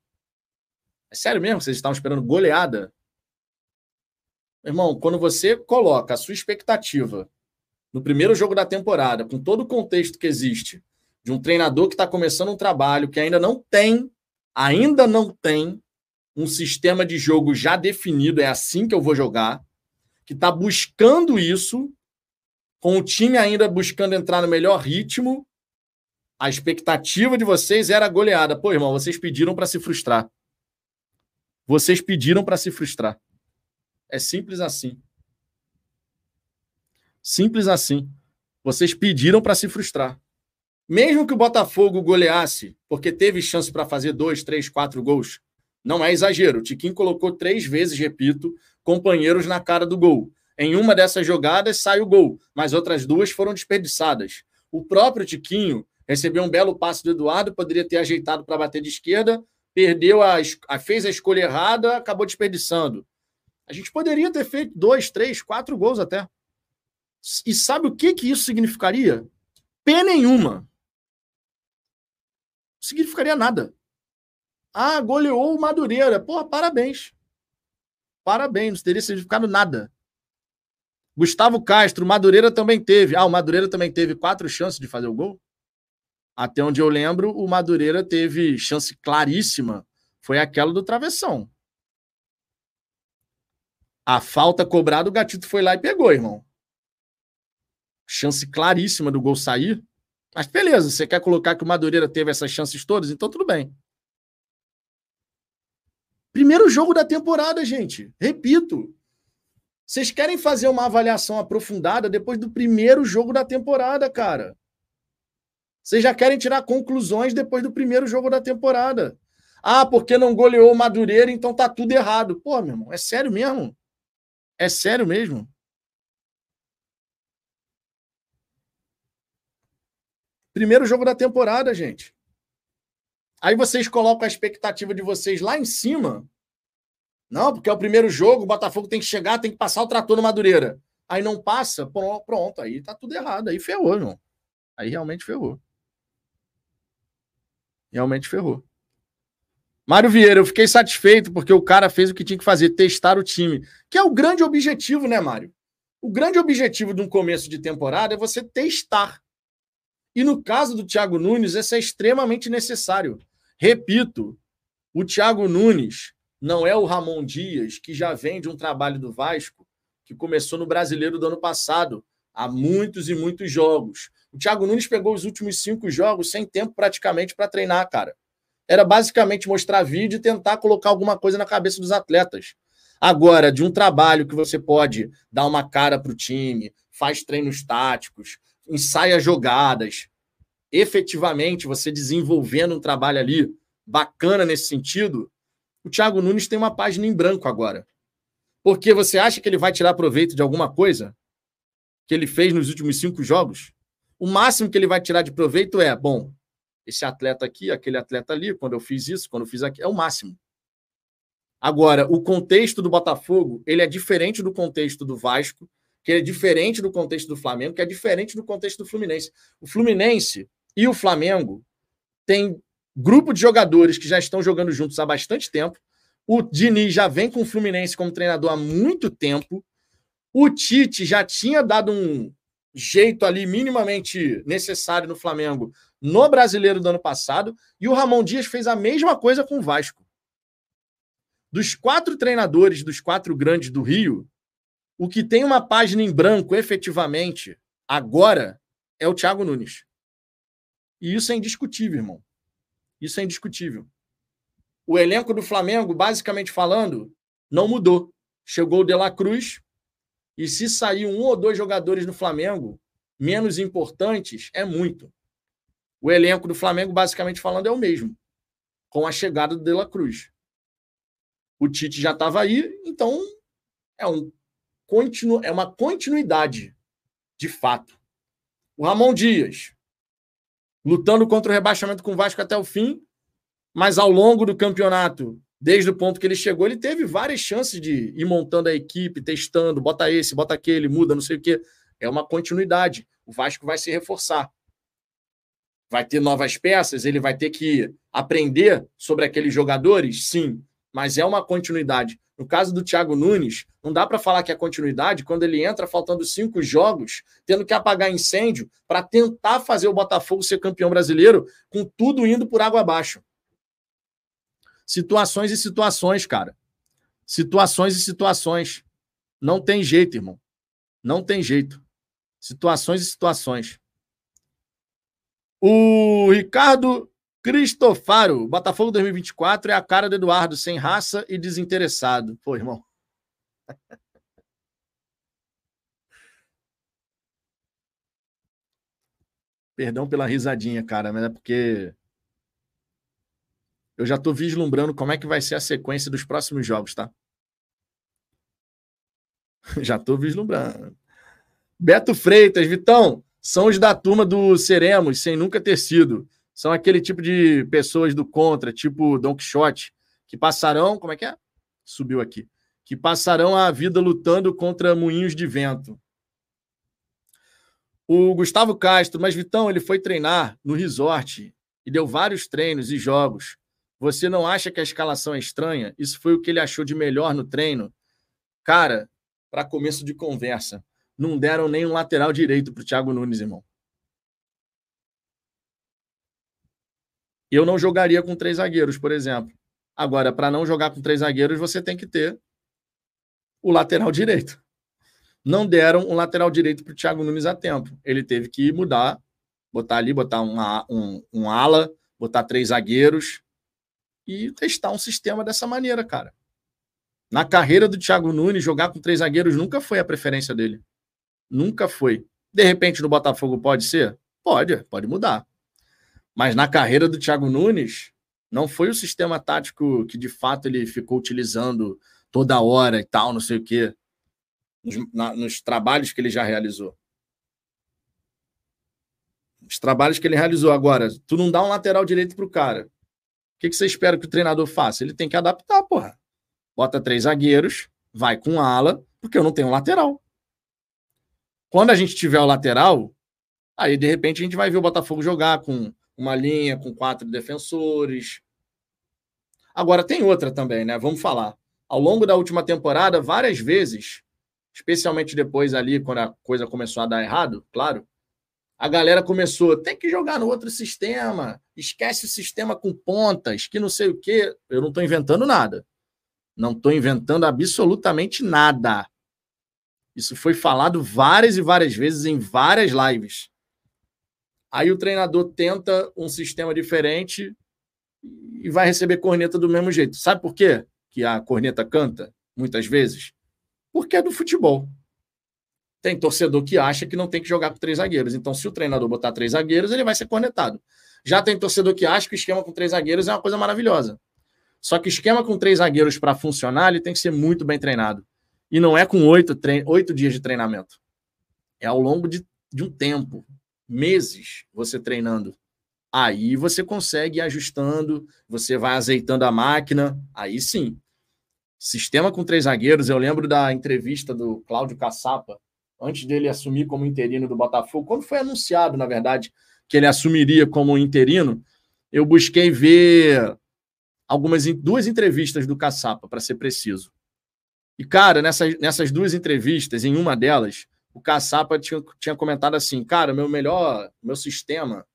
É sério mesmo? Vocês estavam esperando goleada? Irmão, quando você coloca a sua expectativa no primeiro jogo da temporada, com todo o contexto que existe, de um treinador que está começando um trabalho que ainda não tem, ainda não tem um sistema de jogo já definido, é assim que eu vou jogar, que está buscando isso, com o time ainda buscando entrar no melhor ritmo, a expectativa de vocês era goleada. Pô, irmão, vocês pediram para se frustrar. Vocês pediram para se frustrar. É simples assim. Simples assim. Vocês pediram para se frustrar. Mesmo que o Botafogo goleasse, porque teve chance para fazer dois, três, quatro gols, não é exagero. O Tiquinho colocou três vezes, repito, companheiros na cara do gol. Em uma dessas jogadas sai o gol, mas outras duas foram desperdiçadas. O próprio Tiquinho recebeu um belo passe do Eduardo, poderia ter ajeitado para bater de esquerda, perdeu a, a, fez a escolha errada, acabou desperdiçando. A gente poderia ter feito dois, três, quatro gols até. E sabe o que, que isso significaria? P nenhuma. Não significaria nada. Ah, goleou o Madureira. Porra, parabéns. Parabéns, não teria significado nada. Gustavo Castro, Madureira também teve. Ah, o Madureira também teve quatro chances de fazer o gol? Até onde eu lembro, o Madureira teve chance claríssima. Foi aquela do travessão. A falta cobrada, o Gatito foi lá e pegou, irmão. Chance claríssima do gol sair. Mas beleza, você quer colocar que o Madureira teve essas chances todas? Então tudo bem. Primeiro jogo da temporada, gente. Repito. Vocês querem fazer uma avaliação aprofundada depois do primeiro jogo da temporada, cara. Vocês já querem tirar conclusões depois do primeiro jogo da temporada. Ah, porque não goleou o Madureira, então tá tudo errado. Pô, meu irmão, é sério mesmo? É sério mesmo? Primeiro jogo da temporada, gente. Aí vocês colocam a expectativa de vocês lá em cima. Não, porque é o primeiro jogo, o Botafogo tem que chegar, tem que passar o trator no Madureira. Aí não passa, pronto, aí tá tudo errado. Aí ferrou, irmão. Aí realmente ferrou. Realmente ferrou. Mário Vieira, eu fiquei satisfeito porque o cara fez o que tinha que fazer, testar o time. Que é o grande objetivo, né, Mário? O grande objetivo de um começo de temporada é você testar. E no caso do Thiago Nunes, isso é extremamente necessário. Repito, o Thiago Nunes não é o Ramon Dias, que já vem de um trabalho do Vasco, que começou no Brasileiro do ano passado, há muitos e muitos jogos. O Thiago Nunes pegou os últimos cinco jogos sem tempo praticamente para treinar, cara era basicamente mostrar vídeo e tentar colocar alguma coisa na cabeça dos atletas. Agora, de um trabalho que você pode dar uma cara para o time, faz treinos táticos, ensaia jogadas, efetivamente você desenvolvendo um trabalho ali bacana nesse sentido, o Thiago Nunes tem uma página em branco agora. Porque você acha que ele vai tirar proveito de alguma coisa que ele fez nos últimos cinco jogos? O máximo que ele vai tirar de proveito é, bom, esse atleta aqui, aquele atleta ali, quando eu fiz isso, quando eu fiz aquilo, é o máximo. Agora, o contexto do Botafogo, ele é diferente do contexto do Vasco, que é diferente do contexto do Flamengo, que é diferente do contexto do Fluminense. O Fluminense e o Flamengo têm grupo de jogadores que já estão jogando juntos há bastante tempo. O Diniz já vem com o Fluminense como treinador há muito tempo. O Tite já tinha dado um jeito ali minimamente necessário no Flamengo no Brasileiro do ano passado, e o Ramon Dias fez a mesma coisa com o Vasco. Dos quatro treinadores, dos quatro grandes do Rio, o que tem uma página em branco efetivamente agora é o Thiago Nunes. E isso é indiscutível, irmão. Isso é indiscutível. O elenco do Flamengo, basicamente falando, não mudou. Chegou o De La Cruz, e se sair um ou dois jogadores no Flamengo menos importantes, é muito. O elenco do Flamengo, basicamente falando, é o mesmo, com a chegada do De La Cruz. O Tite já estava aí, então é, um continu, é uma continuidade, de fato. O Ramon Dias, lutando contra o rebaixamento com o Vasco até o fim, mas ao longo do campeonato, desde o ponto que ele chegou, ele teve várias chances de ir montando a equipe, testando, bota esse, bota aquele, muda, não sei o quê. É uma continuidade. O Vasco vai se reforçar. Vai ter novas peças, ele vai ter que aprender sobre aqueles jogadores? Sim, mas é uma continuidade. No caso do Thiago Nunes, não dá para falar que é continuidade quando ele entra faltando cinco jogos, tendo que apagar incêndio para tentar fazer o Botafogo ser campeão brasileiro, com tudo indo por água abaixo. Situações e situações, cara. Situações e situações. Não tem jeito, irmão. Não tem jeito. Situações e situações. O Ricardo Cristofaro, Botafogo 2024 é a cara do Eduardo, sem raça e desinteressado. Pô, irmão. Perdão pela risadinha, cara, mas é porque eu já estou vislumbrando como é que vai ser a sequência dos próximos jogos, tá? já estou vislumbrando. Beto Freitas, Vitão, são os da turma do Seremos, sem nunca ter sido são aquele tipo de pessoas do contra, tipo Don Quixote, que passarão, como é que é? Subiu aqui. Que passarão a vida lutando contra moinhos de vento. O Gustavo Castro, mas Vitão, ele foi treinar no resort e deu vários treinos e jogos. Você não acha que a escalação é estranha? Isso foi o que ele achou de melhor no treino? Cara, para começo de conversa, não deram nem um lateral direito para o Thiago Nunes, irmão. Eu não jogaria com três zagueiros, por exemplo. Agora, para não jogar com três zagueiros, você tem que ter o lateral direito. Não deram um lateral direito para o Thiago Nunes a tempo. Ele teve que mudar, botar ali, botar uma, um, um ala, botar três zagueiros e testar um sistema dessa maneira, cara. Na carreira do Thiago Nunes, jogar com três zagueiros nunca foi a preferência dele. Nunca foi. De repente, no Botafogo pode ser? Pode, pode mudar. Mas na carreira do Thiago Nunes, não foi o sistema tático que de fato ele ficou utilizando toda hora e tal, não sei o quê, nos, na, nos trabalhos que ele já realizou. Os trabalhos que ele realizou. Agora, tu não dá um lateral direito pro cara. O que, que você espera que o treinador faça? Ele tem que adaptar, porra. Bota três zagueiros, vai com ala, porque eu não tenho lateral. Quando a gente tiver o lateral, aí de repente a gente vai ver o Botafogo jogar com uma linha com quatro defensores. Agora, tem outra também, né? Vamos falar. Ao longo da última temporada, várias vezes, especialmente depois ali, quando a coisa começou a dar errado, claro, a galera começou, tem que jogar no outro sistema, esquece o sistema com pontas, que não sei o quê. Eu não estou inventando nada. Não estou inventando absolutamente nada. Isso foi falado várias e várias vezes em várias lives. Aí o treinador tenta um sistema diferente e vai receber corneta do mesmo jeito. Sabe por quê que a corneta canta, muitas vezes? Porque é do futebol. Tem torcedor que acha que não tem que jogar com três zagueiros. Então, se o treinador botar três zagueiros, ele vai ser cornetado. Já tem torcedor que acha que o esquema com três zagueiros é uma coisa maravilhosa. Só que esquema com três zagueiros para funcionar, ele tem que ser muito bem treinado. E não é com oito, oito dias de treinamento. É ao longo de, de um tempo meses você treinando. Aí você consegue ir ajustando, você vai azeitando a máquina, aí sim. Sistema com três zagueiros, eu lembro da entrevista do Cláudio Caçapa, antes dele assumir como interino do Botafogo, quando foi anunciado, na verdade, que ele assumiria como interino, eu busquei ver algumas duas entrevistas do Caçapa, para ser preciso. E, cara, nessas, nessas duas entrevistas, em uma delas, o Caçapa tinha, tinha comentado assim, cara, meu melhor, meu sistema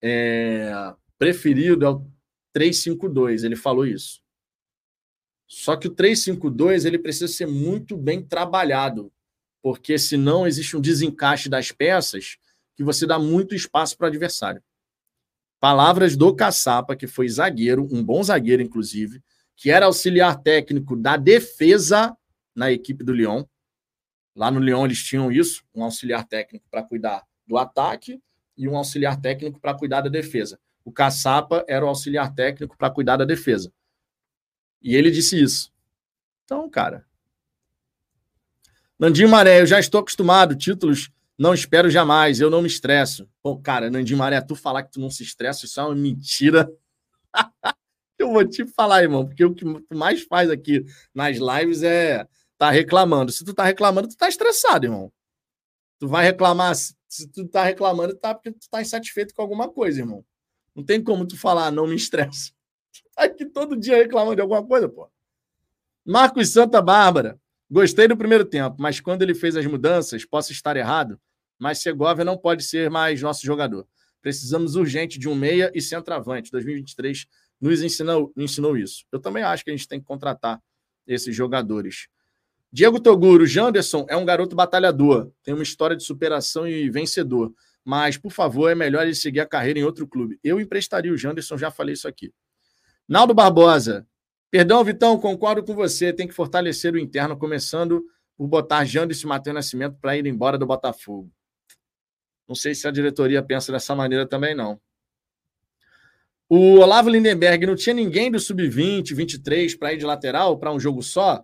é, preferido é o 352, ele falou isso. Só que o 352 ele precisa ser muito bem trabalhado, porque senão existe um desencaixe das peças que você dá muito espaço para o adversário. Palavras do Caçapa, que foi zagueiro, um bom zagueiro, inclusive, que era auxiliar técnico da defesa na equipe do Lyon. Lá no Lyon eles tinham isso, um auxiliar técnico para cuidar do ataque e um auxiliar técnico para cuidar da defesa. O Caçapa era o auxiliar técnico para cuidar da defesa. E ele disse isso. Então, cara. Nandinho Maré, eu já estou acostumado. Títulos, não espero jamais. Eu não me estresso. Pô, cara, Nandinho Maré, tu falar que tu não se estressa, isso é uma mentira. eu vou te falar, irmão, porque o que tu mais faz aqui nas lives é tá reclamando. Se tu tá reclamando, tu tá estressado, irmão. Tu vai reclamar, se tu tá reclamando, tá porque tu tá insatisfeito com alguma coisa, irmão. Não tem como tu falar, não me estressa. Tu tá aqui todo dia reclamando de alguma coisa, pô. Marcos Santa Bárbara. Gostei do primeiro tempo, mas quando ele fez as mudanças, posso estar errado, mas Segovia não pode ser mais nosso jogador. Precisamos urgente de um meia e centroavante. 2023 nos ensinou, ensinou isso. Eu também acho que a gente tem que contratar esses jogadores. Diego Toguro, Janderson é um garoto batalhador, tem uma história de superação e vencedor. Mas, por favor, é melhor ele seguir a carreira em outro clube. Eu emprestaria o Janderson, já falei isso aqui. Naldo Barbosa, Perdão, Vitão, concordo com você. Tem que fortalecer o interno, começando por botar Janderson e Matheus Nascimento para ir embora do Botafogo. Não sei se a diretoria pensa dessa maneira também, não. O Olavo Lindenberg não tinha ninguém do sub-20, 23 para ir de lateral para um jogo só?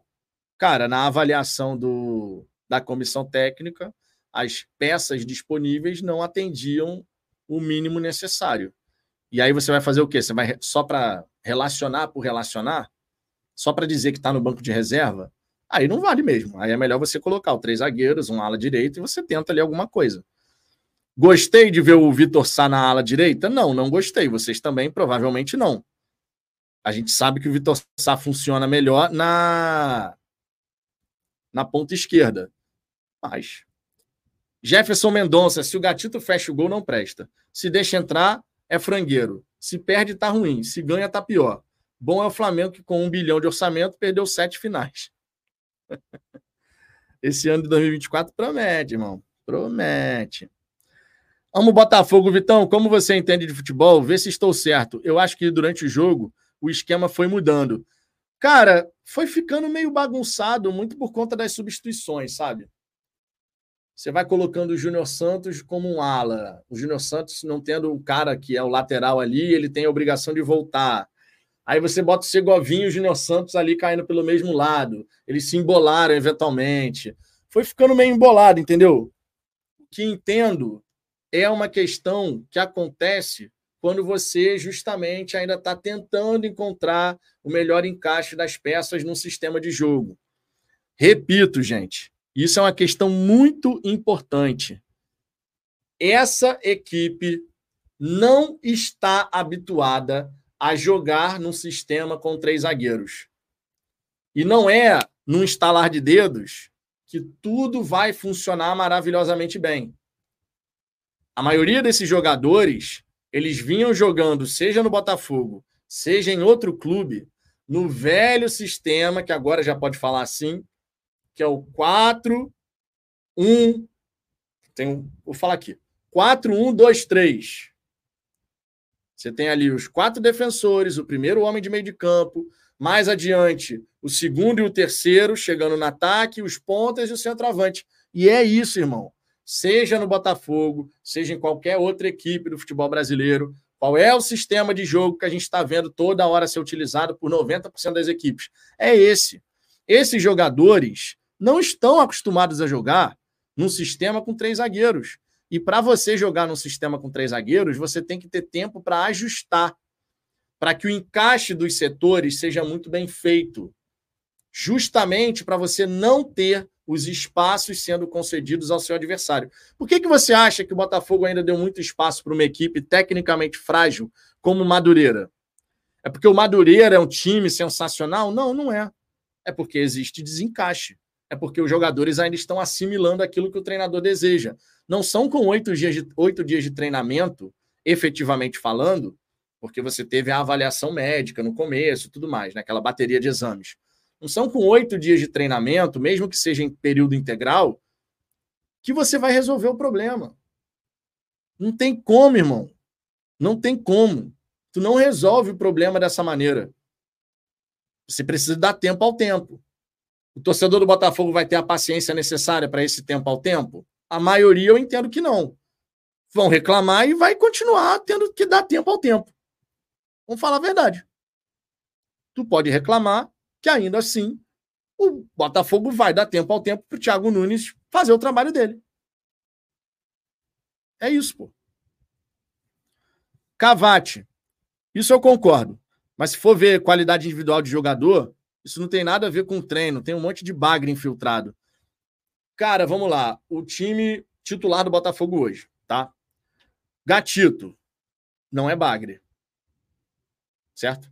Cara, na avaliação do, da comissão técnica, as peças disponíveis não atendiam o mínimo necessário. E aí você vai fazer o quê? Você vai só para relacionar por relacionar? Só para dizer que está no banco de reserva? Aí não vale mesmo. Aí é melhor você colocar o três zagueiros, um ala direito e você tenta ali alguma coisa. Gostei de ver o Vitor Sá na ala direita? Não, não gostei. Vocês também provavelmente não. A gente sabe que o Vitor Sá funciona melhor na na ponta esquerda. Mas Jefferson Mendonça, se o gatito fecha o gol, não presta. Se deixa entrar, é frangueiro. Se perde, tá ruim. Se ganha, tá pior. Bom é o Flamengo que, com um bilhão de orçamento, perdeu sete finais. Esse ano de 2024 promete, irmão. Promete. Amo Botafogo, Vitão. Como você entende de futebol? Vê se estou certo. Eu acho que durante o jogo o esquema foi mudando. Cara, foi ficando meio bagunçado, muito por conta das substituições, sabe? Você vai colocando o Júnior Santos como um ala. O Júnior Santos, não tendo o cara que é o lateral ali, ele tem a obrigação de voltar. Aí você bota o Segovinho e o Júnior Santos ali caindo pelo mesmo lado. Eles se embolaram eventualmente. Foi ficando meio embolado, entendeu? O que entendo é uma questão que acontece quando você justamente ainda está tentando encontrar o melhor encaixe das peças num sistema de jogo. Repito, gente, isso é uma questão muito importante. Essa equipe não está habituada a jogar num sistema com três zagueiros. E não é num estalar de dedos que tudo vai funcionar maravilhosamente bem. A maioria desses jogadores, eles vinham jogando, seja no Botafogo, seja em outro clube, no velho sistema, que agora já pode falar assim, que é o 4 1 tem vou falar aqui. 4 1 2 3. Você tem ali os quatro defensores, o primeiro homem de meio de campo, mais adiante, o segundo e o terceiro chegando no ataque, os pontas e o centroavante. E é isso, irmão seja no Botafogo, seja em qualquer outra equipe do futebol brasileiro, qual é o sistema de jogo que a gente está vendo toda hora ser utilizado por 90% das equipes? É esse. Esses jogadores não estão acostumados a jogar num sistema com três zagueiros. E para você jogar num sistema com três zagueiros, você tem que ter tempo para ajustar, para que o encaixe dos setores seja muito bem feito. Justamente para você não ter os espaços sendo concedidos ao seu adversário. Por que, que você acha que o Botafogo ainda deu muito espaço para uma equipe tecnicamente frágil como o Madureira? É porque o Madureira é um time sensacional? Não, não é. É porque existe desencaixe. É porque os jogadores ainda estão assimilando aquilo que o treinador deseja. Não são com oito dias de, oito dias de treinamento, efetivamente falando, porque você teve a avaliação médica no começo tudo mais, né? aquela bateria de exames. Não são com oito dias de treinamento, mesmo que seja em período integral, que você vai resolver o problema. Não tem como, irmão. Não tem como. Tu não resolve o problema dessa maneira. Você precisa dar tempo ao tempo. O torcedor do Botafogo vai ter a paciência necessária para esse tempo ao tempo? A maioria eu entendo que não. Vão reclamar e vai continuar tendo que dar tempo ao tempo. Vamos falar a verdade. Tu pode reclamar, que ainda assim o Botafogo vai dar tempo ao tempo para o Thiago Nunes fazer o trabalho dele. É isso, pô. Cavate. Isso eu concordo. Mas se for ver qualidade individual de jogador, isso não tem nada a ver com treino. Tem um monte de bagre infiltrado. Cara, vamos lá. O time titular do Botafogo hoje, tá? Gatito. Não é bagre. Certo?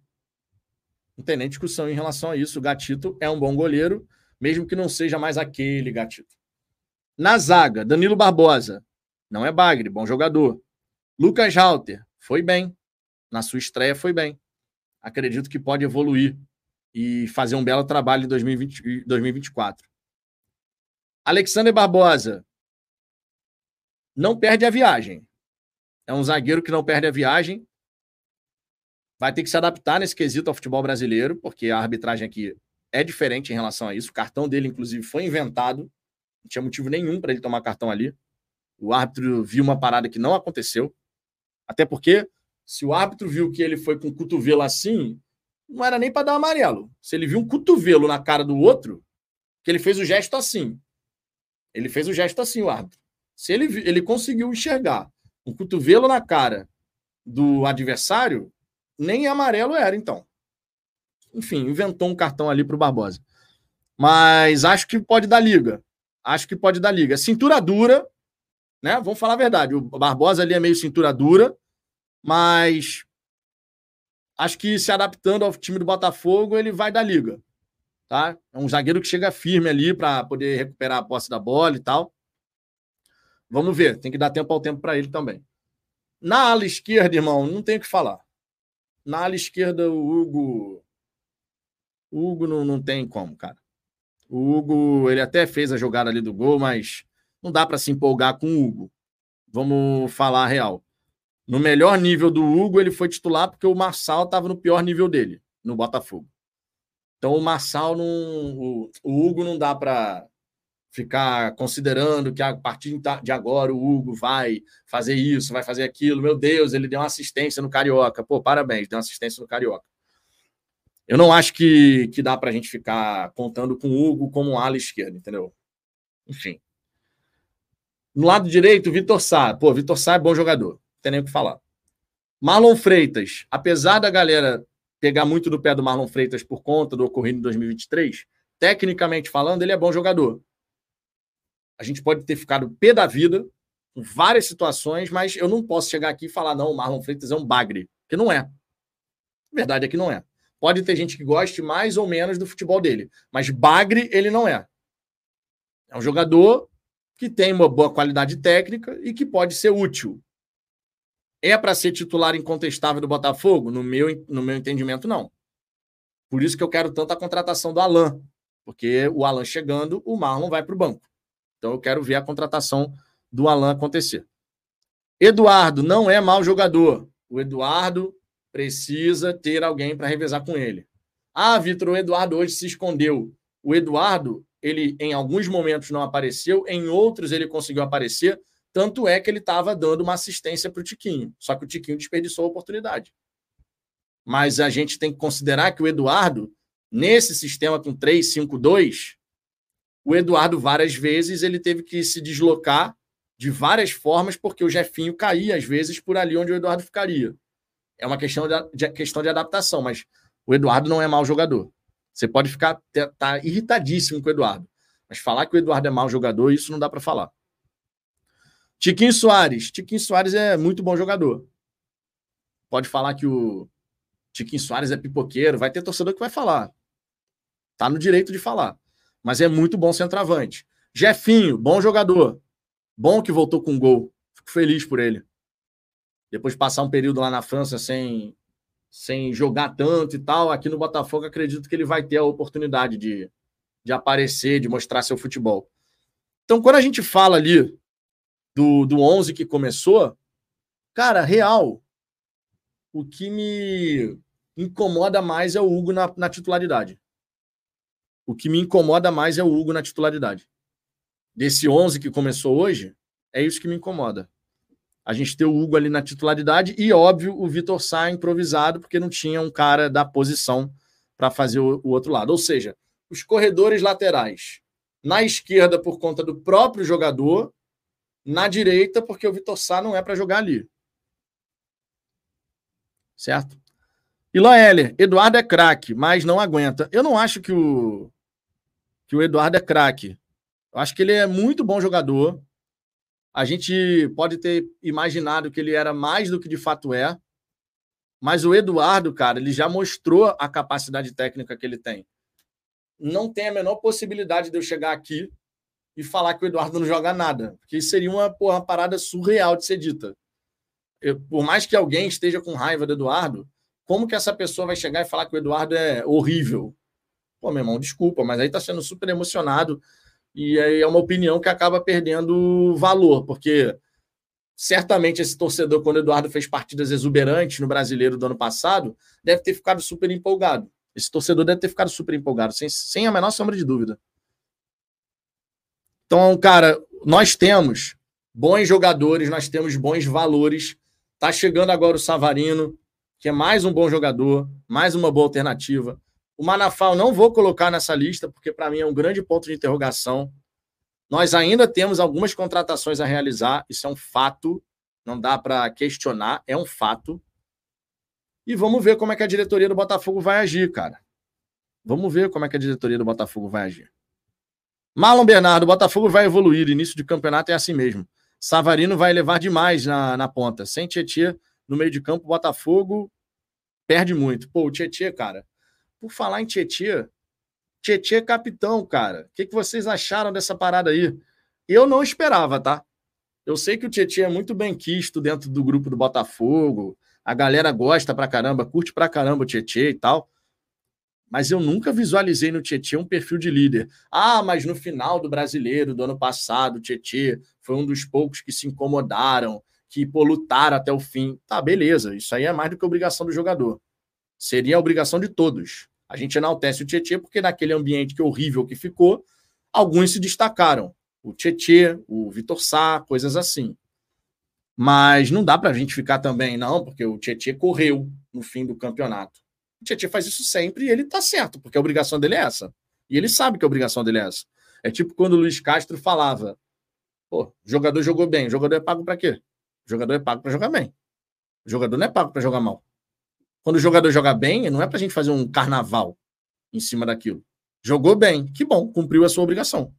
Não tem nem discussão em relação a isso. O Gatito é um bom goleiro, mesmo que não seja mais aquele Gatito. Na zaga, Danilo Barbosa. Não é bagre, bom jogador. Lucas Halter. Foi bem. Na sua estreia, foi bem. Acredito que pode evoluir e fazer um belo trabalho em 2020, 2024. Alexander Barbosa não perde a viagem. É um zagueiro que não perde a viagem. Vai ter que se adaptar nesse quesito ao futebol brasileiro, porque a arbitragem aqui é diferente em relação a isso. O cartão dele, inclusive, foi inventado. Não tinha motivo nenhum para ele tomar cartão ali. O árbitro viu uma parada que não aconteceu. Até porque, se o árbitro viu que ele foi com o cotovelo assim, não era nem para dar amarelo. Se ele viu um cotovelo na cara do outro, que ele fez o gesto assim. Ele fez o gesto assim, o árbitro. Se ele, ele conseguiu enxergar um cotovelo na cara do adversário, nem amarelo era, então. Enfim, inventou um cartão ali para o Barbosa. Mas acho que pode dar liga. Acho que pode dar liga. Cintura dura, né? Vamos falar a verdade. O Barbosa ali é meio cintura dura, mas acho que se adaptando ao time do Botafogo, ele vai dar liga. Tá? É um zagueiro que chega firme ali para poder recuperar a posse da bola e tal. Vamos ver, tem que dar tempo ao tempo para ele também. Na ala esquerda, irmão, não tem o que falar. Na ala esquerda, o Hugo. O Hugo não, não tem como, cara. O Hugo, ele até fez a jogada ali do gol, mas não dá para se empolgar com o Hugo. Vamos falar a real. No melhor nível do Hugo, ele foi titular porque o Marçal estava no pior nível dele, no Botafogo. Então o Marçal não. O, o Hugo não dá para ficar considerando que a partir de agora o Hugo vai fazer isso, vai fazer aquilo. Meu Deus, ele deu uma assistência no Carioca. Pô, parabéns, deu uma assistência no Carioca. Eu não acho que, que dá para a gente ficar contando com o Hugo como um ala esquerdo, entendeu? Enfim. No lado direito, Vitor Sá. Pô, Vitor Sá é bom jogador tem nem o que falar. Marlon Freitas, apesar da galera pegar muito do pé do Marlon Freitas por conta do ocorrido em 2023, tecnicamente falando, ele é bom jogador. A gente pode ter ficado pé da vida em várias situações, mas eu não posso chegar aqui e falar, não, o Marlon Freitas é um bagre, que não é. A verdade é que não é. Pode ter gente que goste mais ou menos do futebol dele, mas bagre ele não é. É um jogador que tem uma boa qualidade técnica e que pode ser útil. É para ser titular incontestável do Botafogo? No meu, no meu entendimento, não. Por isso que eu quero tanto a contratação do Alan. Porque o Alan chegando, o Marlon vai para o banco. Então eu quero ver a contratação do Alan acontecer. Eduardo não é mau jogador. O Eduardo precisa ter alguém para revezar com ele. Ah, Vitor, o Eduardo hoje se escondeu. O Eduardo, ele em alguns momentos não apareceu, em outros ele conseguiu aparecer, tanto é que ele estava dando uma assistência para o Tiquinho. Só que o Tiquinho desperdiçou a oportunidade. Mas a gente tem que considerar que o Eduardo, nesse sistema com 3-5-2, o Eduardo várias vezes ele teve que se deslocar de várias formas, porque o Jefinho caía às vezes por ali onde o Eduardo ficaria. É uma questão de, de questão de adaptação, mas o Eduardo não é mau jogador. Você pode ficar tá irritadíssimo com o Eduardo, mas falar que o Eduardo é mau jogador, isso não dá para falar. Tiquinho Soares. Tiquinho Soares é muito bom jogador. Pode falar que o Tiquinho Soares é pipoqueiro. Vai ter torcedor que vai falar. Tá no direito de falar. Mas é muito bom centroavante. Jefinho, bom jogador. Bom que voltou com gol. Fico feliz por ele. Depois de passar um período lá na França sem, sem jogar tanto e tal, aqui no Botafogo acredito que ele vai ter a oportunidade de, de aparecer, de mostrar seu futebol. Então, quando a gente fala ali do, do 11 que começou, cara, real, o que me incomoda mais é o Hugo na, na titularidade. O que me incomoda mais é o Hugo na titularidade. Desse 11 que começou hoje, é isso que me incomoda. A gente ter o Hugo ali na titularidade e, óbvio, o Vitor Sá improvisado, porque não tinha um cara da posição para fazer o, o outro lado. Ou seja, os corredores laterais na esquerda por conta do próprio jogador, na direita porque o Vitor Sá não é para jogar ali. Certo? E Heller, Eduardo é craque, mas não aguenta. Eu não acho que o que o Eduardo é craque. Eu acho que ele é muito bom jogador. A gente pode ter imaginado que ele era mais do que de fato é. Mas o Eduardo, cara, ele já mostrou a capacidade técnica que ele tem. Não tem a menor possibilidade de eu chegar aqui e falar que o Eduardo não joga nada. Porque seria uma, porra, uma parada surreal de ser dita. Eu, por mais que alguém esteja com raiva do Eduardo, como que essa pessoa vai chegar e falar que o Eduardo é horrível? Pô, meu irmão, desculpa, mas aí tá sendo super emocionado e aí é uma opinião que acaba perdendo valor, porque certamente esse torcedor, quando o Eduardo fez partidas exuberantes no brasileiro do ano passado, deve ter ficado super empolgado. Esse torcedor deve ter ficado super empolgado, sem, sem a menor sombra de dúvida. Então, cara, nós temos bons jogadores, nós temos bons valores. Tá chegando agora o Savarino, que é mais um bom jogador, mais uma boa alternativa. O Manafal não vou colocar nessa lista, porque para mim é um grande ponto de interrogação. Nós ainda temos algumas contratações a realizar, isso é um fato, não dá para questionar, é um fato. E vamos ver como é que a diretoria do Botafogo vai agir, cara. Vamos ver como é que a diretoria do Botafogo vai agir. Marlon Bernardo, o Botafogo vai evoluir, início de campeonato é assim mesmo. Savarino vai levar demais na, na ponta. Sem Tietchan no meio de campo, o Botafogo perde muito. Pô, o Tietchan, cara, por falar em Tietchan, Tietchan é capitão, cara. O que, que vocês acharam dessa parada aí? Eu não esperava, tá? Eu sei que o Tietchan é muito bem quisto dentro do grupo do Botafogo. A galera gosta pra caramba, curte pra caramba o Tietchan e tal. Mas eu nunca visualizei no Tietchan um perfil de líder. Ah, mas no final do brasileiro do ano passado, o Tietchan foi um dos poucos que se incomodaram, que pô, lutaram até o fim. Tá, beleza. Isso aí é mais do que obrigação do jogador. Seria a obrigação de todos. A gente enaltece o Tietchan porque naquele ambiente que horrível que ficou, alguns se destacaram. O Tietchan, o Vitor Sá, coisas assim. Mas não dá para a gente ficar também, não, porque o Tietchan correu no fim do campeonato. O Tietchan faz isso sempre e ele tá certo, porque a obrigação dele é essa. E ele sabe que a obrigação dele é essa. É tipo quando o Luiz Castro falava: pô, jogador jogou bem, jogador é pago para quê? Jogador é pago para jogar bem. O jogador não é pago para jogar mal. Quando o jogador joga bem, não é para a gente fazer um carnaval em cima daquilo. Jogou bem, que bom, cumpriu a sua obrigação.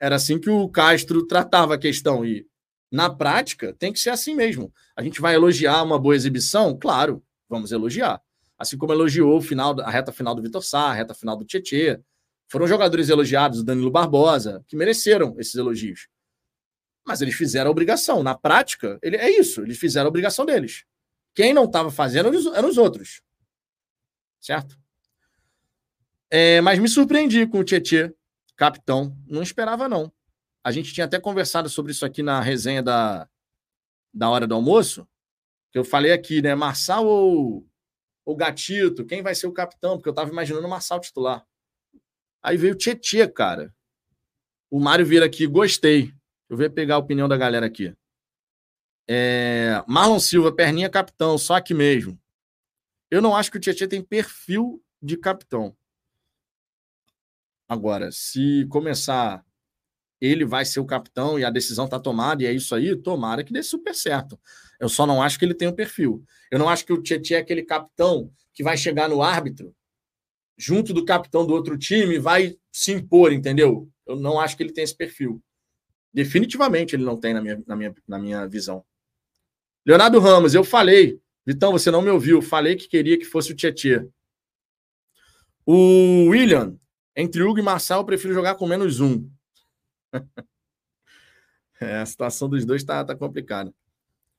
Era assim que o Castro tratava a questão. E, na prática, tem que ser assim mesmo. A gente vai elogiar uma boa exibição? Claro, vamos elogiar. Assim como elogiou o final, a reta final do Vitor Sá, a reta final do Tietê. Foram jogadores elogiados, o Danilo Barbosa, que mereceram esses elogios. Mas eles fizeram a obrigação. Na prática, ele, é isso, eles fizeram a obrigação deles. Quem não estava fazendo eram os outros. Certo? É, mas me surpreendi com o Tietê, capitão. Não esperava, não. A gente tinha até conversado sobre isso aqui na resenha da, da hora do almoço. Que eu falei aqui, né? Marçal ou, ou Gatito? Quem vai ser o capitão? Porque eu estava imaginando o Marçal titular. Aí veio o Tietê, cara. O Mário vira aqui, gostei. Eu vou pegar a opinião da galera aqui. É, Marlon Silva, perninha capitão, só aqui mesmo. Eu não acho que o Tietchan tem perfil de capitão. Agora, se começar, ele vai ser o capitão e a decisão está tomada e é isso aí, tomara que dê super certo. Eu só não acho que ele tem o um perfil. Eu não acho que o Tietchan é aquele capitão que vai chegar no árbitro junto do capitão do outro time vai se impor, entendeu? Eu não acho que ele tem esse perfil. Definitivamente ele não tem na minha, na minha, na minha visão. Leonardo Ramos, eu falei. Vitão, você não me ouviu. Falei que queria que fosse o Tietê. O William, entre Hugo e Marçal, eu prefiro jogar com menos um. é, a situação dos dois está tá complicada.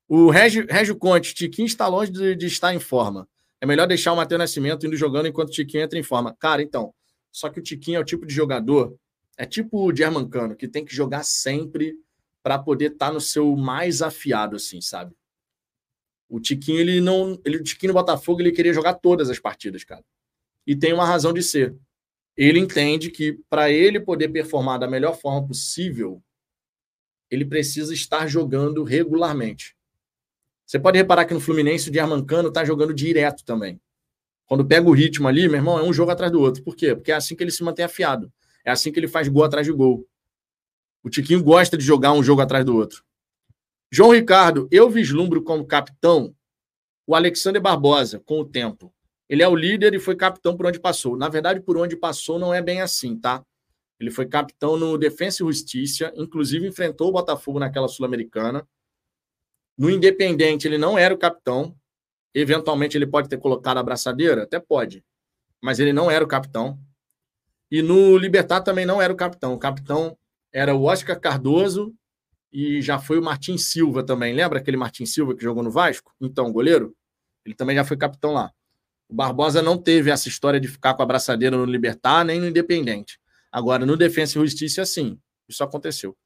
O Régio, Régio Conte, Tiquinho está longe de, de, estar em forma. É melhor deixar o Matheus Nascimento indo jogando enquanto o Tiquinho entra em forma. Cara, então, só que o Tiquinho é o tipo de jogador, é tipo o Germancano, que tem que jogar sempre para poder estar tá no seu mais afiado, assim, sabe? O Tiquinho, ele não. Ele, o Tiquinho no Botafogo, ele queria jogar todas as partidas, cara. E tem uma razão de ser. Ele entende que, para ele poder performar da melhor forma possível, ele precisa estar jogando regularmente. Você pode reparar que no Fluminense o Diarmancano está jogando direto também. Quando pega o ritmo ali, meu irmão, é um jogo atrás do outro. Por quê? Porque é assim que ele se mantém afiado. É assim que ele faz gol atrás de gol. O Tiquinho gosta de jogar um jogo atrás do outro. João Ricardo, eu vislumbro como capitão o Alexander Barbosa com o tempo. Ele é o líder e foi capitão por onde passou. Na verdade, por onde passou não é bem assim, tá? Ele foi capitão no Defensa e Justiça, inclusive enfrentou o Botafogo naquela Sul-Americana. No Independente, ele não era o capitão. Eventualmente, ele pode ter colocado a braçadeira? Até pode. Mas ele não era o capitão. E no Libertar também não era o capitão. O capitão era o Oscar Cardoso e já foi o Martin Silva também. Lembra aquele Martin Silva que jogou no Vasco? Então, goleiro? Ele também já foi capitão lá. O Barbosa não teve essa história de ficar com a braçadeira no Libertar nem no Independente. Agora, no Defensa e Justiça, sim. Isso aconteceu.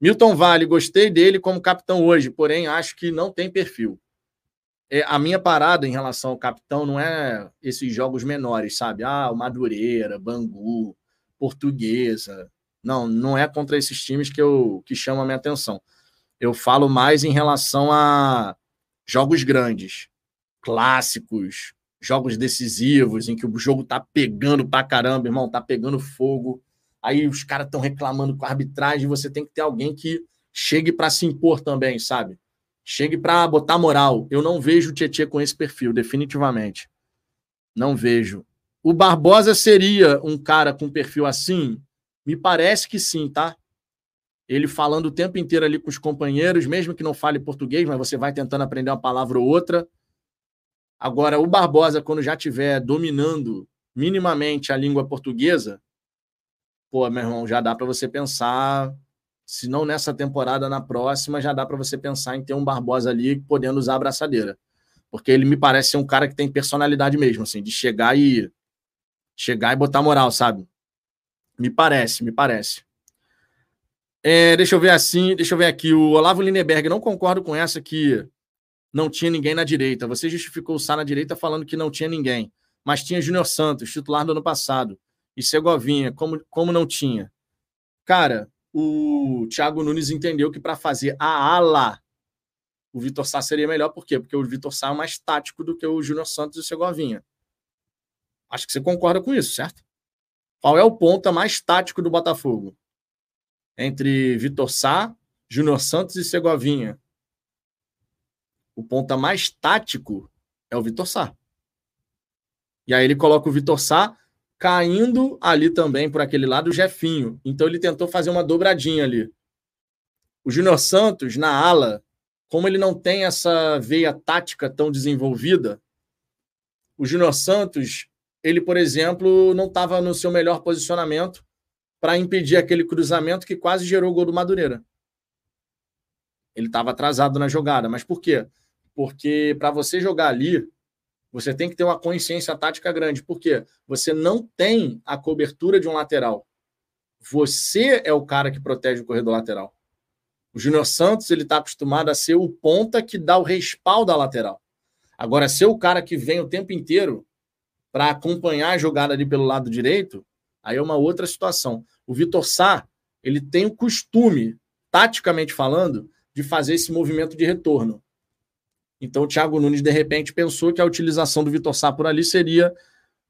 Milton Vale, gostei dele como capitão hoje, porém acho que não tem perfil. É, a minha parada em relação ao capitão não é esses jogos menores, sabe? Ah, o Madureira, Bangu, Portuguesa. Não, não é contra esses times que eu que chama a minha atenção. Eu falo mais em relação a jogos grandes, clássicos, jogos decisivos, em que o jogo tá pegando pra caramba, irmão, tá pegando fogo. Aí os caras estão reclamando com a arbitragem, você tem que ter alguém que chegue para se impor também, sabe? Chegue para botar moral. Eu não vejo o Tietchan com esse perfil, definitivamente. Não vejo. O Barbosa seria um cara com perfil assim? Me parece que sim, tá? Ele falando o tempo inteiro ali com os companheiros, mesmo que não fale português, mas você vai tentando aprender uma palavra ou outra. Agora, o Barbosa, quando já estiver dominando minimamente a língua portuguesa, pô, meu irmão, já dá para você pensar, se não nessa temporada, na próxima, já dá para você pensar em ter um Barbosa ali podendo usar a braçadeira. Porque ele me parece ser um cara que tem personalidade mesmo, assim, de chegar e chegar e botar moral, sabe? Me parece, me parece. É, deixa eu ver assim, deixa eu ver aqui. O Olavo Lindeberg, não concordo com essa que não tinha ninguém na direita. Você justificou o Sá na direita falando que não tinha ninguém. Mas tinha Júnior Santos, titular do ano passado. E Segovinha, como, como não tinha? Cara, o Thiago Nunes entendeu que para fazer a ala, o Vitor Sá seria melhor. Por quê? Porque o Vitor Sá é mais tático do que o Júnior Santos e o Segovinha. Acho que você concorda com isso, certo? Qual é o ponta mais tático do Botafogo? Entre Vitor Sá, Júnior Santos e Segovinha o ponta mais tático é o Vitor Sá. E aí ele coloca o Vitor Sá caindo ali também por aquele lado o Jefinho. Então ele tentou fazer uma dobradinha ali. O Júnior Santos, na ala, como ele não tem essa veia tática tão desenvolvida, o Júnior Santos, ele, por exemplo, não estava no seu melhor posicionamento para impedir aquele cruzamento que quase gerou o gol do Madureira. Ele estava atrasado na jogada. Mas por quê? porque para você jogar ali, você tem que ter uma consciência tática grande, porque você não tem a cobertura de um lateral. Você é o cara que protege o corredor lateral. O Júnior Santos ele está acostumado a ser o ponta que dá o respaldo à lateral. Agora, ser o cara que vem o tempo inteiro para acompanhar a jogada ali pelo lado direito, aí é uma outra situação. O Vitor Sá ele tem o costume, taticamente falando, de fazer esse movimento de retorno. Então o Thiago Nunes, de repente, pensou que a utilização do Vitor Sá por ali seria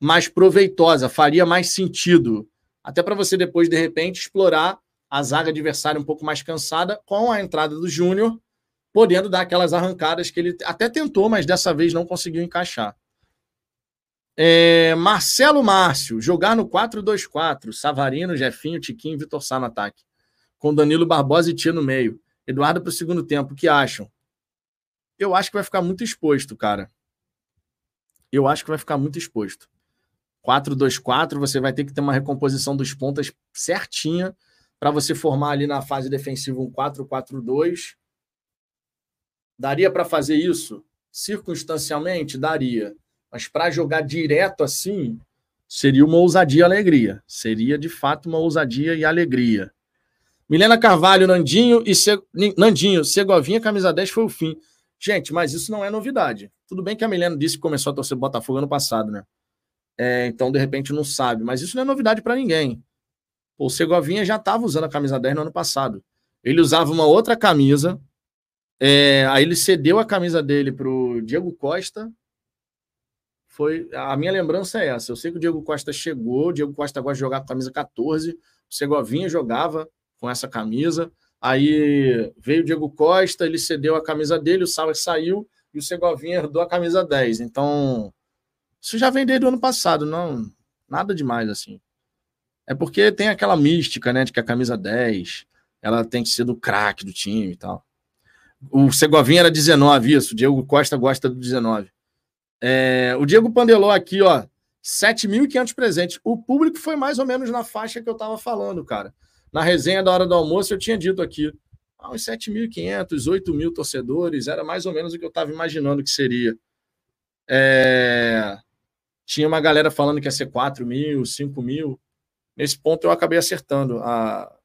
mais proveitosa, faria mais sentido. Até para você depois, de repente, explorar a zaga adversária um pouco mais cansada com a entrada do Júnior, podendo dar aquelas arrancadas que ele até tentou, mas dessa vez não conseguiu encaixar. É, Marcelo Márcio, jogar no 4-2-4, Savarino, Jefinho, Tiquinho e Vitor Sá no ataque. Com Danilo Barbosa e Tia no meio. Eduardo para o segundo tempo, o que acham? eu acho que vai ficar muito exposto, cara. Eu acho que vai ficar muito exposto. 4-2-4, você vai ter que ter uma recomposição dos pontas certinha para você formar ali na fase defensiva um 4-4-2. Daria para fazer isso? Circunstancialmente, daria. Mas para jogar direto assim, seria uma ousadia e alegria. Seria de fato uma ousadia e alegria. Milena Carvalho, Nandinho e Se... Nandinho, Segovinha, camisa 10 foi o fim. Gente, mas isso não é novidade. Tudo bem que a Milena disse que começou a torcer Botafogo ano passado, né? É, então, de repente, não sabe. Mas isso não é novidade para ninguém. o Segovinha já estava usando a camisa 10 no ano passado. Ele usava uma outra camisa. É, aí ele cedeu a camisa dele para o Diego Costa. Foi a minha lembrança é essa. Eu sei que o Diego Costa chegou, o Diego Costa gosta de jogar com camisa 14, o Segovinha jogava com essa camisa. Aí veio o Diego Costa, ele cedeu a camisa dele, o Sauer saiu e o Segovinha herdou a camisa 10. Então, isso já vem desde o ano passado, não nada demais assim. É porque tem aquela mística, né, de que a camisa 10, ela tem que ser do craque do time e tal. O Segovinha era 19, isso. O Diego Costa gosta do 19. É, o Diego Pandelou aqui, ó, 7.500 presentes. O público foi mais ou menos na faixa que eu tava falando, cara. Na resenha da hora do almoço, eu tinha dito aqui. Ah, uns 7.500, 8 mil torcedores. Era mais ou menos o que eu tava imaginando que seria. É... Tinha uma galera falando que ia ser 4 mil, 5 mil. Nesse ponto eu acabei acertando a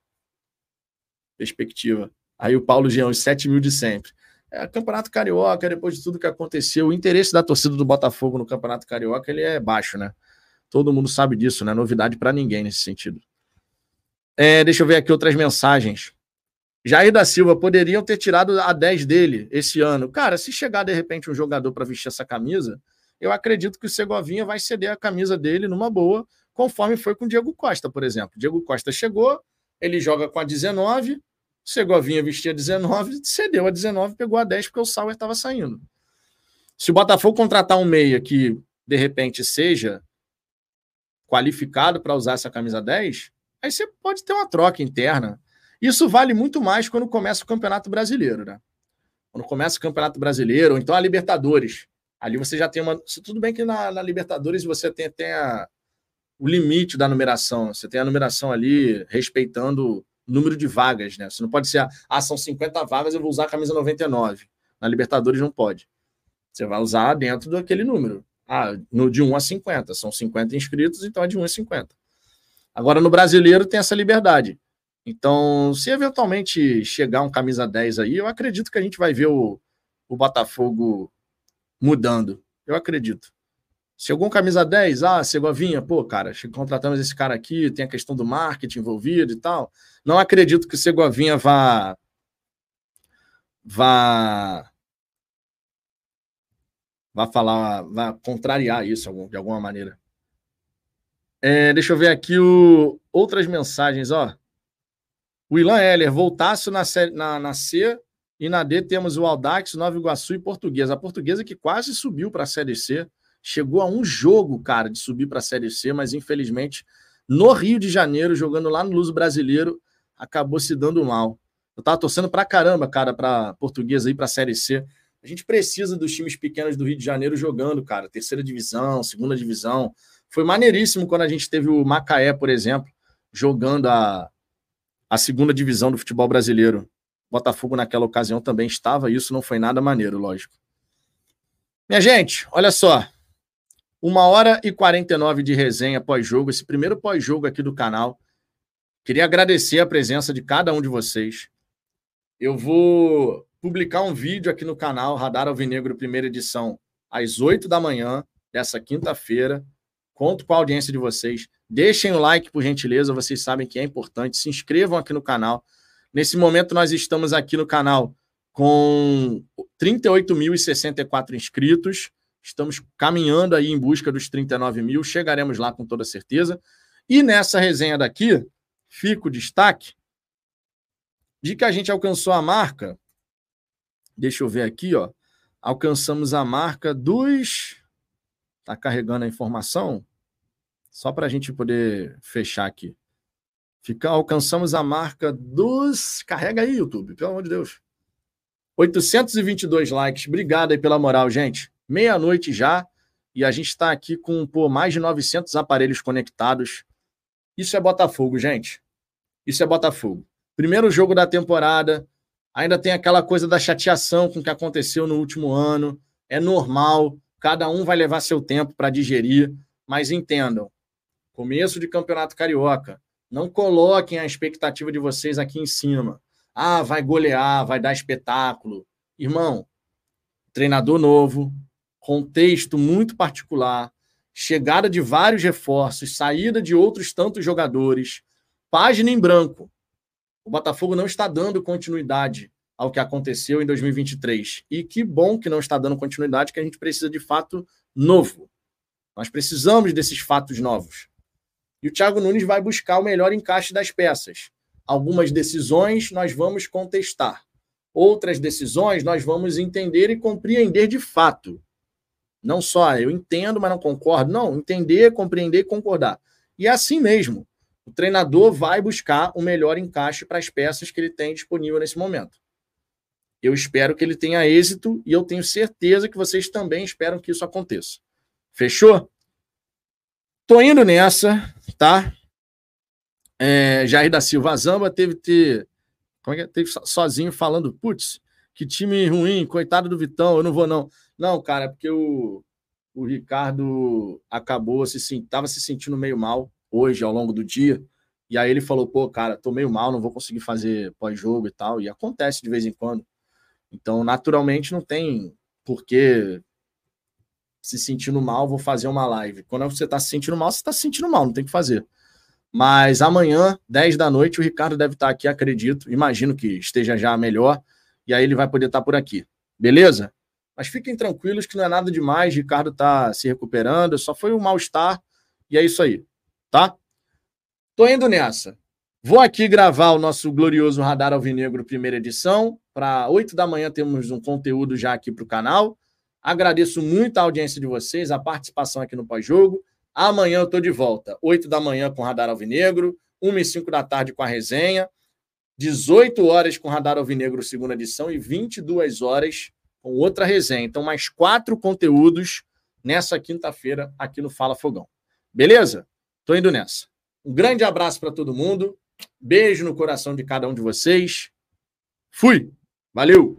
perspectiva. Aí o Paulo Geão, os 7 mil de sempre. É, Campeonato Carioca, depois de tudo que aconteceu, o interesse da torcida do Botafogo no Campeonato Carioca ele é baixo, né? Todo mundo sabe disso, não é novidade para ninguém nesse sentido. É, deixa eu ver aqui outras mensagens. Jair da Silva, poderiam ter tirado a 10 dele esse ano. Cara, se chegar de repente um jogador para vestir essa camisa, eu acredito que o Segovinha vai ceder a camisa dele numa boa conforme foi com o Diego Costa, por exemplo. Diego Costa chegou, ele joga com a 19, Segovinha vestia 19, cedeu a 19, pegou a 10 porque o Sauer estava saindo. Se o Botafogo contratar um meia que de repente seja qualificado para usar essa camisa 10, aí você pode ter uma troca interna. Isso vale muito mais quando começa o Campeonato Brasileiro, né? Quando começa o Campeonato Brasileiro, ou então a Libertadores. Ali você já tem uma. Tudo bem que na, na Libertadores você tem, tem a, o limite da numeração. Você tem a numeração ali respeitando número de vagas, né? Você não pode ser, ah, são 50 vagas, eu vou usar a camisa 99. Na Libertadores não pode. Você vai usar dentro daquele número. Ah, no de 1 a 50. São 50 inscritos, então é de 1 a 50. Agora, no brasileiro, tem essa liberdade. Então, se eventualmente chegar um camisa 10 aí, eu acredito que a gente vai ver o, o Botafogo mudando. Eu acredito. Se algum camisa 10, ah, Segovinha, pô, cara, contratamos esse cara aqui, tem a questão do marketing envolvido e tal. Não acredito que o Segovinha vá. vá. vá falar, vá contrariar isso de alguma maneira. É, deixa eu ver aqui o, outras mensagens, ó. O Ilan Heller, voltasse na, na, na C e na D temos o Aldax, Nova Iguaçu e Portuguesa. A Portuguesa que quase subiu para a Série C chegou a um jogo, cara, de subir para a Série C, mas infelizmente no Rio de Janeiro, jogando lá no Luso Brasileiro, acabou se dando mal. Eu tava torcendo pra caramba, cara, pra portuguesa aí, pra Série C. A gente precisa dos times pequenos do Rio de Janeiro jogando, cara. Terceira divisão, segunda divisão. Foi maneiríssimo quando a gente teve o Macaé, por exemplo, jogando a, a segunda divisão do futebol brasileiro. Botafogo naquela ocasião também estava, isso não foi nada maneiro, lógico. Minha gente, olha só. Uma hora e 49 de resenha pós-jogo, esse primeiro pós-jogo aqui do canal. Queria agradecer a presença de cada um de vocês. Eu vou publicar um vídeo aqui no canal Radar Alvinegro, primeira edição, às 8 da manhã dessa quinta-feira. Conto com a audiência de vocês. Deixem o like, por gentileza, vocês sabem que é importante. Se inscrevam aqui no canal. Nesse momento, nós estamos aqui no canal com 38.064 inscritos. Estamos caminhando aí em busca dos 39 mil, chegaremos lá com toda certeza. E nessa resenha daqui, fica o destaque de que a gente alcançou a marca. Deixa eu ver aqui, ó. Alcançamos a marca dos. Tá carregando a informação? Só para a gente poder fechar aqui. Fica, alcançamos a marca dos. Carrega aí, YouTube, pelo amor de Deus. 822 likes. Obrigado aí pela moral, gente meia-noite já, e a gente está aqui com pô, mais de 900 aparelhos conectados. Isso é Botafogo, gente. Isso é Botafogo. Primeiro jogo da temporada, ainda tem aquela coisa da chateação com o que aconteceu no último ano. É normal, cada um vai levar seu tempo para digerir, mas entendam: começo de campeonato carioca. Não coloquem a expectativa de vocês aqui em cima. Ah, vai golear, vai dar espetáculo. Irmão, treinador novo, contexto muito particular, chegada de vários reforços, saída de outros tantos jogadores, página em branco. O Botafogo não está dando continuidade ao que aconteceu em 2023. E que bom que não está dando continuidade, que a gente precisa de fato novo. Nós precisamos desses fatos novos. E o Thiago Nunes vai buscar o melhor encaixe das peças. Algumas decisões nós vamos contestar. Outras decisões nós vamos entender e compreender de fato. Não só eu entendo, mas não concordo. Não, entender, compreender e concordar. E é assim mesmo. O treinador vai buscar o melhor encaixe para as peças que ele tem disponível nesse momento. Eu espero que ele tenha êxito e eu tenho certeza que vocês também esperam que isso aconteça. Fechou? Tô indo nessa, tá? É, Jair da Silva Zamba teve ter, como é que é? teve sozinho falando, putz, que time ruim, coitado do Vitão, eu não vou não. Não, cara, é porque o, o Ricardo acabou se estava se sentindo meio mal hoje ao longo do dia. E aí ele falou, pô, cara, tô meio mal, não vou conseguir fazer pós-jogo e tal. E acontece de vez em quando. Então, naturalmente, não tem por que se sentindo mal, vou fazer uma live. Quando você está se sentindo mal, você está se sentindo mal, não tem que fazer. Mas amanhã, 10 da noite, o Ricardo deve estar aqui, acredito. Imagino que esteja já melhor. E aí ele vai poder estar por aqui. Beleza? Mas fiquem tranquilos que não é nada demais. Ricardo está se recuperando. Só foi um mal-estar. E é isso aí. Tá? Tô indo nessa. Vou aqui gravar o nosso glorioso Radar Alvinegro primeira edição. Para 8 da manhã temos um conteúdo já aqui para o canal. Agradeço muito a audiência de vocês, a participação aqui no pós-jogo. Amanhã eu estou de volta, 8 da manhã com Radar Alvinegro, 1 e 5 da tarde com a resenha, 18 horas com Radar Alvinegro, segunda edição, e 22 horas com outra resenha. Então, mais quatro conteúdos nessa quinta-feira aqui no Fala Fogão. Beleza? Tô indo nessa. Um grande abraço para todo mundo. Beijo no coração de cada um de vocês. Fui. Valeu.